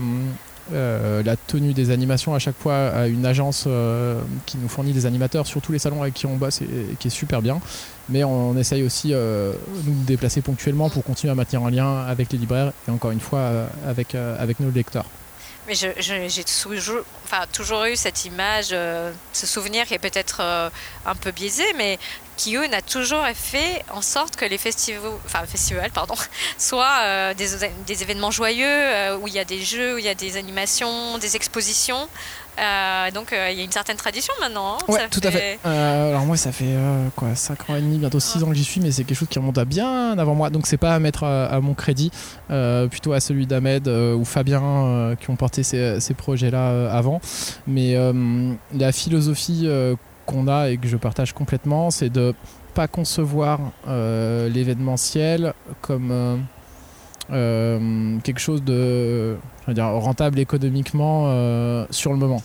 euh, la tenue des animations à chaque fois à une agence euh, qui nous fournit des animateurs sur tous les salons avec qui on bosse et, et qui est super bien. Mais on essaye aussi euh, nous de déplacer ponctuellement pour continuer à maintenir un lien avec les libraires et encore une fois euh, avec, euh, avec nos lecteurs. Mais j'ai toujours, enfin, toujours eu cette image, euh, ce souvenir qui est peut-être euh, un peu biaisé, mais Kiyun a toujours fait en sorte que les festivals, enfin, festivals pardon, [LAUGHS] soient euh, des, événements joyeux, où il y a des jeux, où il y a des animations, des expositions. Euh, donc euh, il y a une certaine tradition maintenant. hein. Ouais, Ça tout à fait. Euh, alors moi, ça fait quoi, 5 ans et demi, bientôt 6 ans que j'y suis, mais c'est quelque chose qui remonte à bien avant moi. Donc c'est pas à mettre à, à mon crédit, plutôt à celui d'Ahmed ou Fabien qui ont porté ces, ces projets-là avant. Mais la philosophie qu'on a et que je partage complètement, c'est de pas concevoir l'événementiel comme quelque chose de rentable économiquement euh, sur le moment.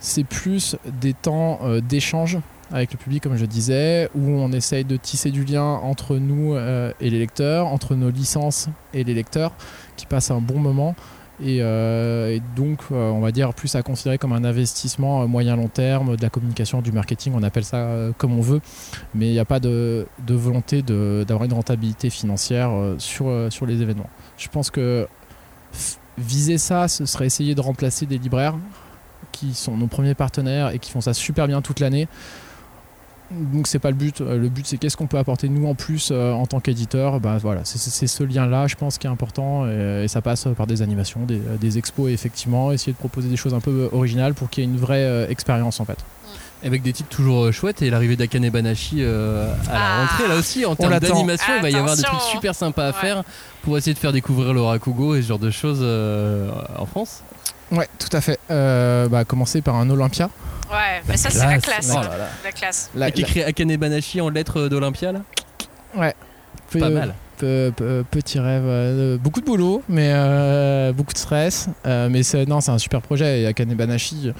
C'est plus des temps euh, d'échange avec le public, comme je disais, où on essaye de tisser du lien entre nous euh, et les lecteurs, entre nos licences et les lecteurs, qui passent un bon moment. Et, euh, et donc, euh, on va dire plus à considérer comme un investissement euh, moyen-long terme, de la communication, du marketing, on appelle ça comme on veut. Mais il n'y a pas de, volonté d'avoir une rentabilité financière sur, sur les événements. Je pense que viser ça, ce serait essayer de remplacer des libraires qui sont nos premiers partenaires et qui font ça super bien toute l'année. Donc c'est pas le but. Euh, Le but c'est qu'est-ce qu'on peut apporter nous en plus euh, en tant qu'éditeur? Bah voilà, c'est- ce lien-là, je pense, qui est important et, et ça passe par des animations, des, des expos effectivement, essayer de proposer des choses un peu originales pour qu'il y ait une vraie euh, expérience en fait. Avec des titres toujours euh, chouettes et l'arrivée d'Akane Banashi euh, à la Ah. rentrée là aussi en termes d'animation il va y avoir des trucs Attention. super sympas à faire pour essayer de faire découvrir le Rakugo et ce genre de choses euh, en France. Ouais, tout à fait. Euh, bah, commencer par un Olympia. Ouais, mais ça c'est la classe. Oh là là. La classe. La- et qui écrit Akane Banashi en lettres d'Olympia là Ouais. Pas Peu- mal. peu- peu- petit rêve. euh, beaucoup de boulot, mais euh, beaucoup de stress. Euh, mais c'est- non, c'est un super projet. Et Akane Banashi,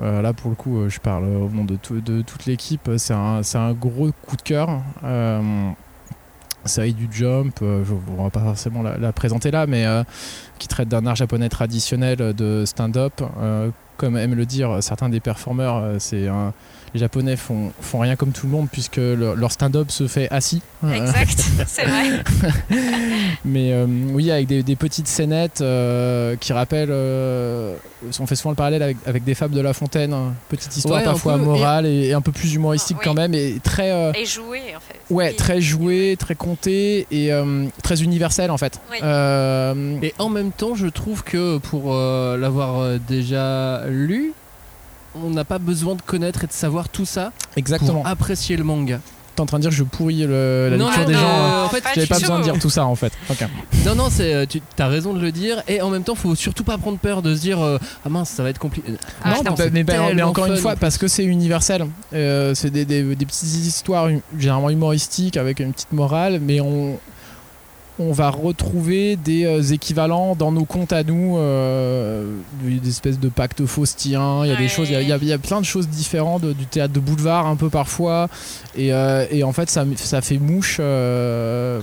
Euh, là, pour le coup, euh, je parle au nom de, tout- de toute l'équipe. C'est un, gros coup de cœur. Euh, série du Jump, euh, je, on va pas forcément la, la présenter là, mais euh, qui traite d'un art japonais traditionnel de stand-up. Comme aiment le dire certains des performeurs, euh, c'est un- les Japonais font, font rien comme tout le monde puisque leur, leur stand-up se fait assis. Exact, [LAUGHS] c'est vrai. Mais euh, oui, avec des, des petites scénettes euh, qui rappellent. euh, on fait souvent le parallèle avec, avec des fables de La Fontaine. hein. Petite histoire Ouais, parfois peu, morale et, et un peu plus humoristique quand même. Et très. euh, Et jouer, en fait. Ouais, très joué, très compté et euh, très universel en fait. Oui. Euh, Et en même temps, je trouve que pour euh, l'avoir déjà lu, on n'a pas besoin de connaître et de savoir tout ça Exactement. pour apprécier le manga. T'es en train de dire que je pourris le- la Non, lecture non, des non, gens. en hein. fait, j'avais pas besoin de dire tout ça en fait. Non, non, c'est, euh, tu as raison de le dire. Et en même temps, faut surtout pas prendre peur de se dire euh, Ah mince, ça va être compliqué. non, putain, bah, c'est mais, bah, encore une fois, parce que c'est universel. Euh, c'est des, des- des petites histoires généralement humoristiques avec une petite morale, mais on, on va retrouver des euh, équivalents dans nos contes à nous, euh, des espèces de pactes faustiens. Il y a des choses, il y a- il y, a- il y a plein de choses différentes du théâtre de boulevard un peu parfois, et, euh, et en fait ça, ça fait mouche. euh,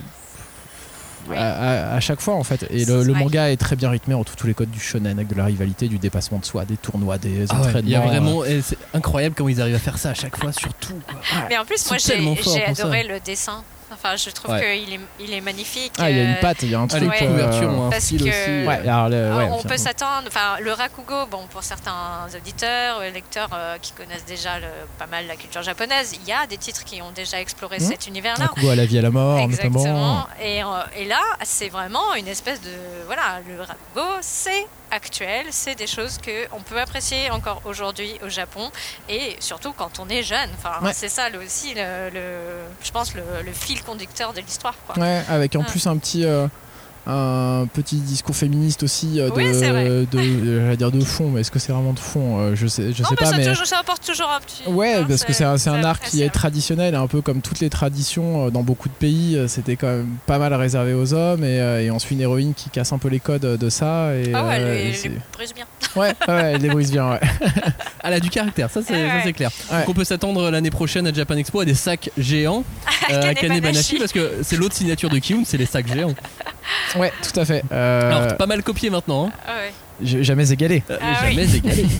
à, à- à chaque fois en fait et le, manga est très bien rythmé en tous les codes du shonen avec de la rivalité du dépassement de soi des tournois des Ah ouais, entraînements il y a vraiment, euh, et c'est incroyable comment ils arrivent à faire ça à chaque fois, surtout. Quoi. Mais en plus, moi, j'ai ça. adoré le dessin. Enfin, je trouve Ouais. qu'il est, il est magnifique. Ah, il y a une euh, patte, il y a un truc. ouais. euh, couvertures ont un Parce style que- aussi. Ouais, alors, le- Euh, ouais, on peut s'attendre, enfin le rakugo, bon pour certains auditeurs, lecteurs euh, qui connaissent déjà le- pas mal la culture japonaise, il y a des titres qui ont déjà exploré Mhm. cet univers-là. Rakugo à la vie à la mort, Exactement. notamment. Et, euh, et là, c'est vraiment une espèce de voilà, le rakugo, c'est actuel, c'est des choses que on peut apprécier encore aujourd'hui au Japon et surtout quand on est jeune. Enfin, Ouais. c'est ça le- aussi le, le- je pense le, fil conducteur de l'histoire. Ouais, avec en plus un petit, euh, un petit discours féministe aussi euh, de, Oui, de, euh, dire de fond, mais est-ce que c'est vraiment de fond Euh, Je sais, je non, sais pas, ça, mais toujours- ça apporte toujours un petit. Ouais, hein, parce que c'est un, c'est un art qui est traditionnel, un peu comme toutes les traditions euh, dans beaucoup de pays. euh, C'était quand même pas mal réservé aux hommes, et, euh, et on suit une héroïne qui casse un peu les codes de ça. Et, Ah ouais, euh, elle et les- brise bien. ouais, ouais, elle les brise bien. Ouais. [LAUGHS] Elle a du caractère, ça c'est Ouais, ça, ouais. c'est clair. Ouais. Donc on peut s'attendre l'année prochaine à Japan Expo à des sacs géants [LAUGHS] euh, à Kanebanashi. Kanebanashi parce que c'est l'autre signature de Kiun, c'est les sacs géants. [LAUGHS] [LAUGHS] ouais, tout à fait. Euh, Alors pas mal copié maintenant. Hein. Ah ouais. jamais égalé. Euh, Ah oui. jamais égalé. [LAUGHS]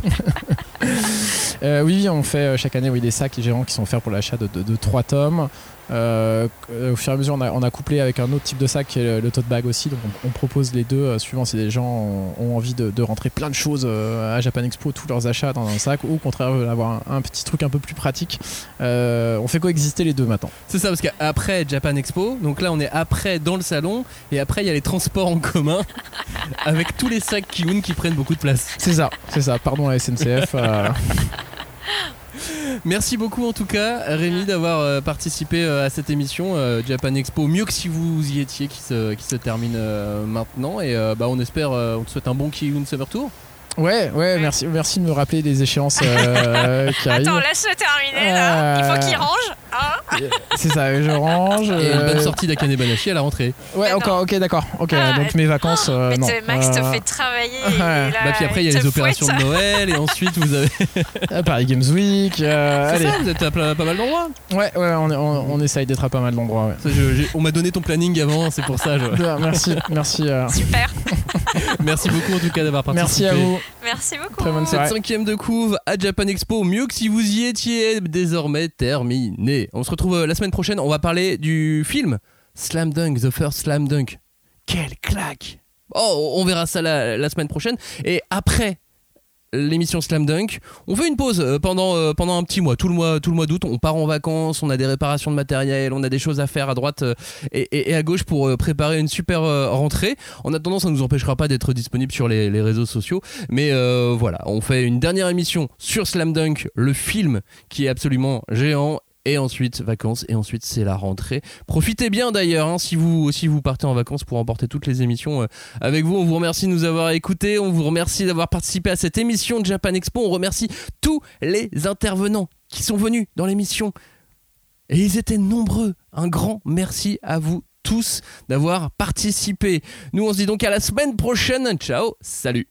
Euh, oui, oui, on fait chaque année oui, des sacs gérants qui sont offerts pour l'achat de, de, de trois tomes. Euh, au fur et à mesure, on a, on a couplé avec un autre type de sac qui est le, le tote bag aussi. Donc, on, on propose les deux euh, suivant si les gens ont, ont envie de, de rentrer plein de choses euh, à Japan Expo, tous leurs achats dans un sac, ou au contraire veulent avoir un, un petit truc un peu plus pratique. Euh, on fait coexister les deux maintenant. C'est ça parce qu'après Japan Expo, donc là on est après dans le salon et après il y a les transports en commun [LAUGHS] avec tous les sacs Kiun qui prennent beaucoup de place. C'est ça, c'est ça. Pardon la SNCF. [LAUGHS] Merci beaucoup en tout cas Rémi d'avoir euh, participé euh, à cette émission euh, Japan Expo. Mieux que si vous y étiez qui se, qui se termine maintenant. Et bah, on espère on te souhaite un bon Kiun Summer Tour. Ouais, ouais, merci, merci de me rappeler des échéances euh, [LAUGHS] qui arrivent. Attends, laisse-le terminer là. Il faut qu'il range. Hein [LAUGHS] C'est ça, je range. Et une euh, bonne sortie d'Akane Banashi à la rentrée. Ouais, encore, ok, d'accord. Ok, donc mes vacances, euh, Mais non. t'es- Max te Euh, fait travailler. [LAUGHS] ouais. là, Bah puis après il y a les opérations fouette. de Noël et ensuite vous avez à Paris Games Week. euh, C'est allez. ça, vous êtes à pas mal d'endroits. Ouais, ouais, on, on, on essaye d'être à pas mal d'endroits. Ouais. Ça, je- j'ai- on m'a donné ton planning avant, c'est pour ça. je- merci, merci. euh, Super. Merci beaucoup en tout cas d'avoir participé. merci à vous. Merci beaucoup. Très bonne Cette cinquième de couve à Japan Expo, mieux que si vous y étiez, désormais terminé. On se retrouve euh, la semaine prochaine, on va parler du film Slam Dunk, The First Slam Dunk. Quelle claque Oh, on verra ça la, la semaine prochaine. Et après l'émission Slam Dunk, on fait une pause euh, pendant, euh, pendant un petit mois. Tout le mois, d'août, on part en vacances, on a des réparations de matériel, on a des choses à faire à droite euh, et, à gauche pour préparer une super rentrée. En attendant, ça ne nous empêchera pas d'être disponible sur les, réseaux sociaux. Mais voilà, on fait une dernière émission sur Slam Dunk, le film qui est absolument géant. Et ensuite vacances et ensuite c'est la rentrée. Profitez bien d'ailleurs hein, si vous si vous partez en vacances pour emporter toutes les émissions euh, avec vous. On vous remercie de nous avoir écoutés, on vous remercie d'avoir participé à cette émission de Japan Expo. On remercie tous les intervenants qui sont venus dans l'émission et ils étaient nombreux. Un grand merci à vous tous d'avoir participé. Nous on se dit donc à la semaine prochaine. Ciao, salut.